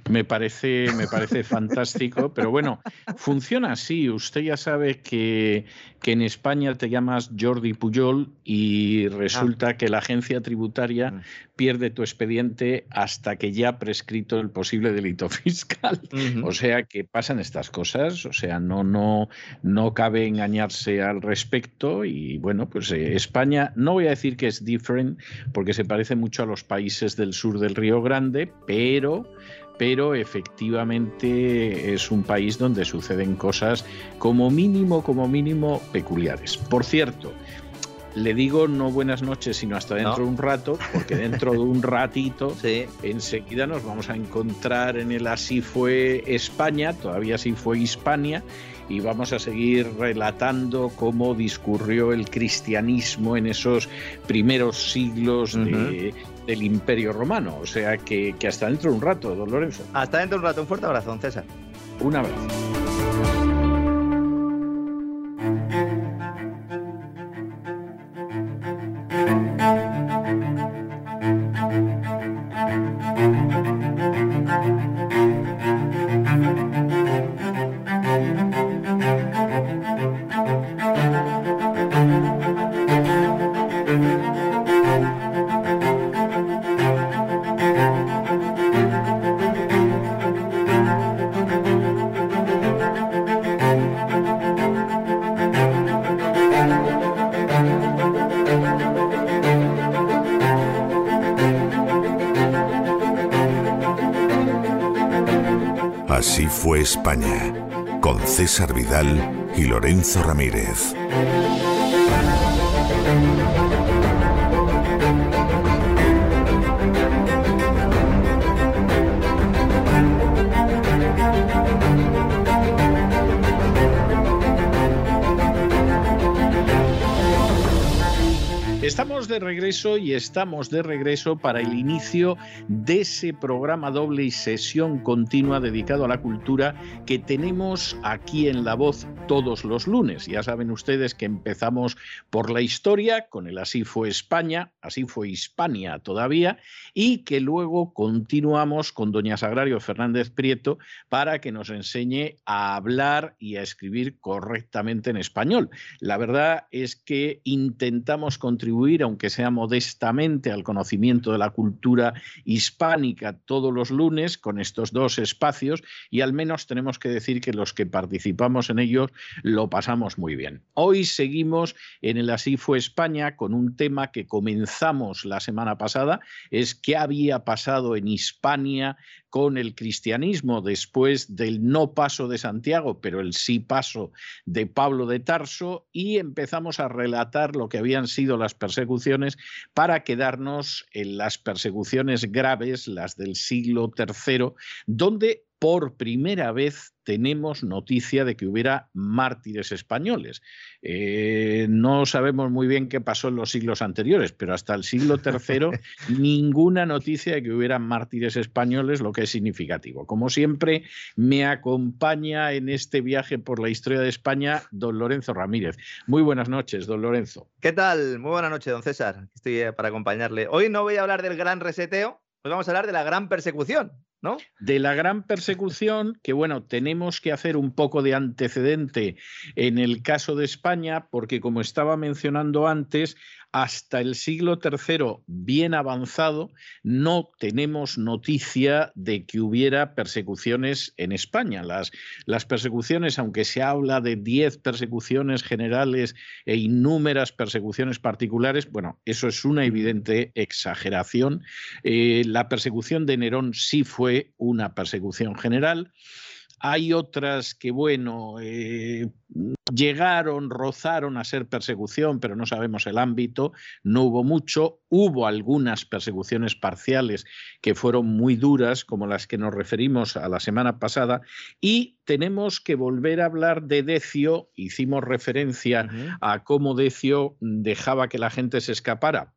Me parece, me parece fantástico, pero bueno, funciona así. Usted ya sabe que, que en España te llamas Jordi Pujol y resulta que la agencia tributaria Mm. pierde tu expediente hasta que ya ha prescrito el posible delito fiscal. O sea que pasan estas cosas, o sea, no, no, no cabe engañarse al respecto. Y bueno, pues eh, España, no voy a decir que es different, porque se parece mucho a los países del sur del Río Grande, pero pero efectivamente es un país donde suceden cosas como mínimo, como mínimo peculiares. Por cierto, le digo no buenas noches, sino hasta dentro No. de un rato, porque dentro de un ratito Sí. enseguida nos vamos a encontrar en el Así fue España, todavía así fue Hispania, y vamos a seguir relatando cómo discurrió el cristianismo en esos primeros siglos de- del Imperio Romano. O sea que, que hasta dentro de un rato, don Lorenzo. Hasta dentro de un rato. Un fuerte abrazo, don César. Un abrazo. España, con César Vidal y Lorenzo Ramírez. Estamos de regreso y estamos de regreso para el inicio de ese programa doble y sesión continua dedicado a la cultura que tenemos aquí en La Voz todos los lunes. Ya saben ustedes que empezamos por la historia con el Así fue España, así fue Hispania todavía, y que luego continuamos con doña Sagrario Fernández Prieto para que nos enseñe a hablar y a escribir correctamente en español. La verdad es que intentamos contribuir, aunque sea modestamente, al conocimiento de la cultura hispánica todos los lunes con estos dos espacios y al menos tenemos que decir que los que participamos en ellos lo pasamos muy bien. Hoy seguimos en el Así fue España con un tema que comenzamos la semana pasada, es qué había pasado en Hispania con el cristianismo después del no paso de Santiago, pero el sí paso de Pablo de Tarso, y empezamos a relatar lo que habían sido las persecuciones para quedarnos en las persecuciones graves, las del siglo III, donde por primera vez tenemos noticia de que hubiera mártires españoles. Eh, no sabemos muy bien qué pasó en los siglos anteriores, pero hasta el siglo III ninguna noticia de que hubiera mártires españoles, lo que es significativo. Como siempre, me acompaña en este viaje por la historia de España don Lorenzo Ramírez. Muy buenas noches, don Lorenzo. ¿Qué tal? Muy buenas noches, don César. Estoy eh, para acompañarle. Hoy no voy a hablar del gran reseteo, hoy vamos a hablar de la gran persecución. ¿No? De la gran persecución, que bueno, tenemos que hacer un poco de antecedente en el caso de España, porque como estaba mencionando antes, hasta el siglo III bien avanzado no tenemos noticia de que hubiera persecuciones en España. Las, las persecuciones, aunque se habla de diez persecuciones generales e innúmeras persecuciones particulares, bueno, eso es una evidente exageración. Eh, la persecución de Nerón sí fue una persecución general. Hay otras que, bueno, eh, llegaron, rozaron a ser persecución, pero no sabemos el ámbito, no hubo mucho. Hubo algunas persecuciones parciales que fueron muy duras, como las que nos referimos a la semana pasada, y tenemos que volver a hablar de Decio. Hicimos referencia a cómo Decio dejaba que la gente se escapara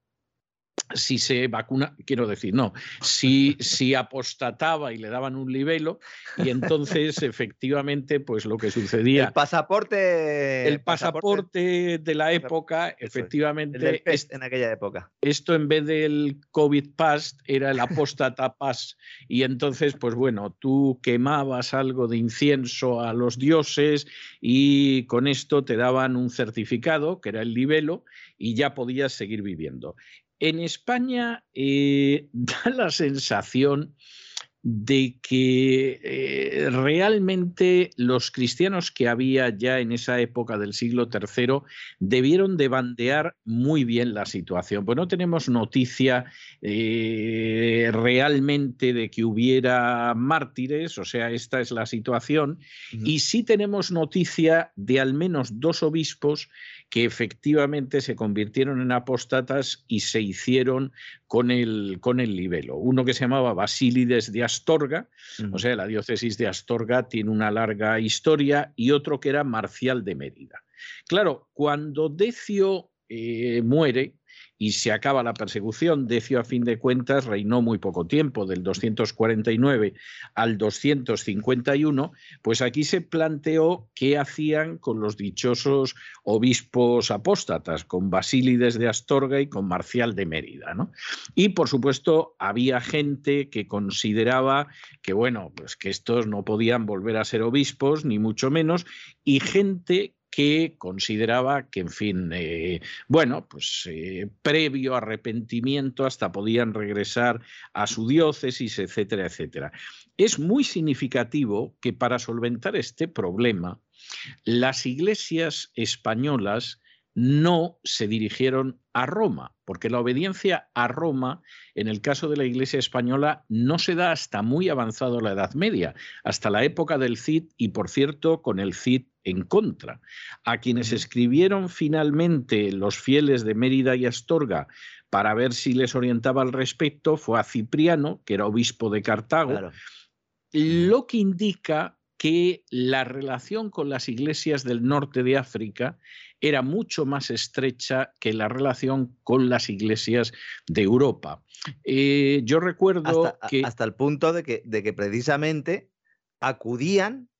si se vacuna, quiero decir, no, si, si apostataba y le daban un libelo, y entonces efectivamente, pues lo que sucedía. El pasaporte. El pasaporte, de la época, efectivamente. en aquella época. Esto en vez del COVID Pass era el apóstata Pass, y entonces, pues bueno, tú quemabas algo de incienso a los dioses y con esto te daban un certificado, que era el libelo, y ya podías seguir viviendo. En España eh, da la sensación de que eh, realmente los cristianos que había ya en esa época del siglo III debieron de bandear muy bien la situación. Pues no tenemos noticia eh, realmente de que hubiera mártires, o sea, esta es la situación, y sí tenemos noticia de al menos dos obispos que efectivamente se convirtieron en apóstatas y se hicieron con el, con el libelo. Uno que se llamaba Basílides de Astorga, o sea, la diócesis de Astorga tiene una larga historia, y otro que era Marcial de Mérida. Claro, cuando Decio eh, muere, y se acaba la persecución. Decio, a fin de cuentas, reinó muy poco tiempo, del 249 al 251, pues aquí se planteó qué hacían con los dichosos obispos apóstatas, con Basílides de Astorga y con Marcial de Mérida. ¿no? Y, por supuesto, había gente que consideraba que, bueno, pues que estos no podían volver a ser obispos, ni mucho menos, y gente que consideraba que, en fin, eh, bueno, pues eh, previo arrepentimiento hasta podían regresar a su diócesis, etcétera, etcétera. Es muy significativo que para solventar este problema, las iglesias españolas no se dirigieron a Roma, porque la obediencia a Roma, en el caso de la Iglesia española, no se da hasta muy avanzado la Edad Media, hasta la época del Cid y, por cierto, con el Cid en contra. A quienes escribieron finalmente los fieles de Mérida y Astorga para ver si les orientaba al respecto fue a Cipriano, que era obispo de Cartago, lo que indica que la relación con las iglesias del norte de África era mucho más estrecha que la relación con las iglesias de Europa. Eh, yo recuerdo que... Hasta el punto de que, de que precisamente acudían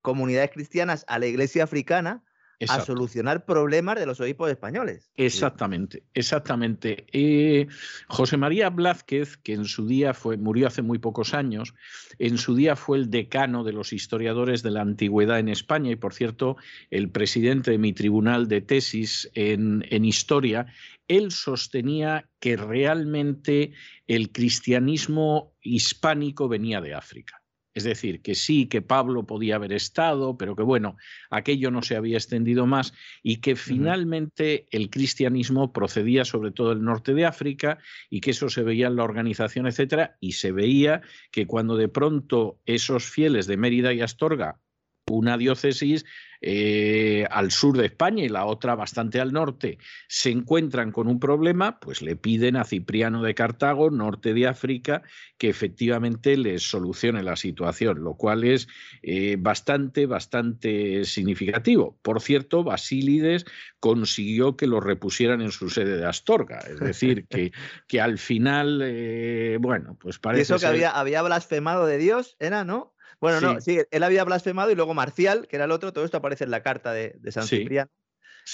comunidades cristianas a la iglesia africana a solucionar problemas de los obispos españoles. Exactamente, exactamente. Eh, José María Blázquez, que en su día fue, murió hace muy pocos años, en su día fue el decano de los historiadores de la antigüedad en España y, por cierto, el presidente de mi tribunal de tesis en, en historia, él sostenía que realmente el cristianismo hispánico venía de África. Es decir, que sí, que Pablo podía haber estado, pero que bueno, aquello no se había extendido más y que finalmente el cristianismo procedía sobre todo del norte de África y que eso se veía en la organización, etcétera, y se veía que cuando de pronto esos fieles de Mérida y Astorga, una diócesis, eh, al sur de España y la otra bastante al norte, se encuentran con un problema, pues le piden a Cipriano de Cartago, norte de África, que efectivamente les solucione la situación, lo cual es eh, bastante, bastante significativo. Por cierto, Basílides consiguió que lo repusieran en su sede de Astorga, es decir, que, que al final, eh, bueno, pues parece... Y eso que había, había blasfemado de Dios, era, ¿no? Bueno, no, sí, él había blasfemado y luego Marcial, que era el otro, todo esto aparece en la carta de, San Cipriano.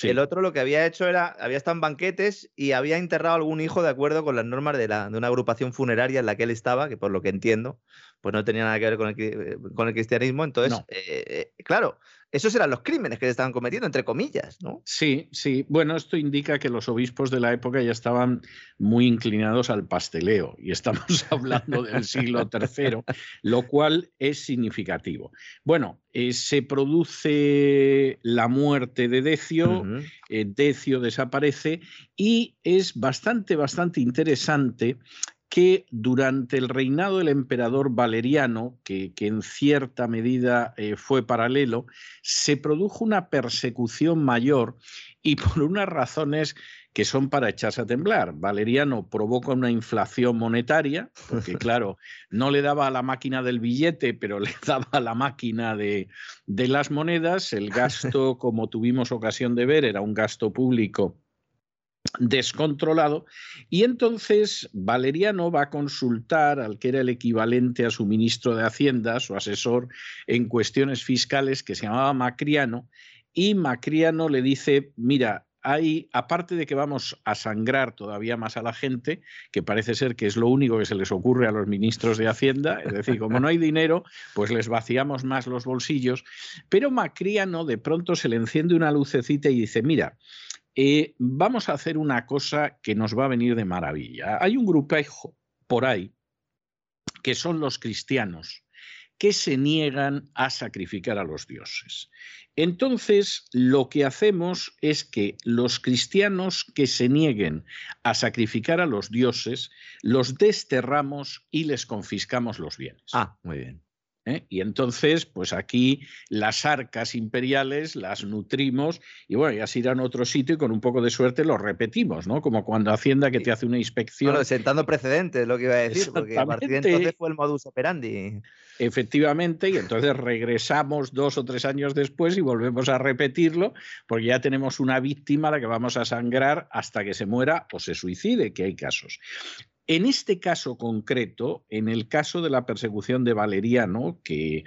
El otro lo que había hecho era, había estado en banquetes y había enterrado algún hijo de acuerdo con las normas de, la, de una agrupación funeraria en la que él estaba, que por lo que entiendo, pues no tenía nada que ver con el, eh, con el cristianismo. Entonces, eh, eh, claro, esos eran los crímenes que se estaban cometiendo, entre comillas, ¿no? Sí, sí. Bueno, esto indica que los obispos de la época ya estaban muy inclinados al pasteleo y estamos hablando del siglo III, lo cual es significativo. Bueno, se produce la muerte de Decio, Decio desaparece y es bastante, bastante interesante que durante el reinado del emperador Valeriano, que, en cierta medida eh, fue paralelo, se produjo una persecución mayor y por unas razones que son para echarse a temblar. Valeriano provoca una inflación monetaria, porque claro, no le daba a la máquina del billete, pero le daba a la máquina de, de las monedas. El gasto, como tuvimos ocasión de ver, era un gasto público descontrolado. Y entonces Valeriano va a consultar al que era el equivalente a su ministro de Hacienda, su asesor en cuestiones fiscales que se llamaba Macriano y Macriano le dice, mira, hay, aparte de que vamos a sangrar todavía más a la gente, que parece ser que es lo único que se les ocurre a los ministros de Hacienda, es decir, como no hay dinero, pues les vaciamos más los bolsillos, pero Macriano de pronto se le enciende una lucecita y dice, mira, eh, vamos a hacer una cosa que nos va a venir de maravilla. Hay un grupejo por ahí que son los cristianos que se niegan a sacrificar a los dioses. Entonces, lo que hacemos es que los cristianos que se nieguen a sacrificar a los dioses, los desterramos y les confiscamos los bienes. Ah, muy bien. ¿Eh? Y entonces, pues aquí las arcas imperiales las nutrimos y bueno, ya se irán a otro sitio y con un poco de suerte lo repetimos, ¿no? Como cuando Hacienda que te hace una inspección. Bueno, sentando precedentes, lo que iba a decir, porque a partir de entonces fue el modus operandi. Efectivamente, y entonces regresamos dos o tres años después y volvemos a repetirlo, porque ya tenemos una víctima a la que vamos a sangrar hasta que se muera o se suicide, que hay casos. En este caso concreto, en el caso de la persecución de Valeriano, que,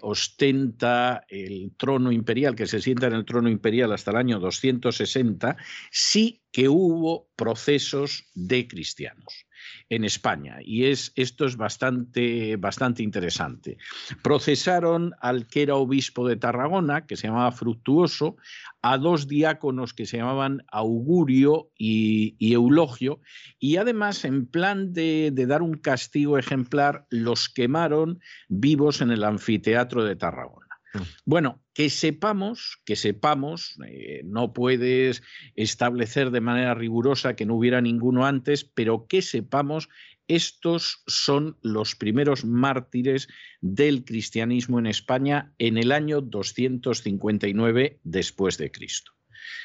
ostenta el trono imperial, que se sienta en el trono imperial hasta el año 260, sí que hubo procesos de cristianos en España y es, esto es bastante, bastante interesante. Procesaron al que era obispo de Tarragona, que se llamaba Fructuoso, a dos diáconos que se llamaban Augurio y, Eulogio, y además en plan de, de, dar un castigo ejemplar, los quemaron vivos en el anfiteatro de Tarragona. Mm. Bueno, que sepamos, que sepamos, eh, no puedes establecer de manera rigurosa que no hubiera ninguno antes, pero que sepamos, estos son los primeros mártires del cristianismo en España en el año 259 después de Cristo.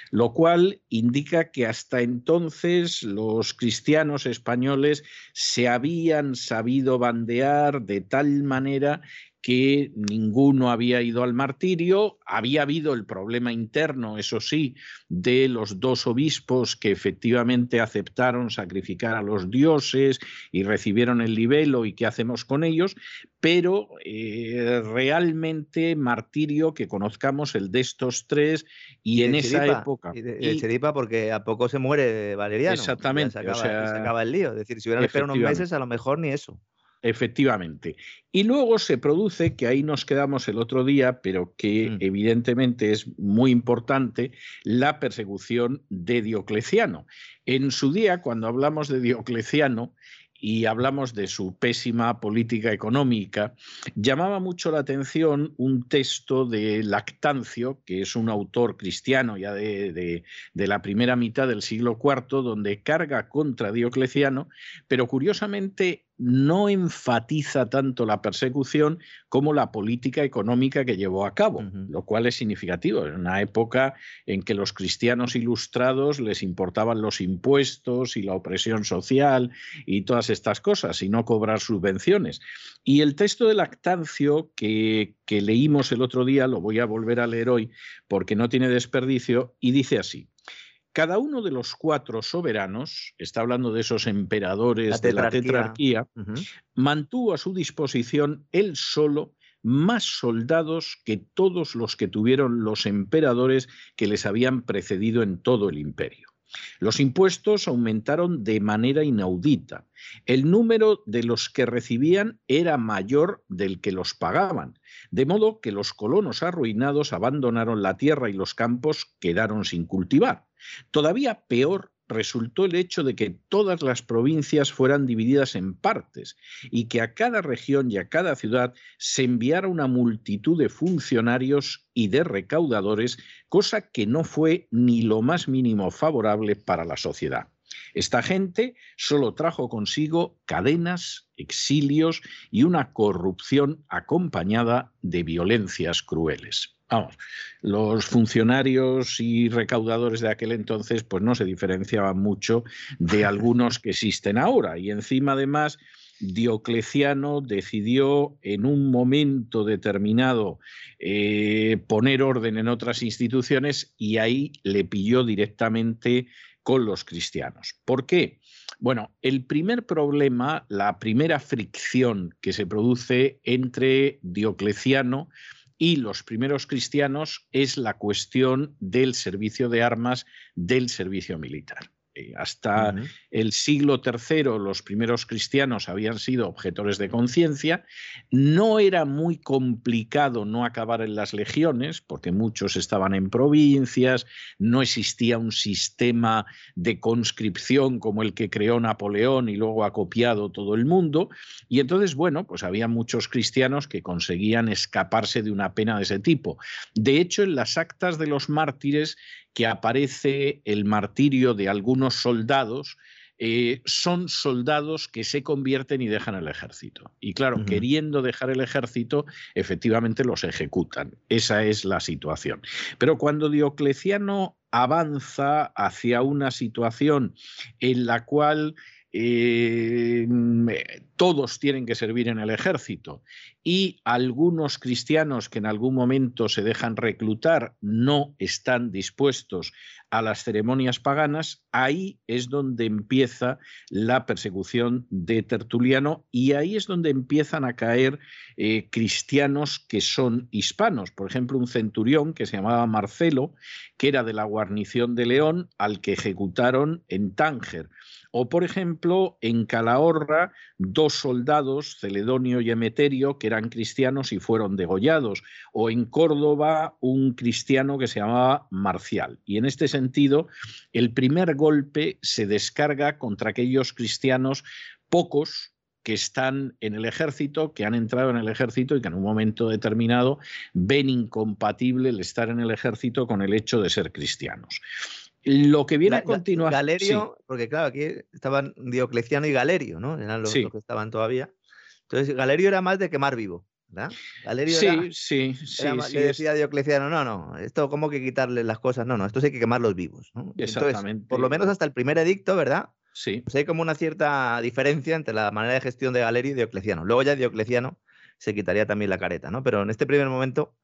Lo cual indica que hasta entonces los cristianos españoles se habían sabido bandear de tal manera que ninguno había ido al martirio, había habido el problema interno, eso sí, de los dos obispos que efectivamente aceptaron sacrificar a los dioses y recibieron el libelo y qué hacemos con ellos, pero eh, realmente martirio que conozcamos el de estos tres y, en esa época... Y de, Cheripa porque a poco se muere Valeriano. Exactamente. Se acaba, el lío. Es decir, si hubieran esperado unos meses, a lo mejor ni eso. Efectivamente. Y luego se produce, que ahí nos quedamos el otro día, pero que mm. evidentemente es muy importante, la persecución de Diocleciano. En su día, cuando hablamos de Diocleciano, y hablamos de su pésima política económica, llamaba mucho la atención un texto de Lactancio, que es un autor cristiano ya de, la primera mitad del siglo IV, donde carga contra Diocleciano, pero curiosamente no enfatiza tanto la persecución como la política económica que llevó a cabo, lo cual es significativo. En una época en que los cristianos ilustrados les importaban los impuestos y la opresión social y todas estas cosas, y no cobrar subvenciones. Y el texto de Lactancio que, que leímos el otro día, lo voy a volver a leer hoy porque no tiene desperdicio, y dice así. Cada uno de los cuatro soberanos, está hablando de esos emperadores de la tetrarquía, mantuvo a su disposición él solo más soldados que todos los que tuvieron los emperadores que les habían precedido en todo el imperio. Los impuestos aumentaron de manera inaudita. El número de los que recibían era mayor del que los pagaban, de modo que los colonos arruinados abandonaron la tierra y los campos quedaron sin cultivar. Todavía peor resultó el hecho de que todas las provincias fueran divididas en partes y que a cada región y a cada ciudad se enviara una multitud de funcionarios y de recaudadores, cosa que no fue ni lo más mínimo favorable para la sociedad. Esta gente solo trajo consigo cadenas, exilios y una corrupción acompañada de violencias crueles. Vamos, los funcionarios y recaudadores de aquel entonces pues no se diferenciaban mucho de algunos que existen ahora y encima además Diocleciano decidió en un momento determinado eh, poner orden en otras instituciones y ahí le pilló directamente con los cristianos. ¿Por qué? Bueno, el primer problema, la primera fricción que se produce entre Diocleciano y los primeros cristianos es la cuestión del servicio de armas, del servicio militar. Eh, hasta el siglo III los primeros cristianos habían sido objetores de conciencia. No era muy complicado no acabar en las legiones, porque muchos estaban en provincias, no existía un sistema de conscripción como el que creó Napoleón y luego ha copiado todo el mundo. Y entonces, bueno, pues había muchos cristianos que conseguían escaparse de una pena de ese tipo. De hecho, en las actas de los mártires que aparece el martirio de algunos soldados, eh, son soldados que se convierten y dejan el ejército. Y claro, queriendo dejar el ejército, efectivamente los ejecutan. Esa es la situación. Pero cuando Diocleciano avanza hacia una situación en la cual eh, todos tienen que servir en el ejército y algunos cristianos que en algún momento se dejan reclutar no están dispuestos a las ceremonias paganas, ahí es donde empieza la persecución de Tertuliano y ahí es donde empiezan a caer eh, cristianos que son hispanos. Por ejemplo, un centurión que se llamaba Marcelo, que era de la guarnición de León, al que ejecutaron en Tánger. O, por ejemplo, en Calahorra, dos soldados, Celedonio y Emeterio, que eran cristianos y fueron degollados. O en Córdoba, un cristiano que se llamaba Marcial. Y en este sentido, el primer golpe se descarga contra aquellos cristianos pocos que están en el ejército, que han entrado en el ejército y que en un momento determinado ven incompatible el estar en el ejército con el hecho de ser cristianos. Lo que viene a continuación. Galerio, porque claro, aquí estaban Diocleciano y Galerio, ¿no? Eran los, que estaban todavía. Entonces, Galerio era más de quemar vivo, ¿verdad? Galerio sí, era, sí, sí, le decía a Diocleciano, no, no, esto como que quitarle las cosas, no, no, esto hay que quemarlos vivos. ¿no? Exactamente. por lo menos hasta el primer edicto, ¿verdad? Sí. Pues hay como una cierta diferencia entre la manera de gestión de Galerio y Diocleciano. Luego ya Diocleciano se quitaría también la careta, ¿no? Pero en este primer momento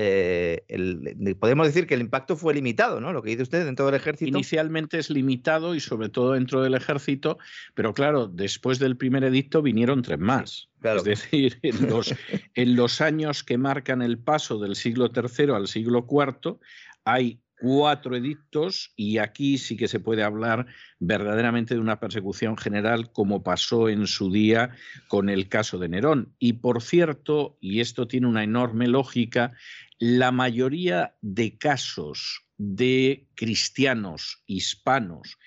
eh, podemos decir que el impacto fue limitado, ¿no? Lo que dice usted dentro del ejército. Inicialmente es limitado y sobre todo dentro del ejército, pero claro, después del primer edicto vinieron tres más. Es decir, en los, en los años que marcan el paso del siglo III al siglo IV, hay cuatro edictos y aquí sí que se puede hablar verdaderamente de una persecución general como pasó en su día con el caso de Nerón. Y por cierto, y esto tiene una enorme lógica, la mayoría de casos de cristianos hispanos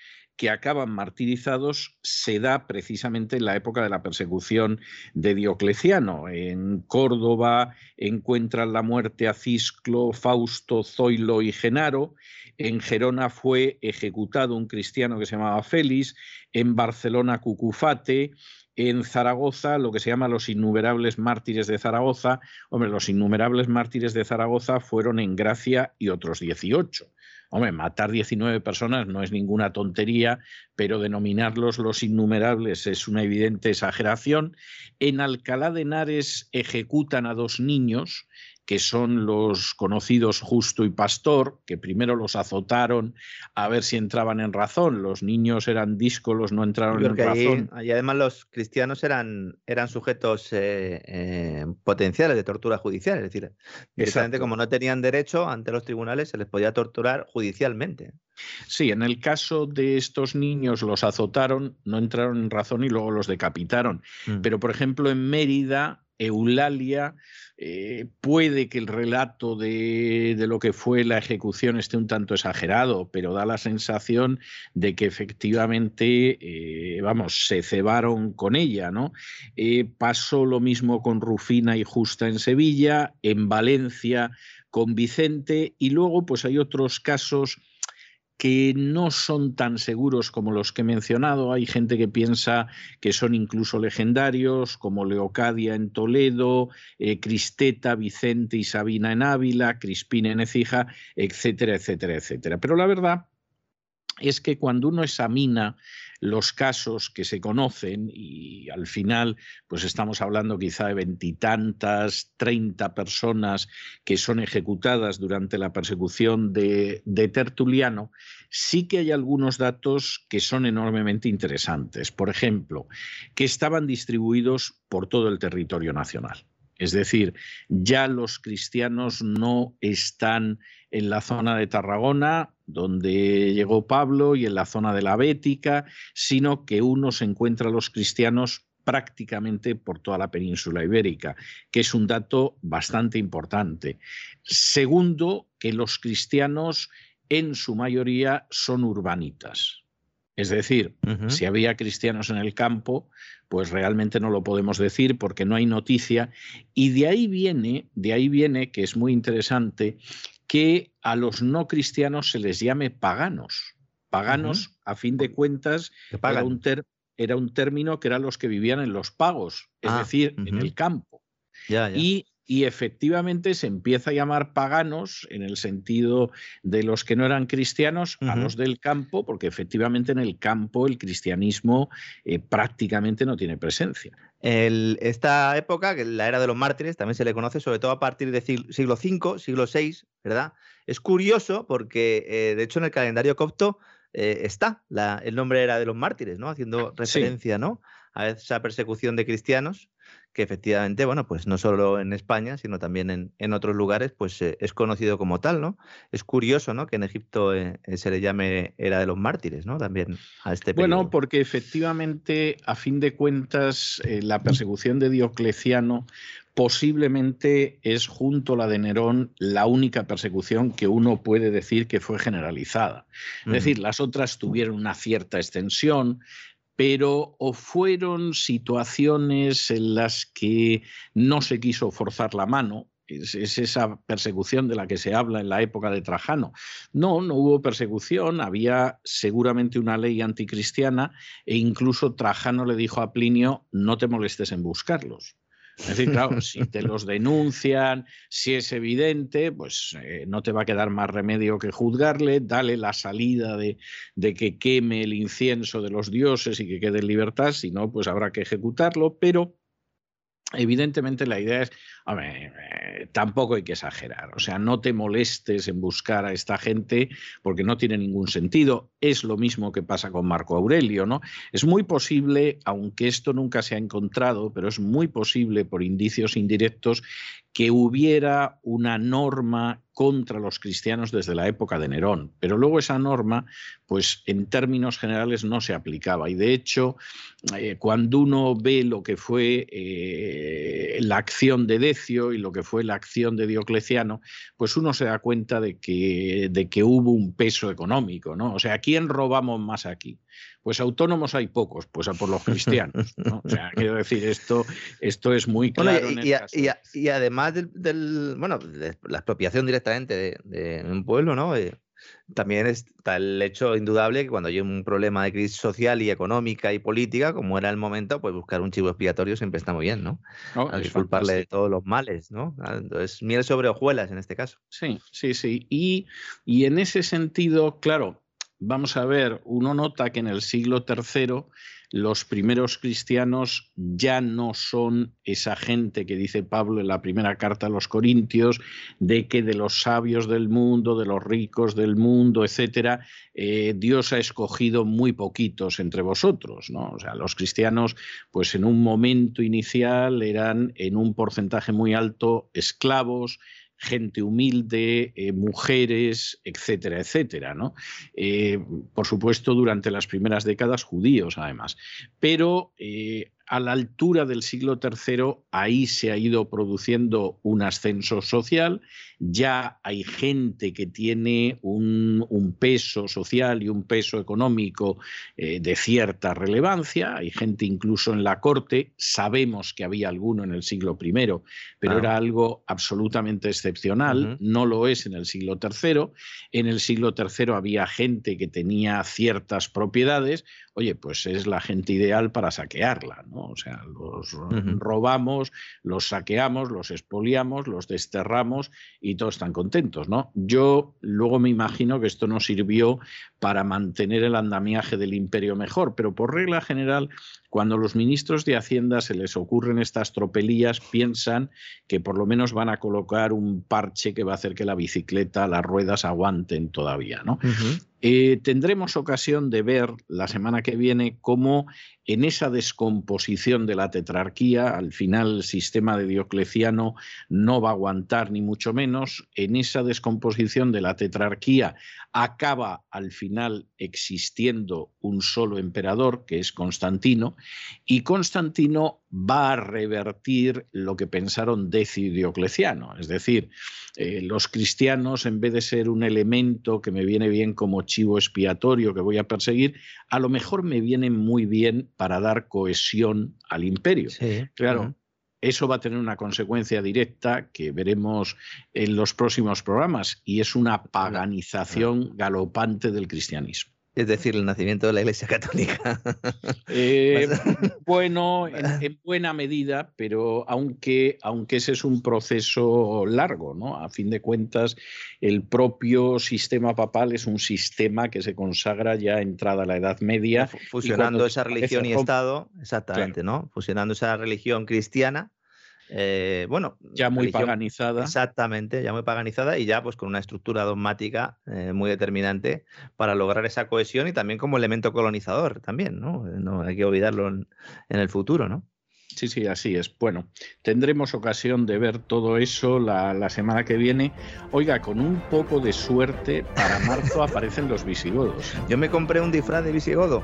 que acaban martirizados se da precisamente en la época de la persecución de Diocleciano. En Córdoba encuentran la muerte a Cisclo, Fausto, Zoilo y Genaro. En Gerona fue ejecutado un cristiano que se llamaba Félix. En Barcelona, Cucufate en Zaragoza, lo que se llama los innumerables mártires de Zaragoza. Hombre, los innumerables mártires de Zaragoza fueron en Gracia y otros 18. Hombre, matar 19 personas no es ninguna tontería, pero denominarlos los innumerables es una evidente exageración. En Alcalá de Henares ejecutan a dos niños que son los conocidos Justo y Pastor, que primero los azotaron a ver si entraban en razón. Los niños eran díscolos, no entraron en razón. Y además los cristianos eran, eran sujetos eh, eh, potenciales de tortura judicial, es decir, exactamente como no tenían derecho ante los tribunales, se les podía torturar judicialmente. Sí, en el caso de estos niños los azotaron, no entraron en razón y luego los decapitaron. Mm. Pero, por ejemplo, en Mérida, Eulalia eh, puede que el relato de, lo que fue la ejecución esté un tanto exagerado, pero da la sensación de que efectivamente, eh, vamos, se cebaron con ella, ¿no? Eh, pasó lo mismo con Rufina y Justa en Sevilla, en Valencia con Vicente, y luego pues hay otros casos que no son tan seguros como los que he mencionado. Hay gente que piensa que son incluso legendarios, como Leocadia en Toledo, eh, Cristeta, Vicente y Sabina en Ávila, Crispina en Ecija, etcétera, etcétera, etcétera. Pero la verdad es que cuando uno examina los casos que se conocen y al final pues estamos hablando quizá de veintitantas, treinta personas que son ejecutadas durante la persecución de, de Tertuliano, sí que hay algunos datos que son enormemente interesantes. Por ejemplo, que estaban distribuidos por todo el territorio nacional. Es decir, ya los cristianos no están en la zona de Tarragona, donde llegó Pablo, y en la zona de la Bética, sino que uno se encuentra a los cristianos prácticamente por toda la península ibérica, que es un dato bastante importante. Segundo, que los cristianos en su mayoría son urbanitas. Es decir, si había cristianos en el campo, pues realmente no lo podemos decir porque no hay noticia. Y de ahí viene, de ahí viene, que es muy interesante, que a los no cristianos se les llame paganos. Paganos, a fin de cuentas, era un, era un, término que eran los que vivían en los pagos, es ah, decir, en el campo. Y y efectivamente se empieza a llamar paganos en el sentido de los que no eran cristianos a los del campo, porque efectivamente en el campo el cristianismo eh, prácticamente no tiene presencia. esta época, que la era de los mártires, también se le conoce sobre todo a partir del siglo V, siglo VI, ¿verdad? Es curioso porque, eh, de hecho, en el calendario copto eh, está el nombre era de los mártires, ¿no? Haciendo referencia, ¿no? A esa persecución de cristianos que efectivamente, bueno, pues no solo en España, sino también en, otros lugares, pues eh, es conocido como tal, ¿no? Es curioso, ¿no? Que en Egipto eh, eh, se le llame era de los mártires, ¿no? También a este periodo. Bueno, porque efectivamente, a fin de cuentas, la persecución de Diocleciano posiblemente es junto a la de Nerón la única persecución que uno puede decir que fue generalizada. Es decir, las otras tuvieron una cierta extensión, pero o fueron situaciones en las que no se quiso forzar la mano, es, esa persecución de la que se habla en la época de Trajano. No, no hubo persecución, había seguramente una ley anticristiana e incluso Trajano le dijo a Plinio, no te molestes en buscarlos. Es decir, claro, si te los denuncian, si es evidente, pues eh, no te va a quedar más remedio que juzgarle, dale la salida de, de, que queme el incienso de los dioses y que quede en libertad, si no, pues habrá que ejecutarlo, pero Evidentemente la idea es, eh, tampoco hay que exagerar, o sea, no te molestes en buscar a esta gente porque no tiene ningún sentido. Es lo mismo que pasa con Marco Aurelio, ¿no? Es muy posible, aunque esto nunca se ha encontrado, pero es muy posible por indicios indirectos que hubiera una norma contra los cristianos desde la época de Nerón, pero luego esa norma, pues en términos generales no se aplicaba y de hecho, eh, cuando uno ve lo que fue eh, la acción de Y lo que fue la acción de Diocleciano, pues uno se da cuenta de que, de que hubo un peso económico, ¿no? O sea, ¿quién robamos más aquí? Pues autónomos hay pocos, pues a por los cristianos. O sea, quiero decir, esto, esto es muy claro. y, además del, bueno, la expropiación directamente de, un pueblo, ¿no? Eh, también está el hecho indudable que cuando hay un problema de crisis social y económica y política, como era el momento, pues buscar un chivo expiatorio siempre está muy bien, ¿no? A disculparle de todos los males, ¿no? Ah, entonces, miel sobre hojuelas en este caso. Sí, sí, sí. Y, y en ese sentido, claro, vamos a ver, uno nota que en el siglo III los primeros cristianos ya no son esa gente que dice Pablo en la primera carta a los Corintios, de que de los sabios del mundo, de los ricos del mundo, etcétera, eh, Dios ha escogido muy poquitos entre vosotros. ¿no? O sea, los cristianos, pues en un momento inicial eran en un porcentaje muy alto esclavos, gente humilde, eh, mujeres, etcétera, etcétera. ¿no? Eh, por supuesto, durante las primeras décadas judíos, además. Pero eh, a la altura del siglo III, ahí se ha ido produciendo un ascenso social, ya hay gente que tiene un, peso social y un peso económico eh, de cierta relevancia, hay gente incluso en la corte, sabemos que había alguno en el siglo I, pero era algo absolutamente excepcional, no lo es en el siglo III, en el siglo III había gente que tenía ciertas propiedades, oye, pues es la gente ideal para saquearla, ¿no? O sea, los robamos, los saqueamos, los expoliamos, los desterramos y todos están contentos, ¿no? Yo luego me imagino que esto no sirvió para mantener el andamiaje del imperio mejor, pero por regla general cuando los ministros de Hacienda se les ocurren estas tropelías, piensan que por lo menos van a colocar un parche que va a hacer que la bicicleta, las ruedas aguanten todavía. ¿no? Eh, tendremos ocasión de ver la semana que viene cómo en esa descomposición de la tetrarquía, al final el sistema de Diocleciano no va a aguantar ni mucho menos, en esa descomposición de la tetrarquía acaba al final existiendo un solo emperador, que es Constantino, y Constantino va a revertir lo que pensaron Decio y Diocleciano. Es decir, eh, los cristianos, en vez de ser un elemento que me viene bien como chivo expiatorio que voy a perseguir, a lo mejor me vienen muy bien para dar cohesión al imperio. Claro. Eso va a tener una consecuencia directa que veremos en los próximos programas y es una paganización galopante del cristianismo. Es decir, el nacimiento de la Iglesia Católica. Eh, bueno, en, buena medida, pero aunque, aunque ese es un proceso largo, ¿no? A fin de cuentas, el propio sistema papal es un sistema que se consagra ya entrada a la Edad Media. Fusionando esa religión y Estado, exactamente, ¿no? Fusionando esa religión cristiana eh, bueno, ya muy paganizada. Exactamente, ya muy paganizada y ya pues con una estructura dogmática eh, muy determinante para lograr esa cohesión y también como elemento colonizador también, ¿no? no hay que olvidarlo en, en el futuro, ¿no? Sí, sí, así es. Bueno, tendremos ocasión de ver todo eso la, semana que viene. Oiga, con un poco de suerte, para marzo aparecen los visigodos. Yo me compré un disfraz de visigodo.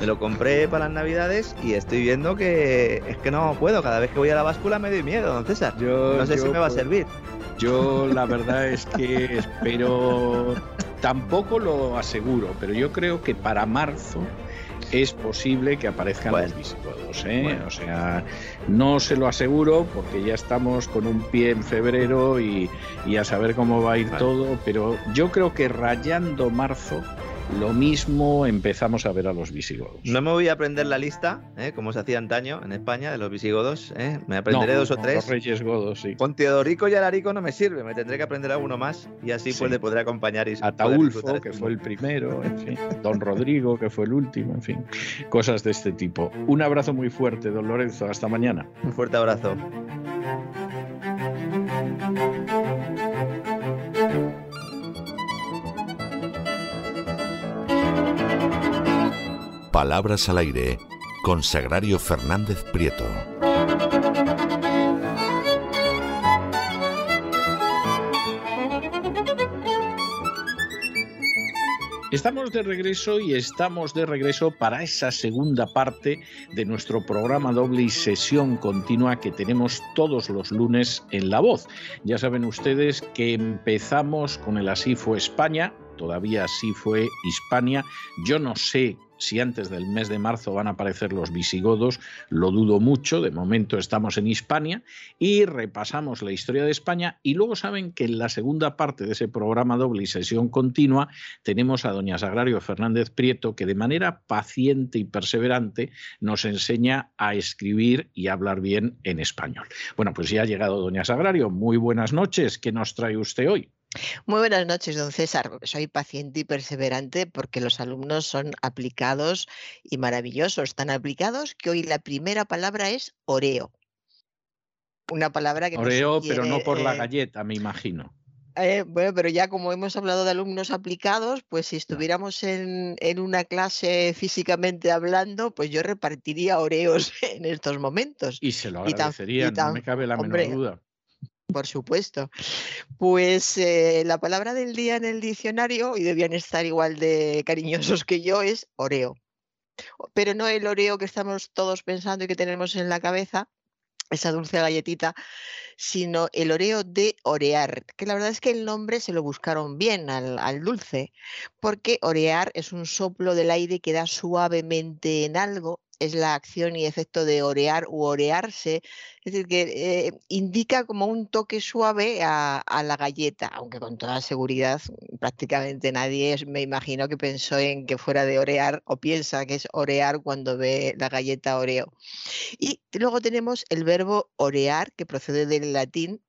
Me lo compré para las navidades y estoy viendo que es que no puedo. Cada vez que voy a la báscula me doy miedo, don César. Yo, no sé si me va a servir. Yo la verdad es que espero, tampoco lo aseguro, pero yo creo que para marzo es posible que aparezcan los visigodos. ¿eh? O sea, no se lo aseguro porque ya estamos con un pie en febrero y, a saber cómo va a ir todo, pero yo creo que rayando marzo lo mismo empezamos a ver a los visigodos. No me voy a aprender la lista, ¿eh? como se hacía antaño en España, de los visigodos. ¿eh? Me aprenderé dos o tres. Los reyes godos, sí. Con Teodorico y Alarico no me sirve, me tendré que aprender alguno más y así pues le podré acompañar. Y Ataulfo, que fue el primero, en fin. Don Rodrigo, que fue el último, en fin. Cosas de este tipo. Un abrazo muy fuerte, don Lorenzo. Hasta mañana. Un fuerte abrazo. Palabras al aire con Sagrario Fernández Prieto. Estamos de regreso y estamos de regreso para esa segunda parte de nuestro programa doble y sesión continua que tenemos todos los lunes en La Voz. Ya saben ustedes que empezamos con el Así fue España, todavía así fue Hispania. Yo no sé Si antes del mes de marzo van a aparecer los visigodos, lo dudo mucho. De momento estamos en Hispania y repasamos la historia de España. Y luego saben que en la segunda parte de ese programa doble y sesión continua tenemos a doña Sagrario Fernández Prieto, que de manera paciente y perseverante nos enseña a escribir y hablar bien en español. Bueno, pues ya ha llegado doña Sagrario. Muy buenas noches. ¿Qué nos trae usted hoy? Muy buenas noches, don César. Soy paciente y perseverante porque los alumnos son aplicados y maravillosos, tan aplicados que hoy la primera palabra es oreo. Una palabra que... Oreo, pero no por la eh, galleta, me imagino. Eh, bueno, pero ya como hemos hablado de alumnos aplicados, pues si estuviéramos en, en, una clase físicamente hablando, pues yo repartiría oreos en estos momentos. Y se lo agradecería, no me cabe la menor duda. Por supuesto. Pues eh, la palabra del día en el diccionario, y debían estar igual de cariñosos que yo, es oreo. Pero no el oreo que estamos todos pensando y que tenemos en la cabeza, esa dulce galletita, sino el oreo de orear, que la verdad es que el nombre se lo buscaron bien al, al, dulce, porque orear es un soplo del aire que da suavemente en algo es la acción y efecto de orear u orearse, es decir, que eh, indica como un toque suave a, la galleta, aunque con toda seguridad prácticamente nadie me imagino que pensó en que fuera de orear o piensa que es orear cuando ve la galleta oreo. Y luego tenemos el verbo orear, que procede del latín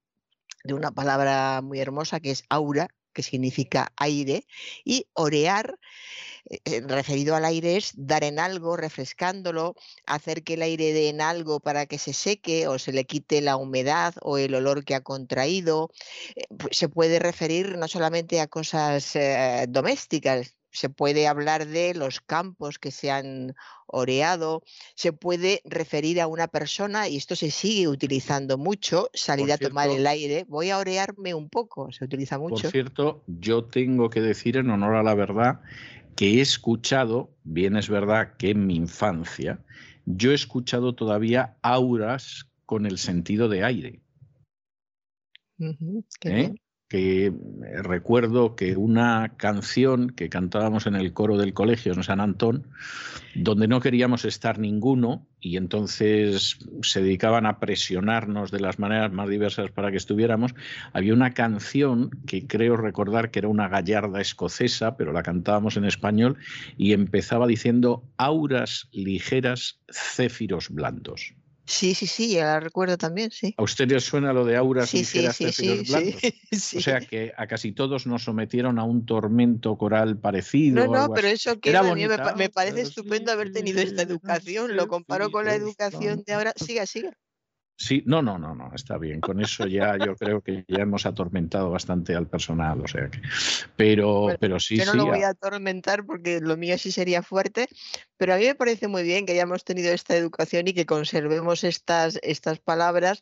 de una palabra muy hermosa que es aura, que significa aire, y orear eh, eh, referido al aire es dar en algo, refrescándolo, hacer que el aire dé en algo para que se seque o se le quite la humedad o el olor que ha contraído. Eh, se puede referir no solamente a cosas domésticas, se puede hablar de los campos que se han oreado, se puede referir a una persona, y esto se sigue utilizando mucho, salir a tomar el aire, voy a orearme un poco, se utiliza mucho. Por cierto, yo tengo que decir en honor a la verdad que he escuchado, bien es verdad que en mi infancia, yo he escuchado todavía auras con el sentido de aire. ¿Eh? Que eh, recuerdo que una canción que cantábamos en el coro del colegio en San Antón, donde no queríamos estar ninguno y entonces se dedicaban a presionarnos de las maneras más diversas para que estuviéramos, había una canción que creo recordar que era una gallarda escocesa, pero la cantábamos en español y empezaba diciendo auras ligeras, céfiros blandos. Sí, sí, sí, ya la recuerdo también, sí. ¿A usted le suena lo de auras sí, ligeras sí, sí, sí, O sea que a casi todos nos sometieron a un tormento coral parecido. No, no, pero eso que me, parece estupendo haber tenido esta educación. Lo comparo con la educación de ahora. Siga, siga. Sí, no, no, no, no, está bien. Con eso ya yo creo que ya hemos atormentado bastante al personal, o sea que. Pero, pero sí, yo no sí. lo voy a atormentar porque lo mío sí sería fuerte, pero a mí me parece muy bien que hayamos tenido esta educación y que conservemos estas, estas palabras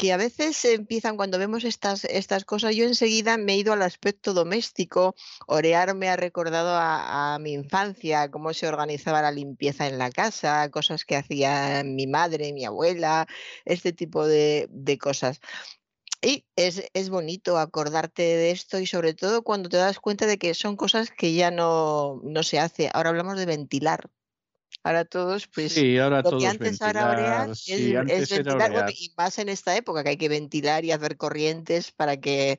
que a veces empiezan cuando vemos estas, estas cosas, yo enseguida me he ido al aspecto doméstico, orear me ha recordado a, mi infancia, cómo se organizaba la limpieza en la casa, cosas que hacía mi madre, mi abuela, este tipo de, de cosas. Y es, es, bonito acordarte de esto y sobre todo cuando te das cuenta de que son cosas que ya no, no se hace. Ahora hablamos de ventilar. Ahora todos, pues sí, ahora lo todos que antes ventilar, es, sí, antes es ventilar, bueno, y más en esta época que hay que ventilar y hacer corrientes para que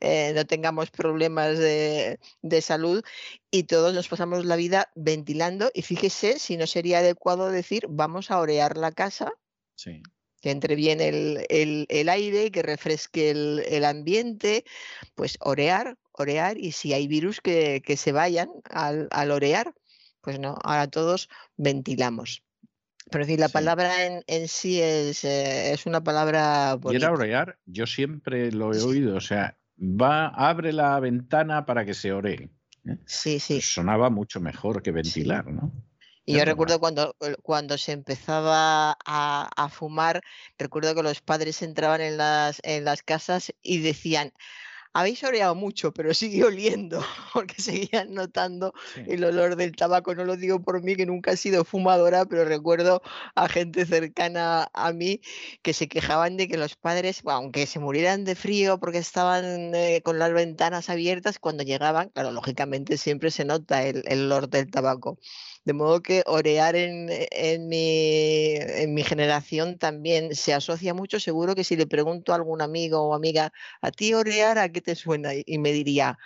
eh, no tengamos problemas de, de, salud y todos nos pasamos la vida ventilando y fíjese si no sería adecuado decir vamos a orear la casa. Sí que entre bien el, el, el aire, que refresque el, el, ambiente, pues orear, orear, y si hay virus que, que se vayan al, al orear. Pues no, ahora todos ventilamos. Pero decir, la sí. palabra en, en, sí es, eh, es una palabra bonita. Y era orear, yo siempre lo he oído, o sea, va, abre la ventana para que se oree. ¿eh? Sí, sí. Pues sonaba mucho mejor que ventilar, sí. ¿no? Y yo recuerdo cuando, cuando se empezaba a, a, fumar, recuerdo que los padres entraban en las, en las casas y decían, habéis oreado mucho, pero sigue oliendo, porque seguían notando sí. el olor del tabaco. No lo digo por mí, que nunca he sido fumadora, pero recuerdo a gente cercana a mí que se quejaban de que los padres, aunque se murieran de frío porque estaban eh, con las ventanas abiertas, cuando llegaban, claro, lógicamente siempre se nota el, el olor del tabaco. De modo que orear en, en, mi, en mi generación también se asocia mucho. Seguro que si le pregunto a algún amigo o amiga, ¿a ti orear a qué te suena? Y me diría,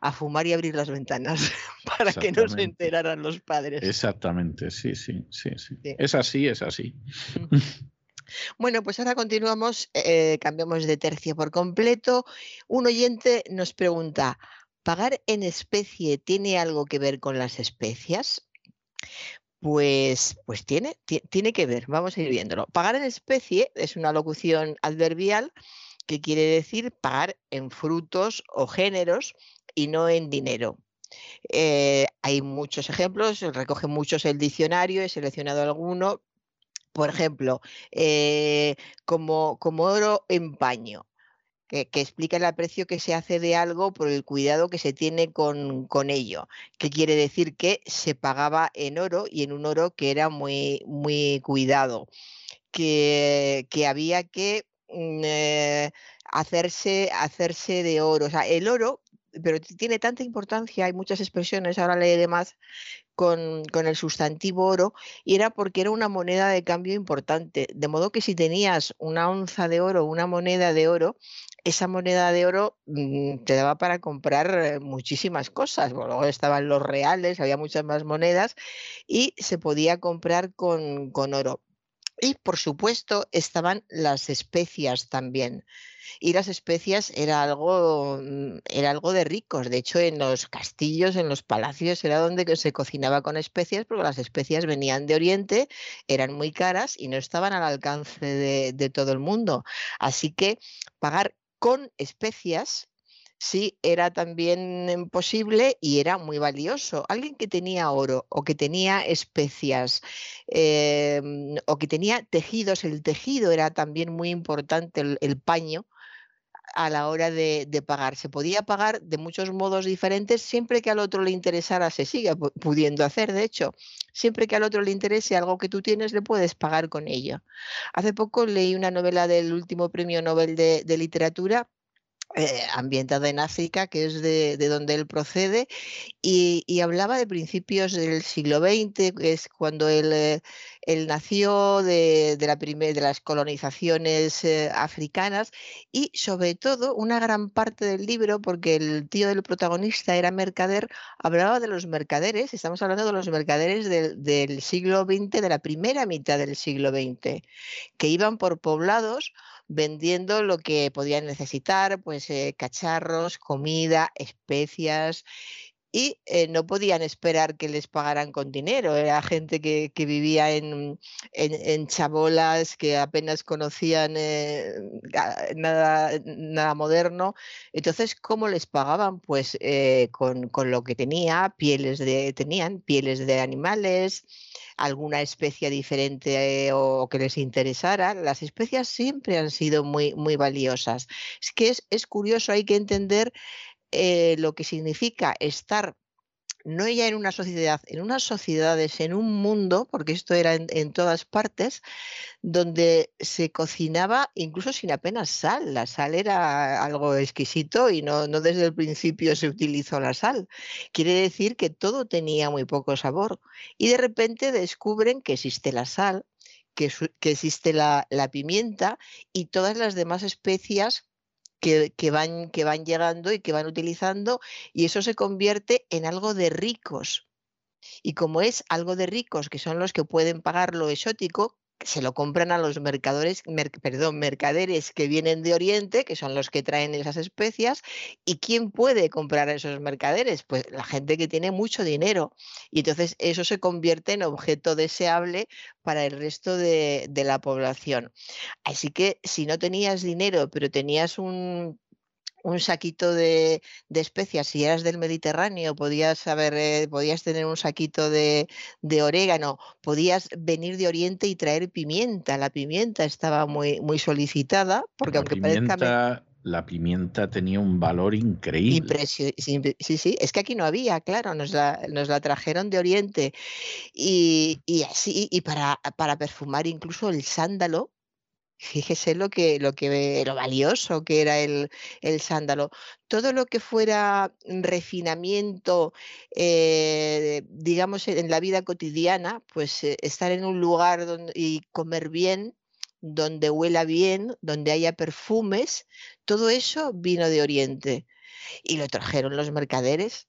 a fumar y abrir las ventanas para que no se enteraran los padres. Exactamente, sí, sí, sí, sí. Es así, es así. Bueno, pues ahora continuamos, eh, cambiamos de tercio por completo. Un oyente nos pregunta, ¿pagar en especie tiene algo que ver con las especias? Pues, pues tiene, tiene que ver, vamos a ir viéndolo. Pagar en especie es una locución adverbial que quiere decir pagar en frutos o géneros y no en dinero. Eh, hay muchos ejemplos, recoge muchos el diccionario, he seleccionado alguno. Por ejemplo, eh, como, como oro en paño, que, explica el aprecio que se hace de algo por el cuidado que se tiene con, con, ello, que quiere decir que se pagaba en oro y en un oro que era muy, muy cuidado, que, que había que mm, eh, hacerse, hacerse de oro. O sea, el oro pero tiene tanta importancia, hay muchas expresiones, ahora leeré más con, con, el sustantivo oro, y era porque era una moneda de cambio importante. De modo que si tenías una onza de oro, una moneda de oro, esa moneda de oro mm, te daba para comprar muchísimas cosas. luego estaban los reales, había muchas más monedas y se podía comprar con, con oro. Y por supuesto estaban las especias también. Y las especias era algo, mm, era algo de ricos. De hecho, en los castillos, en los palacios, era donde se cocinaba con especias, porque las especias venían de Oriente, eran muy caras y no estaban al alcance de todo el mundo. Así que pagar con especias sí era también posible y era muy valioso. Alguien que tenía oro o que tenía especias em, o que tenía tejidos, el tejido era también muy importante, el, paño a la hora de, pagar. Se podía pagar de muchos modos diferentes siempre que al otro le interesara, se sigue pudiendo hacer, de hecho. Siempre que al otro le interese algo que tú tienes, le puedes pagar con ello. Hace poco leí una novela del último premio Nobel de literatura eh, ambientada en África, que es de, donde él procede, y, hablaba de principios del siglo XX, que es cuando él, eh, nació, de, la de las colonizaciones eh, africanas, y sobre todo una gran parte del libro, porque el tío del protagonista era mercader, hablaba de los mercaderes, estamos hablando de los mercaderes del siglo XX, de la primera mitad del siglo XX, que iban por poblados, vendiendo lo que podían necesitar, pues eh, cacharros, comida, especias, y eh, no podían esperar que les pagaran con dinero. Era gente que, vivía en, en, chabolas, que apenas conocían eh, nada, nada, moderno. Entonces, ¿cómo les pagaban? Pues con, con, lo que tenía, pieles de, tenían pieles de animales, alguna especie diferente o que les interesara, las especias siempre han sido muy, muy valiosas. Es que es, curioso, hay que entender eh, lo que significa estar no ya en una sociedad, en unas sociedades, en un mundo, porque esto era en, todas partes, donde se cocinaba incluso sin apenas sal. La sal era algo exquisito y no, no desde el principio se utilizó la sal. Quiere decir que todo tenía muy poco sabor. Y de repente descubren que existe la sal, que, que existe la, la pimienta y todas las demás especias que, van, que van llegando y que van utilizando y eso se convierte en algo de ricos. Y como es algo de ricos, que son los que pueden pagar lo exótico, se lo compran a los mercadores, perdón, mercaderes que vienen de Oriente, que son los que traen esas especias. ¿Y quién puede comprar a esos mercaderes? Pues la gente que tiene mucho dinero. Y entonces eso se convierte en objeto deseable para el resto de, de la población. Así que si no tenías dinero, pero tenías un un saquito de, especias, si eras del Mediterráneo, podías eh, podías tener un saquito de, orégano, podías venir de Oriente y traer pimienta. La pimienta estaba muy, muy solicitada, porque la aunque pimienta, La pimienta tenía un valor increíble. Sí, sí, es que aquí no había, claro, nos la, nos la trajeron de Oriente. Y, así, y para, para perfumar incluso el sándalo, Fíjese lo que, lo que lo valioso que era el, el sándalo. Todo lo que fuera refinamiento, eh, digamos, en la vida cotidiana, pues eh, estar en un lugar y comer bien, donde huela bien, donde haya perfumes, todo eso vino de Oriente y lo trajeron los mercaderes.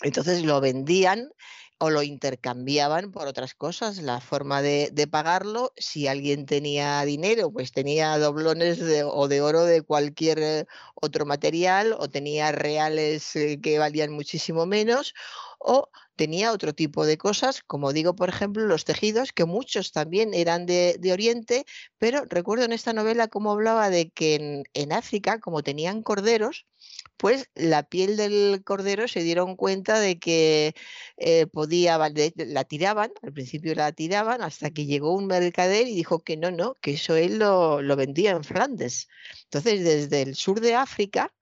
Entonces lo vendían o lo intercambiaban por otras cosas. La forma de, pagarlo, si alguien tenía dinero, pues tenía doblones de, o de oro de cualquier eh, otro material, o tenía reales eh, que valían muchísimo menos, o tenía otro tipo de cosas, como digo, por ejemplo, los tejidos, que muchos también eran de, Oriente, pero recuerdo en esta novela cómo hablaba de que en, en África, como tenían corderos, pues la piel del cordero se dieron cuenta de que eh, podía, la tiraban, al principio la tiraban, hasta que llegó un mercader y dijo que no, no, que eso él lo, lo vendía en Flandes. Entonces, desde el sur de África,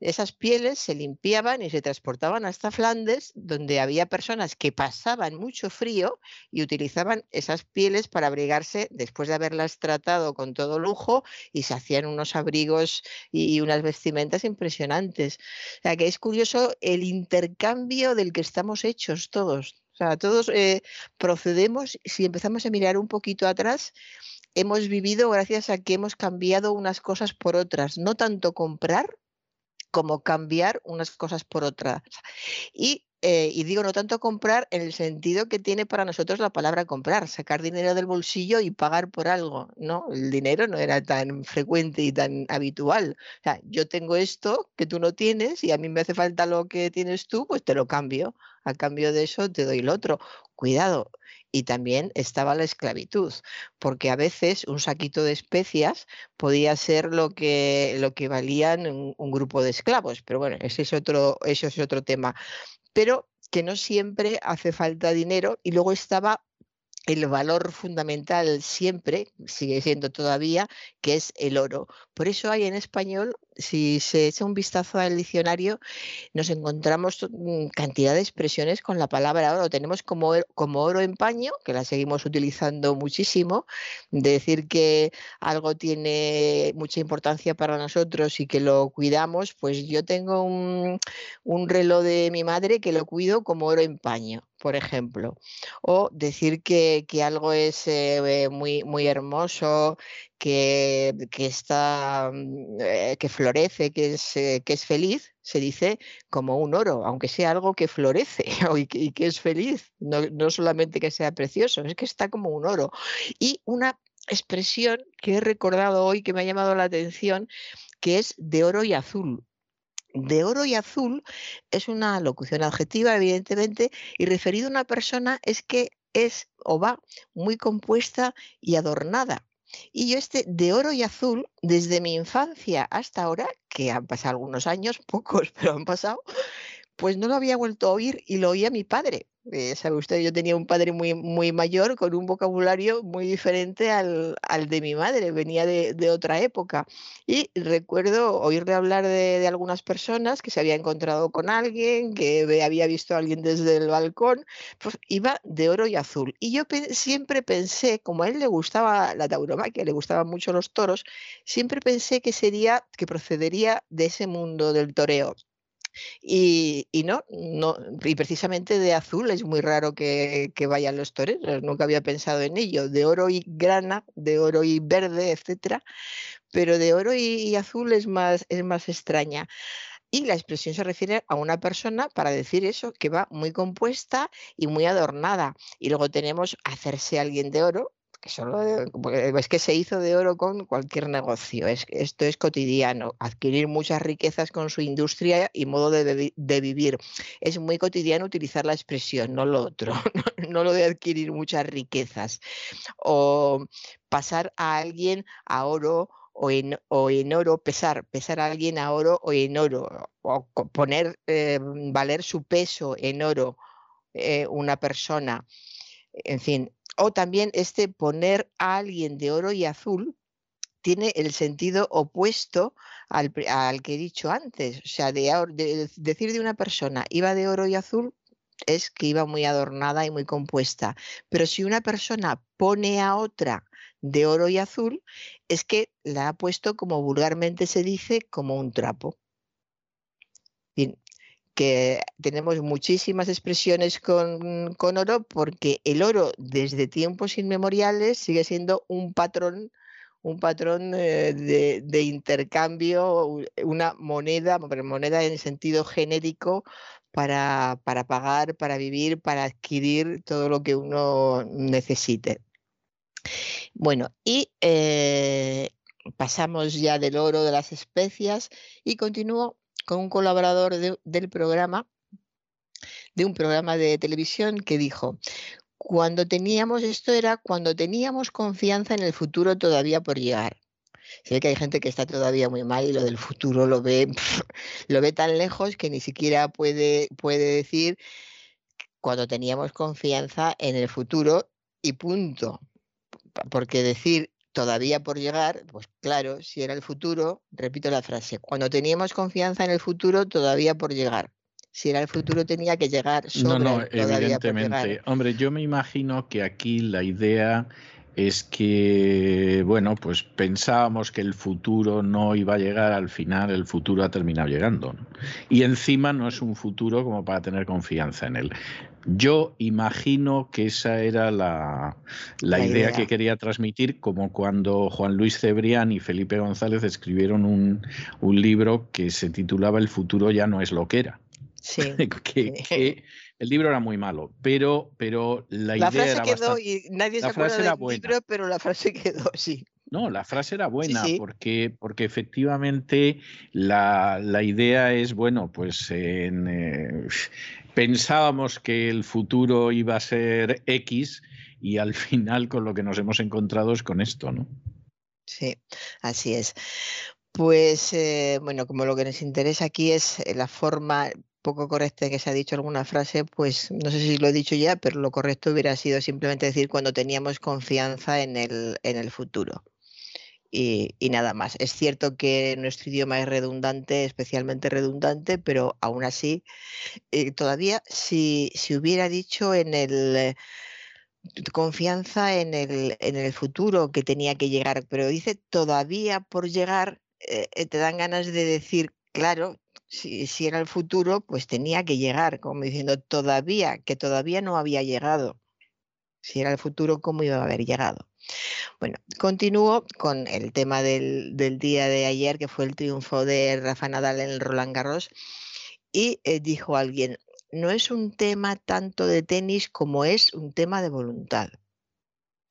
esas pieles se limpiaban y se transportaban hasta Flandes, donde había personas que pasaban mucho frío y utilizaban esas pieles para abrigarse después de haberlas tratado con todo lujo y se hacían unos abrigos y unas vestimentas impresionantes. O sea que es curioso el intercambio del que estamos hechos todos. O sea, todos eh, procedemos, si empezamos a mirar un poquito atrás, hemos vivido gracias a que hemos cambiado unas cosas por otras, no tanto comprar, como cambiar unas cosas por otras. Y, eh, y, digo, no tanto comprar en el sentido que tiene para nosotros la palabra comprar, sacar dinero del bolsillo y pagar por algo. No, el dinero no era tan frecuente y tan habitual. O sea, yo tengo esto que tú no tienes y a mí me hace falta lo que tienes tú, pues te lo cambio. A cambio de eso te doy lo otro. Cuidado, y también estaba la esclavitud, porque a veces un saquito de especias podía ser lo que, lo que valían un, un grupo de esclavos, pero bueno, ese es otro, eso es otro tema. Pero que no siempre hace falta dinero y luego estaba el valor fundamental siempre, sigue siendo todavía, que es el oro. Por eso hay en español si se echa un vistazo al diccionario, nos encontramos mm, cantidad de expresiones con la palabra oro. Tenemos como, como oro en paño, que la seguimos utilizando muchísimo, decir que algo tiene mucha importancia para nosotros y que lo cuidamos, pues yo tengo un, reloj de mi madre que lo cuido como oro en paño por ejemplo, o decir que, algo es eh, muy, muy hermoso, que, está, mm, eh, que florece, que es, eh, que es feliz, se dice como un oro, aunque sea algo que florece y que, es feliz, no, no solamente que sea precioso, es que está como un oro. Y una expresión que he recordado hoy que me ha llamado la atención, que es de oro y azul. De oro y azul es una locución adjetiva, evidentemente, y referido a una persona es que es o va muy compuesta y adornada. Y yo este de oro y azul, desde mi infancia hasta ahora, que han pasado algunos años, pocos, pero han pasado, pues no lo había vuelto a oír y lo oía mi padre. Eh, sabe usted, yo tenía un padre muy, muy mayor con un vocabulario muy diferente al, de mi madre, venía de, otra época. Y recuerdo oírle hablar de, algunas personas que se había encontrado con alguien, que había visto a alguien desde el balcón, pues iba de oro y azul. Y yo siempre pensé, como a él le gustaba la tauromaquia, le gustaban mucho los toros, siempre pensé que sería, que procedería de ese mundo del toreo. Y, no, no, y precisamente de azul es muy raro que, vayan los toreros, nunca había pensado en ello, de oro y grana, de oro y verde, etcétera, pero de oro y, azul es más, es más extraña. Y la expresión se refiere a una persona para decir eso, que va muy compuesta y muy adornada. Y luego tenemos hacerse alguien de oro, solo es que se hizo de oro con cualquier negocio. Es, esto es cotidiano, adquirir muchas riquezas con su industria y modo de, vivir. Es muy cotidiano utilizar la expresión, no lo otro, no, lo de adquirir muchas riquezas. O pasar a alguien a oro o en, o en, oro, pesar, pesar a alguien a oro o en oro, o poner, eh, valer su peso en oro eh, una persona. En fin, o también este poner a alguien de oro y azul tiene el sentido opuesto al, que he dicho antes. O sea, de, decir de una persona iba de oro y azul es que iba muy adornada y muy compuesta. Pero si una persona pone a otra de oro y azul, es que la ha puesto, como vulgarmente se dice, como un trapo. Bien, que tenemos muchísimas expresiones con, con, oro porque el oro desde tiempos inmemoriales sigue siendo un patrón un patrón eh, de, intercambio, una moneda, moneda en sentido genérico para, para, pagar, para vivir, para adquirir todo lo que uno necesite. Bueno, y eh, pasamos ya del oro de las especias y continúo con un colaborador de, del programa, de un programa de televisión que dijo, cuando teníamos, esto era cuando teníamos confianza en el futuro todavía por llegar. Ve que hay gente que está todavía muy mal y lo del futuro lo ve, lo ve tan lejos que ni siquiera puede, puede decir cuando teníamos confianza en el futuro y punto. Porque decir todavía por llegar, pues claro, si era el futuro, repito la frase, cuando teníamos confianza en el futuro todavía por llegar si era el futuro tenía que llegar sobre No, no, evidentemente. Hombre, yo me imagino que aquí la idea es que, bueno, pues pensábamos que el futuro no iba a llegar, al final el futuro ha terminado llegando. Y encima no es un futuro como para tener confianza en él. Yo imagino que esa era la, la, idea, que quería transmitir, como cuando Juan Luis Cebrián y Felipe González escribieron un, un libro que se titulaba El futuro ya no es lo que era. Sí. que, el libro era muy malo, pero, pero la, la idea frase quedó y nadie se acuerda del libro, pero la frase quedó, sí. No, la frase era buena sí, sí. Porque, porque efectivamente la, la, idea es, bueno, pues en, eh, pensábamos que el futuro iba a ser X y al final con lo que nos hemos encontrado es con esto, ¿no? Sí, así es. Pues eh, bueno, como lo que nos interesa aquí es eh, la forma poco correcta que se ha dicho alguna frase, pues no sé si lo he dicho ya, pero lo correcto hubiera sido simplemente decir cuando teníamos confianza en el, en el futuro. Y, y, nada más. Es cierto que nuestro idioma es redundante, especialmente redundante, pero aún así, eh, todavía si, si, hubiera dicho en el eh, confianza en el, en el futuro que tenía que llegar, pero dice todavía por llegar, eh, te dan ganas de decir, claro, si, era el futuro, pues tenía que llegar, como diciendo todavía, que todavía no había llegado. Si era el futuro, ¿cómo iba a haber llegado? Bueno, continúo con el tema del, del día de ayer, que fue el triunfo de Rafa Nadal en el Roland Garros. Y eh, dijo alguien, no es un tema tanto de tenis como es un tema de voluntad.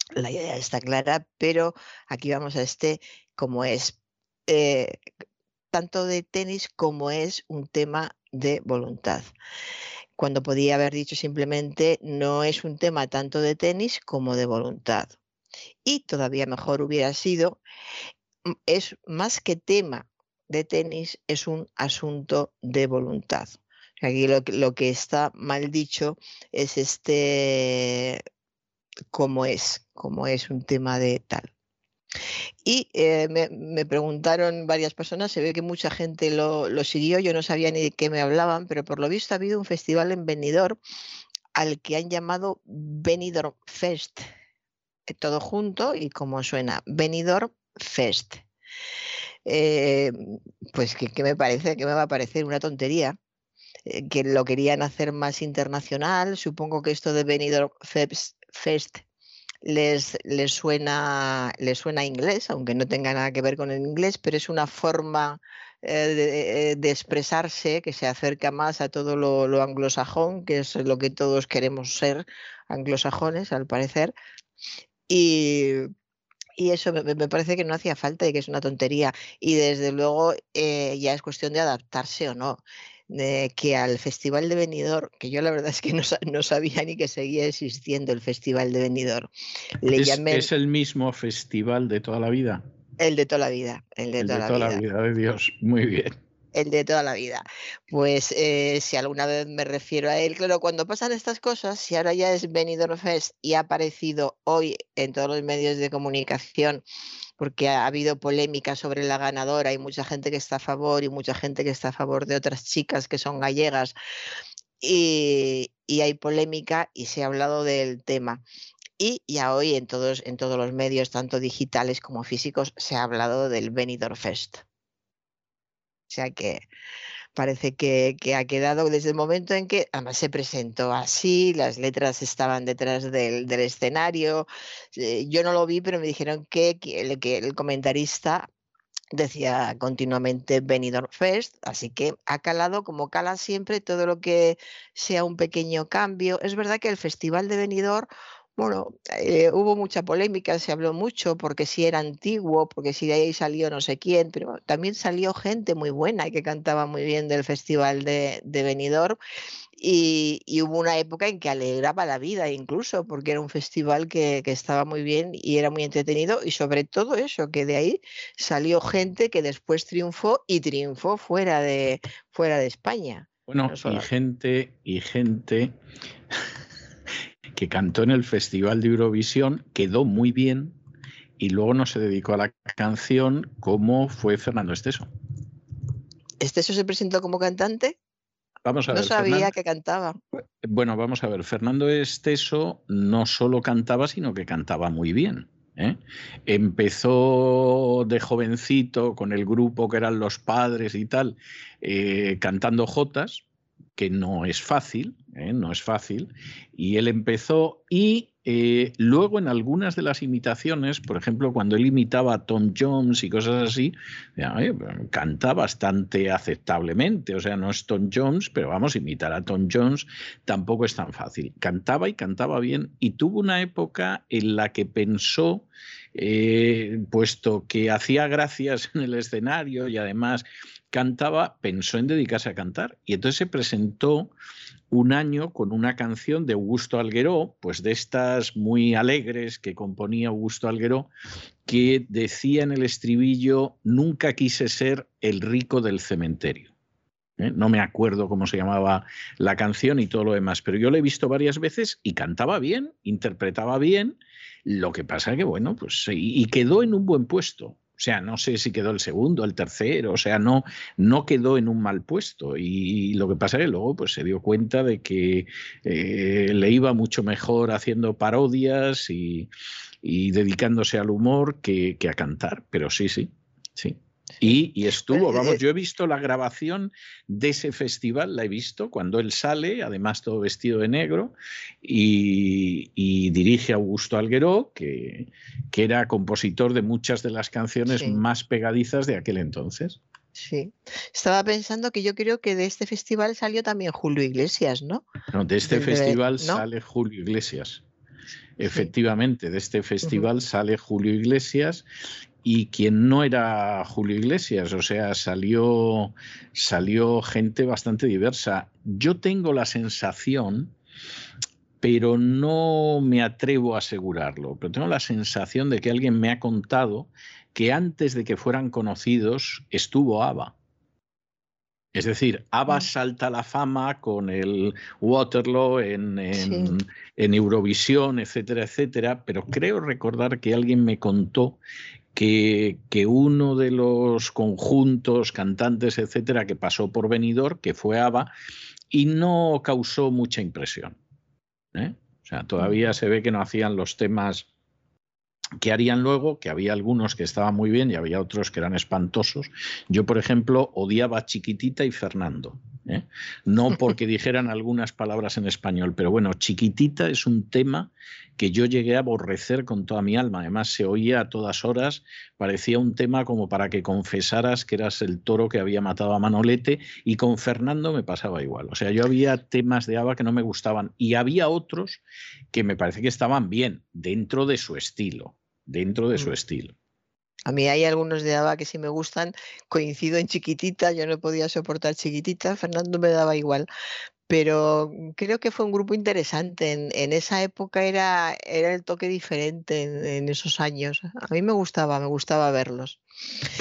La idea está clara, pero aquí vamos a este como es. Eh, tanto de tenis como es un tema de voluntad. Cuando podía haber dicho simplemente no es un tema tanto de tenis como de voluntad. Y todavía mejor hubiera sido, mm, es más que tema de tenis, es un asunto de voluntad. Aquí lo, lo que está mal dicho es este, como es, como es un tema de tal. Y eh, me, preguntaron varias personas, se ve que mucha gente lo, siguió, yo no sabía ni de qué me hablaban, pero por lo visto ha habido un festival en Benidorm al que han llamado Benidorm Fest, eh, todo junto y como suena, Benidorm Fest. Eh, pues que, me parece, que me va a parecer una tontería, que lo querían hacer más internacional, supongo que esto de Benidorm Fest les, les, suena, les suena inglés, aunque no tenga nada que ver con el inglés, pero es una forma eh, de, de, expresarse que se acerca más a todo lo, lo, anglosajón, que es lo que todos queremos ser anglosajones, al parecer. Y, y eso me, me, parece que no hacía falta y que es una tontería. Y desde luego eh, ya es cuestión de adaptarse o no de que al Festival de Benidorm, que yo la verdad es que no, no sabía ni que seguía existiendo el Festival de Benidorm. Le ¿Es, llamé... ¿Es, el mismo festival de toda la vida? El de toda la vida. El de, el toda, de toda la, vida. la, vida. de Dios. Muy bien. El de toda la vida. Pues eh, si alguna vez me refiero a él, claro, cuando pasan estas cosas, si ahora ya es Benidorm Fest y ha aparecido hoy en todos los medios de comunicación porque ha habido polémica sobre la ganadora, hay mucha gente que está a favor y mucha gente que está a favor de otras chicas que son gallegas y, y hay polémica y se ha hablado del tema. Y ya hoy en todos, en todos los medios, tanto digitales como físicos, se ha hablado del Benidorm Fest. O sea que parece que, ha quedado desde el momento en que además se presentó así, las letras estaban detrás del, escenario. Eh, yo no lo vi, pero me dijeron que, el, que el comentarista decía continuamente Benidorm Fest, así que ha calado como cala siempre todo lo que sea un pequeño cambio. Es verdad que el Festival de Benidorm bueno, eh, hubo mucha polémica, se habló mucho porque si era antiguo, porque si de ahí salió no sé quién, pero también salió gente muy buena y que cantaba muy bien del Festival de, de Benidorm. Y, hubo una época en que alegraba la vida incluso, porque era un festival que, que, estaba muy bien y era muy entretenido y sobre todo eso, que de ahí salió gente que después triunfó y triunfó fuera de, fuera de España. Bueno, y gente, y gente que cantó en el Festival de Eurovisión, quedó muy bien y luego no se dedicó a la canción como fue Fernando Esteso. ¿Esteso se presentó como cantante? Vamos a no sabía que cantaba. Bueno, vamos a ver. Fernando Esteso no solo cantaba, sino que cantaba muy bien. ¿eh? Empezó de jovencito con el grupo que eran los padres y tal, eh, cantando jotas, que no es fácil, ¿eh? no es fácil, y él empezó y eh, luego en algunas de las imitaciones, por ejemplo, cuando él imitaba a Tom Jones y cosas así, canta bastante aceptablemente, o sea, no es Tom Jones, pero vamos, imitar a Tom Jones tampoco es tan fácil. Cantaba y cantaba bien y tuvo una época en la que pensó eh, puesto que hacía gracias en el escenario y además cantaba, pensó en dedicarse a cantar. Y entonces se presentó un año con una canción de Augusto Algueró, pues de estas muy alegres que componía Augusto Algueró, que decía en el estribillo, nunca quise ser el rico del cementerio. ¿eh? No me acuerdo cómo se llamaba la canción y todo lo demás, pero yo lo he visto varias veces y cantaba bien, interpretaba bien. Lo que pasa que, bueno, pues y quedó en un buen puesto. O sea, no sé si quedó el segundo, el tercero, o sea, no, no quedó en un mal puesto. Y lo que pasa es que luego pues, se dio cuenta de que eh, le iba mucho mejor haciendo parodias y, dedicándose al humor que, que a cantar. Pero sí, sí, sí. Y, estuvo, vamos, yo he visto la grabación de ese festival, la he visto cuando él sale, además todo vestido de negro, y, dirige a Augusto Algueró, que, que, era compositor de muchas de las canciones más pegadizas de aquel entonces. Sí, estaba pensando que yo creo que de este festival salió también Julio Iglesias, ¿no? No, de este festival sale Julio Iglesias. Efectivamente, de este festival sale Julio Iglesias y quien no era Julio Iglesias, o sea, salió, salió gente bastante diversa. Yo tengo la sensación, pero no me atrevo a asegurarlo, pero tengo la sensación de que alguien me ha contado que antes de que fueran conocidos estuvo ABBA. Es decir, ABBA mm. salta a la fama con el Waterloo en, en, en, Eurovisión, etcétera, etcétera, pero creo recordar que alguien me contó que, uno de los conjuntos, cantantes, etcétera, que pasó por Benidorm, que fue ABBA, y no causó mucha impresión. ¿eh? O sea, todavía se ve que no hacían los temas que harían luego, que había algunos que estaban muy bien y había otros que eran espantosos. Yo, por ejemplo, odiaba Chiquitita y Fernando. ¿Eh? No porque dijeran algunas palabras en español, pero bueno, Chiquitita es un tema que yo llegué a aborrecer con toda mi alma. Además, se oía a todas horas, parecía un tema como para que confesaras que eras el toro que había matado a Manolete, y con Fernando me pasaba igual. O sea, yo había temas de Ava que no me gustaban, y había otros que me parece que estaban bien, dentro de su estilo, dentro de su mm. estilo. A mí hay algunos de ABBA que sí me gustan. Coincido en Chiquitita, yo no podía soportar Chiquitita, Fernando me daba igual pero creo que fue un grupo interesante. En, esa época era, era el toque diferente en, esos años. A mí me gustaba, me gustaba verlos.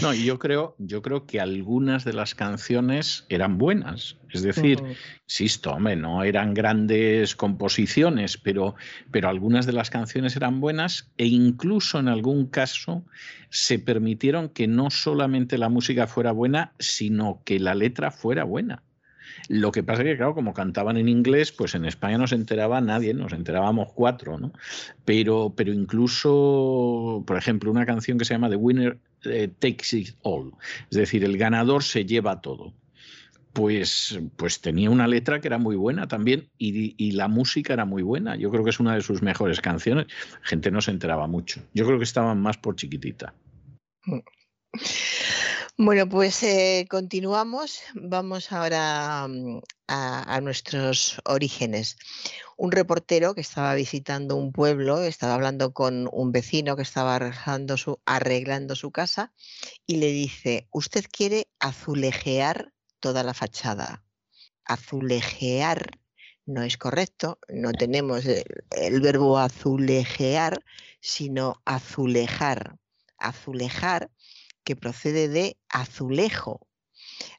No, y yo creo, yo creo que algunas de las canciones eran buenas. Es decir, insisto, hombre, no eran grandes composiciones, pero, pero algunas de las canciones eran buenas e incluso en algún caso se permitieron que no solamente la música fuera buena, sino que la letra fuera buena. Lo que pasa es que, claro, como cantaban en inglés, pues en España no se enteraba nadie, nos enterábamos cuatro, ¿no? Pero, pero incluso, por ejemplo, una canción que se llama The Winner eh, Takes It All, es decir, el ganador se lleva todo. Pues, pues tenía una letra que era muy buena también y, y, la música era muy buena. Yo creo que es una de sus mejores canciones. La gente no se enteraba mucho. Yo creo que estaban más por chiquitita. Bueno, pues eh, continuamos. Vamos ahora mm, a, nuestros orígenes. Un reportero que estaba visitando un pueblo, estaba hablando con un vecino que estaba arreglando su, arreglando su casa y le dice, usted quiere azulejear toda la fachada. Azulejear no es correcto, no tenemos el, el verbo azulejear, sino azulejar. Azulejar que procede de azulejo.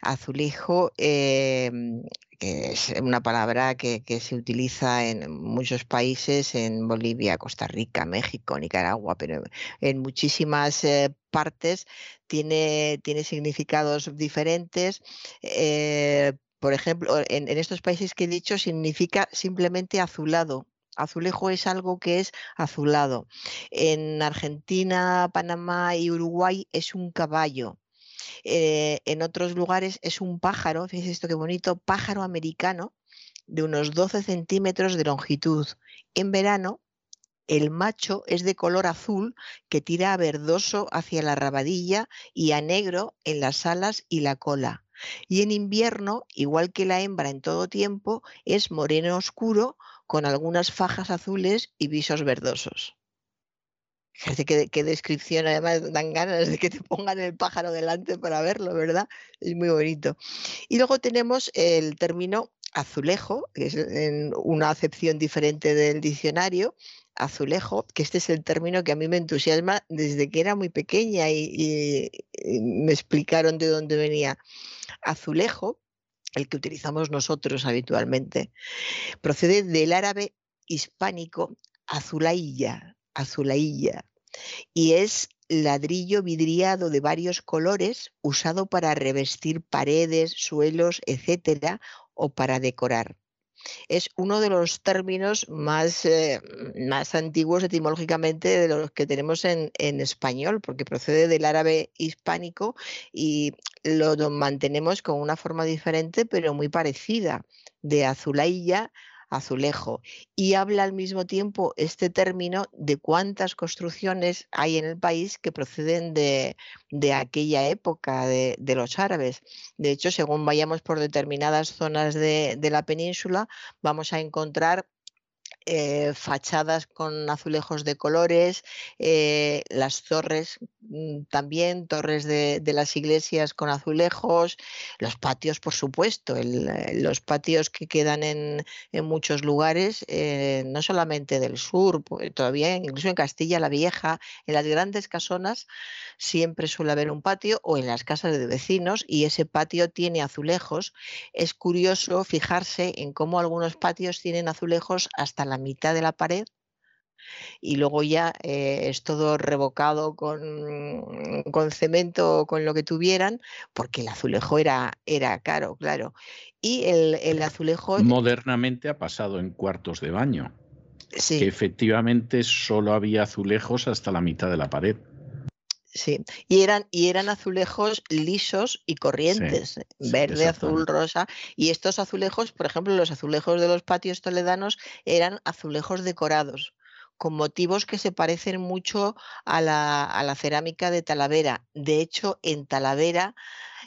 Azulejo eh, que es una palabra que, se utiliza en muchos países, en Bolivia, Costa Rica, México, Nicaragua, pero en muchísimas eh, partes tiene, tiene, significados diferentes. Eh, por ejemplo, en estos países que he dicho significa simplemente azulado, Azulejo es algo que es azulado. En Argentina, Panamá y Uruguay es un caballo. Eh, en otros lugares es un pájaro, fíjense esto qué bonito, pájaro americano de unos 12 centímetros de longitud. En verano, el macho es de color azul que tira a verdoso hacia la rabadilla y a negro en las alas y la cola. Y en invierno, igual que la hembra en todo tiempo, es moreno oscuro con algunas fajas azules y visos verdosos. Qué, qué, descripción, además dan ganas de que te pongan el pájaro delante para verlo, ¿verdad? Es muy bonito. Y luego tenemos el término azulejo, que es una acepción diferente del diccionario, azulejo, que este es el término que a mí me entusiasma desde que era muy pequeña y me explicaron de dónde venía. Azulejo el que utilizamos nosotros habitualmente, procede del árabe hispánico azulailla, azulailla, y es ladrillo vidriado de varios colores usado para revestir paredes, suelos, etcétera, o para decorar es uno de los términos más, eh, más antiguos etimológicamente de los que tenemos en, español, porque procede del árabe hispánico y lo mantenemos con una forma diferente, pero muy parecida, de azulailla azulejo. Y habla al mismo tiempo este término de cuántas construcciones hay en el país que proceden de, de aquella época de, de, los árabes. De hecho, según vayamos por determinadas zonas de, de la península, vamos a encontrar eh, fachadas con azulejos de colores, eh, las torres mm, también, torres de, las iglesias con azulejos, los patios, por supuesto, eh, los patios que quedan en, muchos lugares, no solamente del sur, pues, todavía incluso en Castilla la Vieja, en las grandes casonas siempre suele haber un patio o en las casas de vecinos y ese patio tiene azulejos. Es curioso fijarse en cómo algunos patios tienen azulejos hasta la mitad de la pared y luego ya eh, es todo revocado con, con, cemento o con lo que tuvieran, porque el azulejo era, era caro, claro. Y el, el azulejo... Modernamente ha pasado en cuartos de baño. Sí. Que efectivamente solo había azulejos hasta la mitad de la pared. Sí, y eran, y eran azulejos lisos y corrientes, sí, verde, sí, azul, rosa. Y estos azulejos, por ejemplo, los azulejos de los patios toledanos eran azulejos decorados, con motivos que se parecen mucho a la, a la cerámica de Talavera. De hecho, en Talavera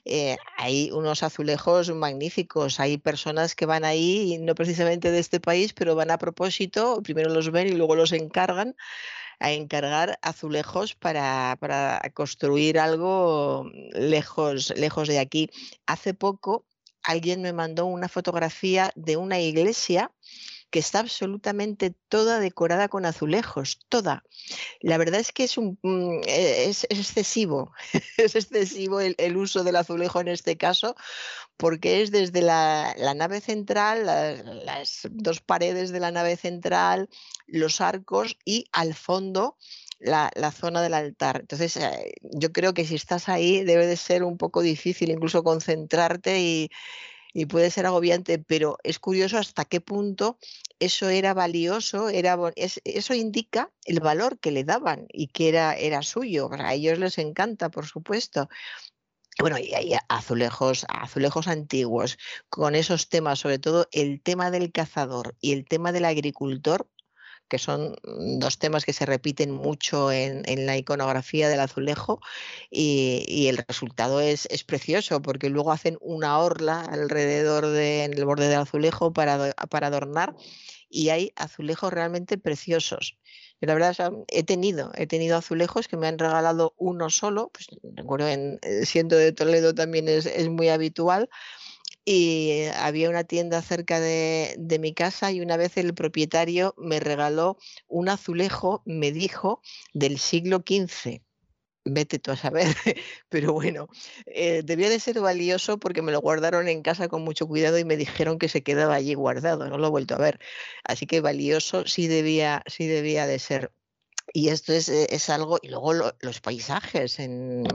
eh, hay unos azulejos magníficos. Hay personas que van ahí, no precisamente de este país, pero van a propósito, primero los ven y luego los encargan a encargar azulejos para, para construir algo lejos, lejos de aquí. Hace poco alguien me mandó una fotografía de una iglesia que está absolutamente toda decorada con azulejos, toda. La verdad es que es, un, mm, e, es, es excesivo, es excesivo el, uso del azulejo en este caso, porque es desde la, la nave central, las dos paredes de la nave central, los arcos y al fondo la, la, zona del altar. Entonces, eh, yo creo que si estás ahí debe de ser un poco difícil incluso concentrarte y, y puede ser agobiante, pero es curioso hasta qué punto eso era valioso, era, eso indica el valor que le daban y que era, era suyo. A ellos les encanta, por supuesto. Bueno, y hay azulejos, azulejos antiguos con esos temas, sobre todo el tema del cazador y el tema del agricultor, que son mm, dos temas que se repiten mucho en, la iconografía del azulejo y, el resultado es, precioso porque luego hacen una orla alrededor del borde del azulejo para, para adornar y hay azulejos realmente preciosos. Yo la verdad he tenido, he tenido azulejos que me han regalado uno solo, pues recuerdo en, eh, siendo de Toledo también es, es muy habitual, y había una tienda cerca de, mi casa y una vez el propietario me regaló un azulejo, me dijo, del siglo XV. Vete tú a saber, pero bueno, eh, debía de ser valioso porque me lo guardaron en casa con mucho cuidado y me dijeron que se quedaba allí guardado, no lo he vuelto a ver. Así que valioso sí debía, sí debía de ser. Y esto es, eh, es algo, y luego los paisajes. En,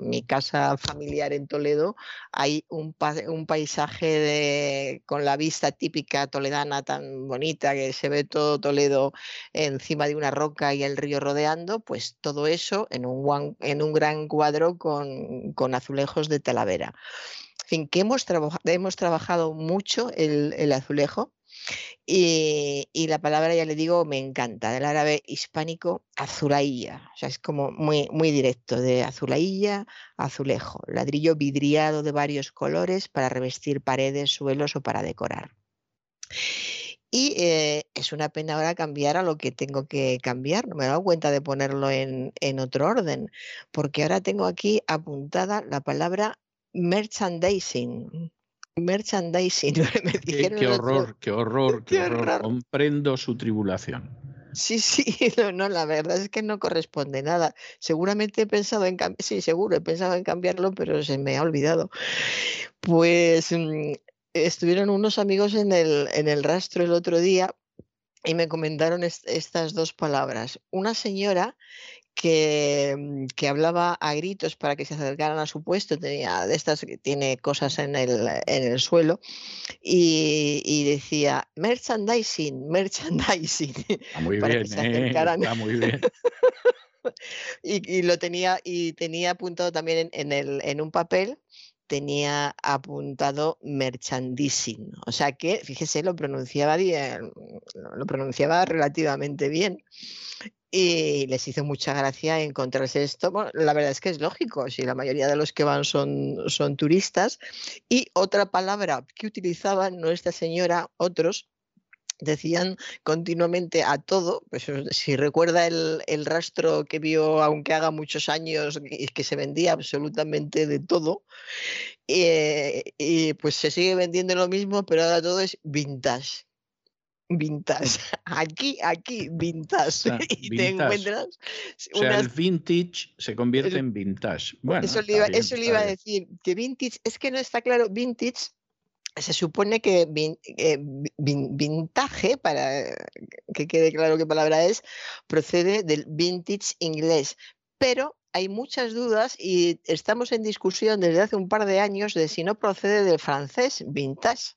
mi casa familiar en Toledo hay un, un paisaje de, con la vista típica toledana tan bonita que se ve todo Toledo encima de una roca y el río rodeando, pues todo eso en un, en un gran cuadro con, con azulejos de Talavera. En fin, que hemos, hemos trabajado mucho el, el azulejo y, la palabra, ya le digo, me encanta, del árabe hispánico, azulailla. O sea, es como muy, muy directo, de azulailla, azulejo, ladrillo vidriado de varios colores para revestir paredes, suelos o para decorar. Y eh, es una pena ahora cambiar a lo que tengo que cambiar. No me he dado cuenta de ponerlo en, en otro orden, porque ahora tengo aquí apuntada la palabra merchandising merchandising. Me dijeron qué, horror, qué, horror, qué, horror, Comprendo su tribulación. Sí, sí, no, la verdad es que no corresponde nada. Seguramente he pensado en cambiarlo, sí, seguro, he pensado en cambiarlo, pero se me ha olvidado. Pues mm, estuvieron unos amigos en el, en el rastro el otro día y me comentaron estas dos palabras. Una señora que, mm, que, hablaba a gritos para que se acercaran a su puesto, tenía de estas que tiene cosas en el, en el suelo, y, decía merchandising, merchandising. muy para bien, que se ¿eh? acercaran. muy bien. y, lo tenía, y tenía apuntado también en, el, en un papel tenía apuntado merchandising. O sea que, fíjese, lo pronunciaba, lo pronunciaba relativamente bien y les hizo mucha gracia encontrarse esto. La verdad es que es lógico, si la mayoría de los que van son, son turistas. Y otra palabra que utilizaba nuestra señora, otros, decían continuamente a todo, pues si recuerda el, rastro que vio, aunque haga muchos años, y que se vendía absolutamente de todo, eh, y pues se sigue vendiendo lo mismo, pero ahora todo es vintage vintage. Aquí, aquí, vintage. y te encuentras. O sea, el vintage se convierte en vintage. Bueno, eso le iba, eso le iba a decir, que vintage, es que no está claro, vintage. Se supone que eh, vintage, para que quede claro qué palabra es, procede del vintage inglés, pero hay muchas dudas y estamos en discusión desde hace un par de años de si no procede del francés vintage.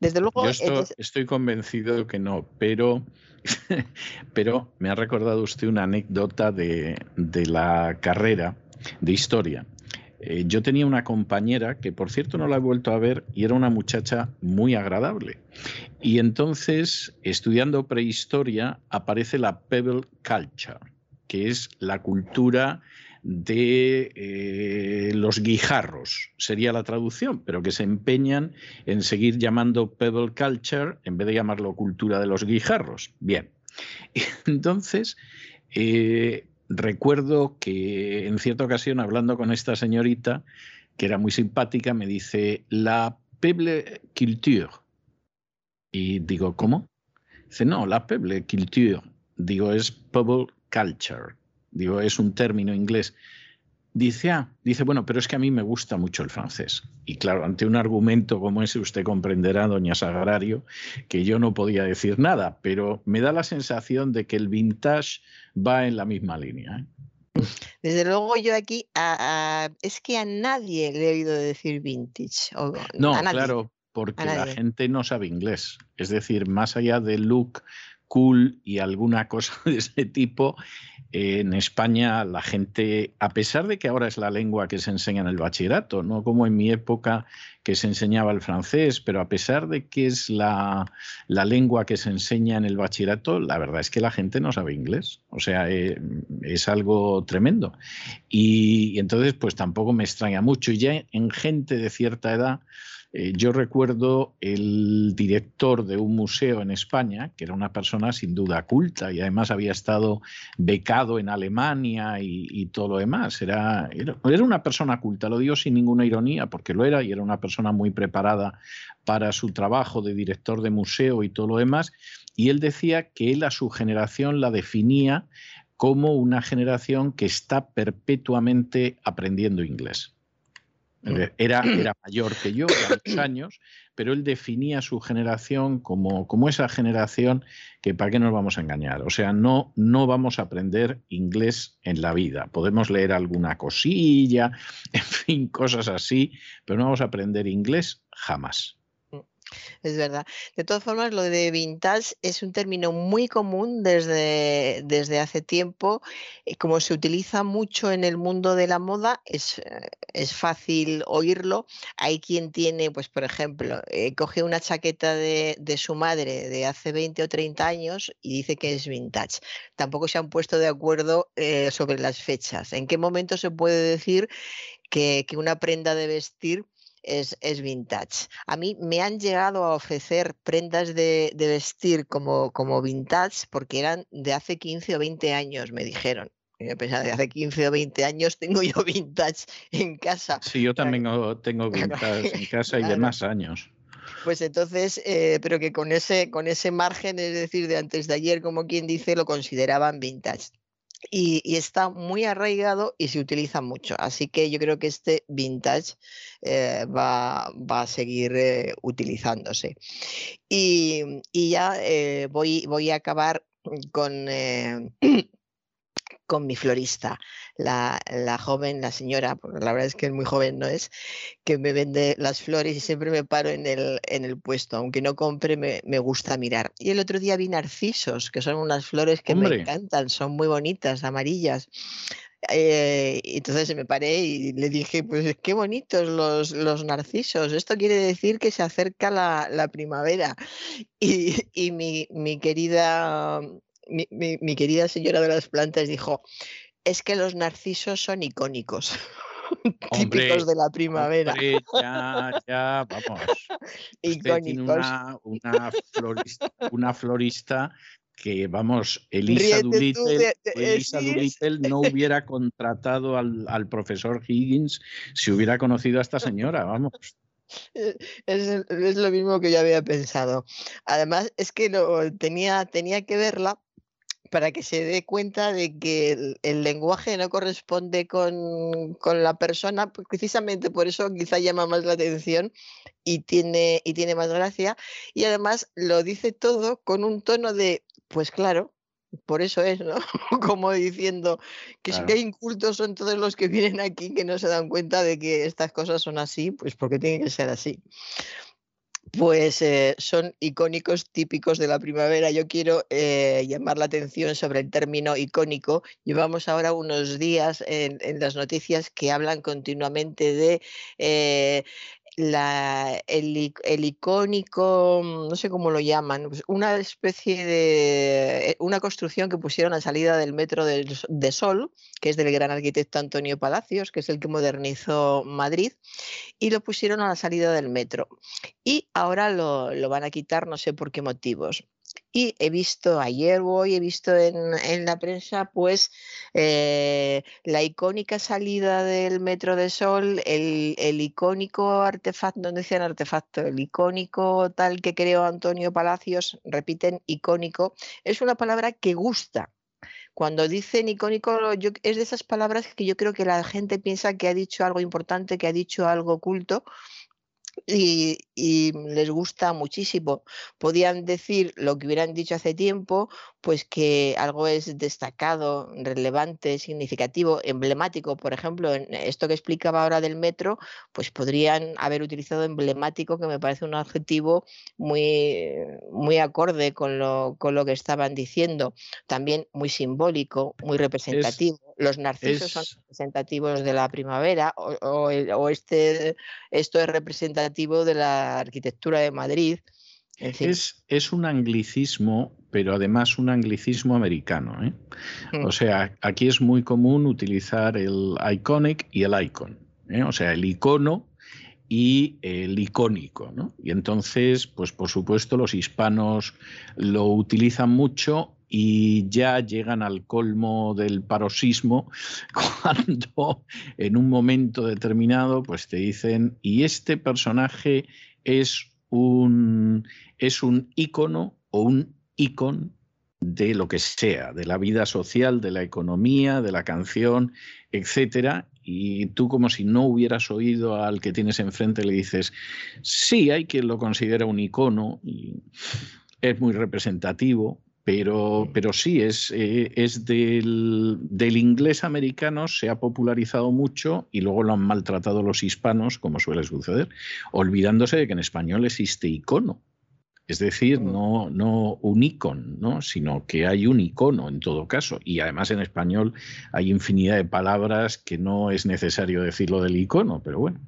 Desde luego. Yo estoy, convencido de que no, pero, pero me ha recordado usted una anécdota de, la carrera de historia. Eh, yo tenía una compañera que, por cierto, no la he vuelto a ver y era una muchacha muy agradable. Y entonces, estudiando prehistoria, aparece la Pebble Culture, que es la cultura de eh, los guijarros, sería la traducción, pero que se empeñan en seguir llamando Pebble Culture en vez de llamarlo cultura de los guijarros. Bien, entonces eh, recuerdo que en cierta ocasión, hablando con esta señorita, que era muy simpática, me dice, la Pebble Culture. Y digo, ¿cómo? Dice, no, la Pebble Culture. Digo, es Pebble Culture digo, es un término inglés. Dice, ah, dice, bueno, pero es que a mí me gusta mucho el francés. Y claro, ante un argumento como ese, usted comprenderá, doña Sagrario, que yo no podía decir nada, pero me da la sensación de que el vintage va en la misma línea. ¿eh? Desde luego yo aquí a- a- es que a nadie le he oído decir vintage. o- No, a nadie. claro, porque la gente no sabe inglés. Es decir, más allá de look cool y alguna cosa de ese tipo, eh, en España la gente, a pesar de que ahora es la lengua que se enseña en el bachillerato, no como en mi época que se enseñaba el francés, pero a pesar de que es la, la lengua que se enseña en el bachillerato, la verdad es que la gente no sabe inglés. O sea, eh, es algo tremendo. Y, y entonces, pues tampoco me extraña mucho. Y ya en gente de cierta edad, eh, yo recuerdo el director de un museo en España, que era una persona sin duda culta y además había estado becado en Alemania y, todo lo demás. Era, era, era una persona culta, lo digo sin ninguna ironía, porque lo era y era una persona muy preparada para su trabajo de director de museo y todo lo demás. Y él decía que él a su generación la definía como una generación que está perpetuamente aprendiendo inglés. Era, era, mayor que yo, varios años, pero él definía su generación como, como, esa generación que para qué nos vamos a engañar. O sea, no, no vamos a aprender inglés en la vida. Podemos leer alguna cosilla, en fin, cosas así, pero no vamos a aprender inglés jamás. Es verdad. De todas formas, lo de vintage es un término muy común desde, desde hace tiempo. Como se utiliza mucho en el mundo de la moda, es, es fácil oírlo. Hay quien tiene, pues por ejemplo, eh, coge una chaqueta de, de, su madre de hace 20 o 30 años y dice que es vintage. Tampoco se han puesto de acuerdo eh, sobre las fechas. ¿En qué momento se puede decir que, que una prenda de vestir es, es, vintage. A mí me han llegado a ofrecer prendas de, de, vestir como, como vintage porque eran de hace 15 o 20 años, me dijeron. Yo pensaba, de hace 15 o 20 años tengo yo vintage en casa. Sí, yo también claro. tengo vintage en casa y de más años. Pues entonces, eh, pero que con ese, con ese margen, es decir, de antes de ayer, como quien dice, lo consideraban vintage. Y, está muy arraigado y se utiliza mucho. Así que yo creo que este vintage eh, va, a seguir eh, utilizándose. Y, ya eh, voy, a acabar con mi florista, la, la, joven, la señora, porque la verdad es que es muy joven, ¿no es? Que me vende las flores y siempre me paro en el, en el puesto, aunque no compre, me, me, gusta mirar. Y el otro día vi narcisos, que son unas flores que Hombre. me encantan, son muy bonitas, amarillas. Eh, entonces me paré y le dije, pues qué bonitos los, los narcisos, esto quiere decir que se acerca la, la primavera. Y, y mi, mi, querida, mi, mi, mi querida señora de las plantas dijo, es que los narcisos son icónicos. Hombre, típicos de la primavera. Hombre, ya, ya, vamos. Usted tiene una, una, florista, una florista que, vamos, Elisa Doolittle, de, Elisa Doolittle no hubiera contratado al, al, profesor Higgins si hubiera conocido a esta señora, vamos. Es, es, lo mismo que yo había pensado. Además, es que lo, tenía, tenía que verla para que se dé cuenta de que el, el lenguaje no corresponde con, con, la persona, pues precisamente por eso quizá llama más la atención y tiene, y tiene más gracia. Y además lo dice todo con un tono de, pues claro, por eso es, ¿no? Como diciendo que claro. que incultos son todos los que vienen aquí que no se dan cuenta de que estas cosas son así, pues porque tienen que ser así pues eh, son icónicos típicos de la primavera. Yo quiero eh, llamar la atención sobre el término icónico. Llevamos ahora unos días en, las noticias que hablan continuamente de eh, el, icónico, no sé cómo lo llaman, pues una especie de, una construcción que pusieron a salida del metro de, de, Sol, que es del gran arquitecto Antonio Palacios, que es el que modernizó Madrid, y lo pusieron a la salida del metro. Y ahora lo, lo van a quitar, no sé por qué motivos. Y he visto ayer hoy, he visto en, en la prensa, pues eh, la icónica salida del Metro de Sol, el, el icónico artefacto, no decían artefacto, el icónico tal que creó Antonio Palacios, repiten icónico, es una palabra que gusta. Cuando dicen icónico, es de esas palabras que yo creo que la gente piensa que ha dicho algo importante, que ha dicho algo oculto, y, y les gusta muchísimo. Podían decir lo que hubieran dicho hace tiempo, pues que algo es destacado, relevante, significativo, emblemático. Por ejemplo, en esto que explicaba ahora del metro, pues podrían haber utilizado emblemático, que me parece un adjetivo muy, muy acorde con lo, con lo que estaban diciendo. También muy simbólico, muy representativo. Los narcisos son es- representativos de la primavera o, o o este, esto es representativo de la arquitectura de Madrid. En fin, Es, es un anglicismo, pero además un anglicismo americano. ¿eh? Mm. O sea, aquí es muy común utilizar el iconic y el icon. ¿eh? O sea, el icono y el icónico. ¿no? Y entonces, pues por supuesto, los hispanos lo utilizan mucho y ya llegan al colmo del paroxismo cuando en un momento determinado pues te dicen y este personaje es un es un ícono o un icon de lo que sea, de la vida social, de la economía, de la canción, etcétera, y tú como si no hubieras oído al que tienes enfrente le dices, sí, hay quien lo considera un icono y es muy representativo, pero, pero sí, es, eh, es del, del inglés americano, se ha popularizado mucho y luego lo han maltratado los hispanos, como suele suceder, olvidándose de que en español existe icono. Es decir, no, no un icon, ¿no? sino que hay un icono en todo caso. Y además en español hay infinidad de palabras que no es necesario decirlo del icono, pero bueno.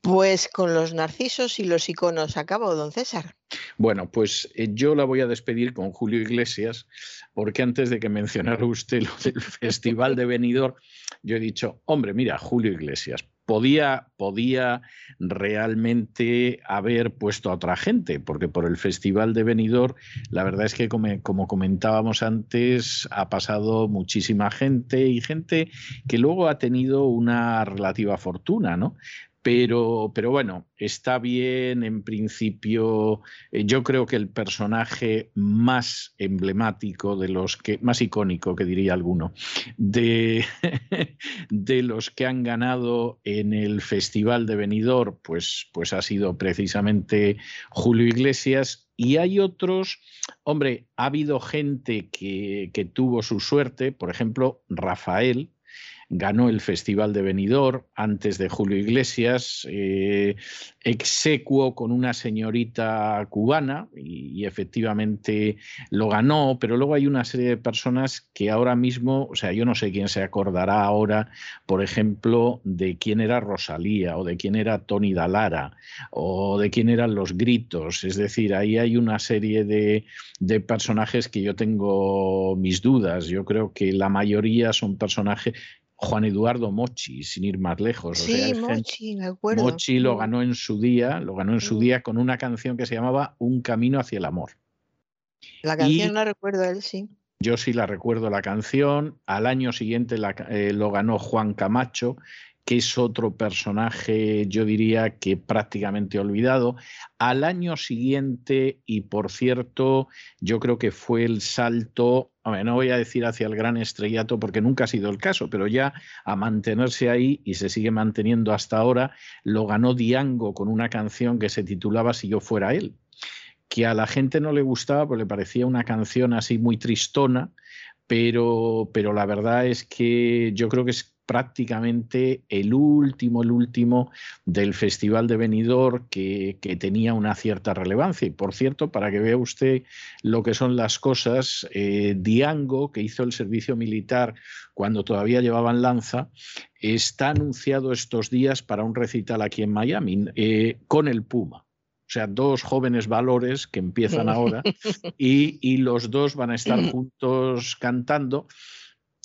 Pues con los narcisos y los iconos acabo, don César. Bueno, pues eh, yo la voy a despedir con Julio Iglesias, porque antes de que mencionara usted lo del Festival de Benidorm, yo he dicho, hombre, mira, Julio Iglesias, podía, podía realmente haber puesto a otra gente, porque por el Festival de Benidorm, la verdad es que como, como comentábamos antes, ha pasado muchísima gente y gente que luego ha tenido una relativa fortuna, ¿no? Pero, pero bueno, está bien en principio. eh, Yo creo que el personaje más emblemático de los que, más icónico que diría alguno, de, de los que han ganado en el Festival de Benidorm, pues, pues ha sido precisamente Julio Iglesias. Y hay otros, hombre, ha habido gente que, que tuvo su suerte, por ejemplo, Rafael, ganó el Festival de Benidorm antes de Julio Iglesias, eh, execuo con una señorita cubana y, y, efectivamente lo ganó, pero luego hay una serie de personas que ahora mismo, o sea, yo no sé quién se acordará ahora, por ejemplo, de quién era Rosalía o de quién era Tony Dalara o de quién eran los gritos, es decir, ahí hay una serie de, de personajes que yo tengo mis dudas, yo creo que la mayoría son personajes Juan Eduardo Mochi, sin ir más lejos. Sí, o sea, Mochi, me acuerdo. Mochi lo ganó en su día, lo ganó en su día con una canción que se llamaba Un camino hacia el amor. La canción y- la recuerdo a él, sí. Yo sí la recuerdo la canción. Al año siguiente la eh, lo ganó Juan Camacho, que es otro personaje, yo diría que prácticamente olvidado. Al año siguiente, y por cierto, yo creo que fue el salto, no voy a decir hacia el gran estrellato porque nunca ha sido el caso, pero ya a mantenerse ahí y se sigue manteniendo hasta ahora, lo ganó Diango con una canción que se titulaba Si yo fuera él que a la gente no le gustaba, pues le parecía una canción así muy tristona, pero, pero la verdad es que yo creo que es prácticamente el último, el último del Festival de Benidorm que, que tenía una cierta relevancia. Y por cierto, para que vea usted lo que son las cosas, eh, Diango, que hizo el servicio militar cuando todavía llevaban lanza, está anunciado estos días para un recital aquí en Miami eh, con el Puma. O sea, dos jóvenes valores que empiezan ahora y, y los dos van a estar juntos cantando,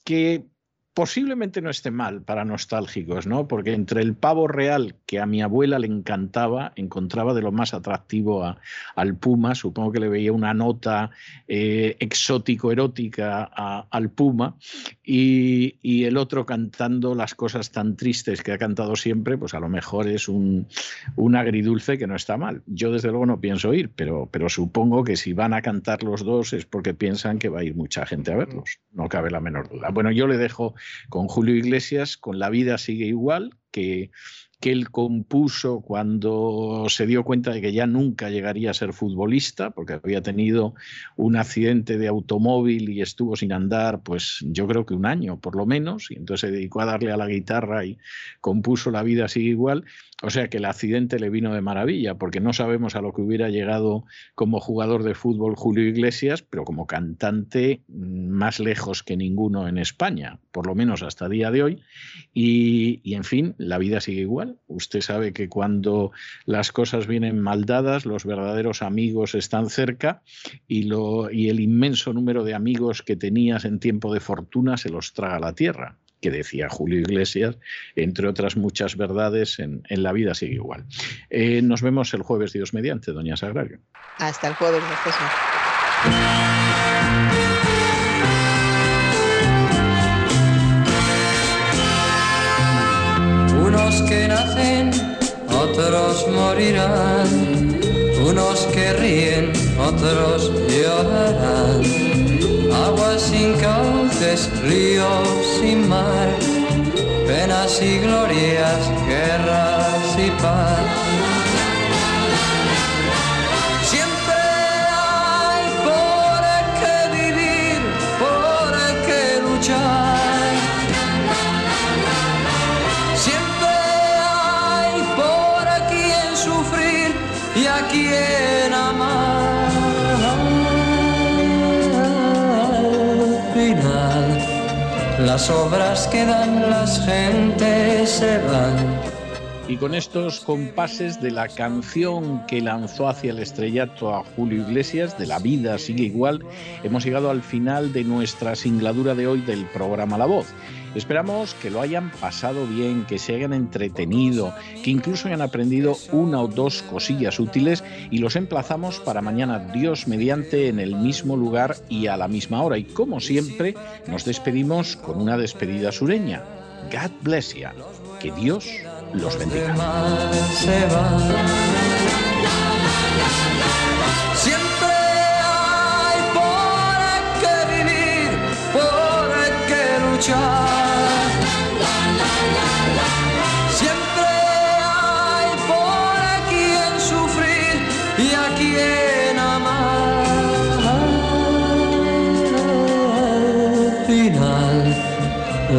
que posiblemente no esté mal para nostálgicos, ¿no? Porque entre el pavo real, que a mi abuela le encantaba, encontraba de lo más atractivo a- al puma, supongo que le veía una nota eh, exótico-erótica al puma, y, y el otro cantando las cosas tan tristes que ha cantado siempre, pues a lo mejor es un, un agridulce que no está mal. Yo desde luego no pienso ir, pero, pero supongo que si van a cantar los dos es porque piensan que va a ir mucha gente a verlos. No cabe la menor duda. Bueno, yo le dejo con Julio Iglesias, con La vida sigue igual, que, que él compuso cuando se dio cuenta de que ya nunca llegaría a ser futbolista, porque había tenido un accidente de automóvil y estuvo sin andar, pues yo creo que un año por lo menos, y entonces se dedicó a darle a la guitarra y compuso La vida sigue igual. O sea que el accidente le vino de maravilla, porque no sabemos a lo que hubiera llegado como jugador de fútbol Julio Iglesias, pero como cantante mm, más lejos que ninguno en España, por lo menos hasta día de hoy. Y, y en fin, la vida sigue igual. Usted sabe que cuando las cosas vienen mal dadas, los verdaderos amigos están cerca y, lo, y el inmenso número de amigos que tenías en tiempo de fortuna se los traga la tierra que decía Julio Iglesias, entre otras muchas verdades, en, en la vida sigue igual. Eh, nos vemos el jueves, Dios mediante, doña Sagrario. Hasta el jueves. Unos que nacen, otros morirán. Unos que ríen, otros llorarán ríos sin mar, penas y glorias, guerras y paz. Las obras que dan, las gentes se van. Y con estos compases de la canción que lanzó hacia el estrellato a Julio Iglesias, de La vida sigue igual, hemos llegado al final de nuestra singladura de hoy del programa La Voz. Esperamos que lo hayan pasado bien, que se hayan entretenido, que incluso hayan aprendido una o dos cosillas útiles y los emplazamos para mañana, Dios mediante, en el mismo lugar y a la misma hora. Y como siempre, nos despedimos con una despedida sureña. God bless you. Que Dios los bendiga. Siempre hay por qué vivir, por qué luchar.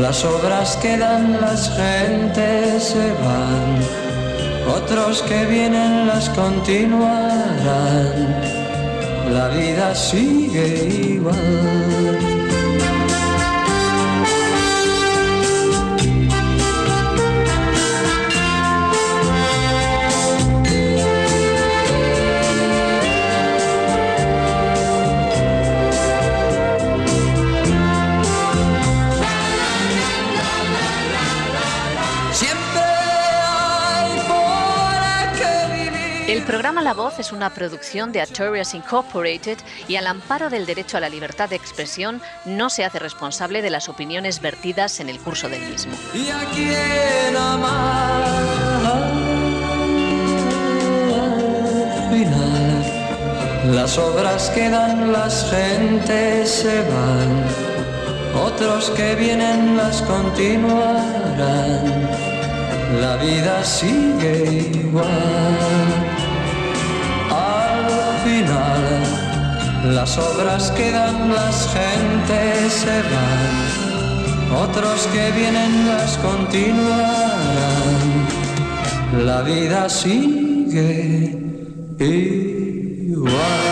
Las obras quedan, las gentes se van. Otros que vienen las continuarán. La vida sigue igual. El programa La Voz es una producción de Artorias Incorporated y al amparo del derecho a la libertad de expresión no se hace responsable de las opiniones vertidas en el curso del mismo. y a quien amar. Al final, las obras quedan, las gentes se van, otros que vienen las continuarán. La vida sigue igual. Las obras quedan, las gentes se van. Otros que vienen las continuarán. La vida sigue igual.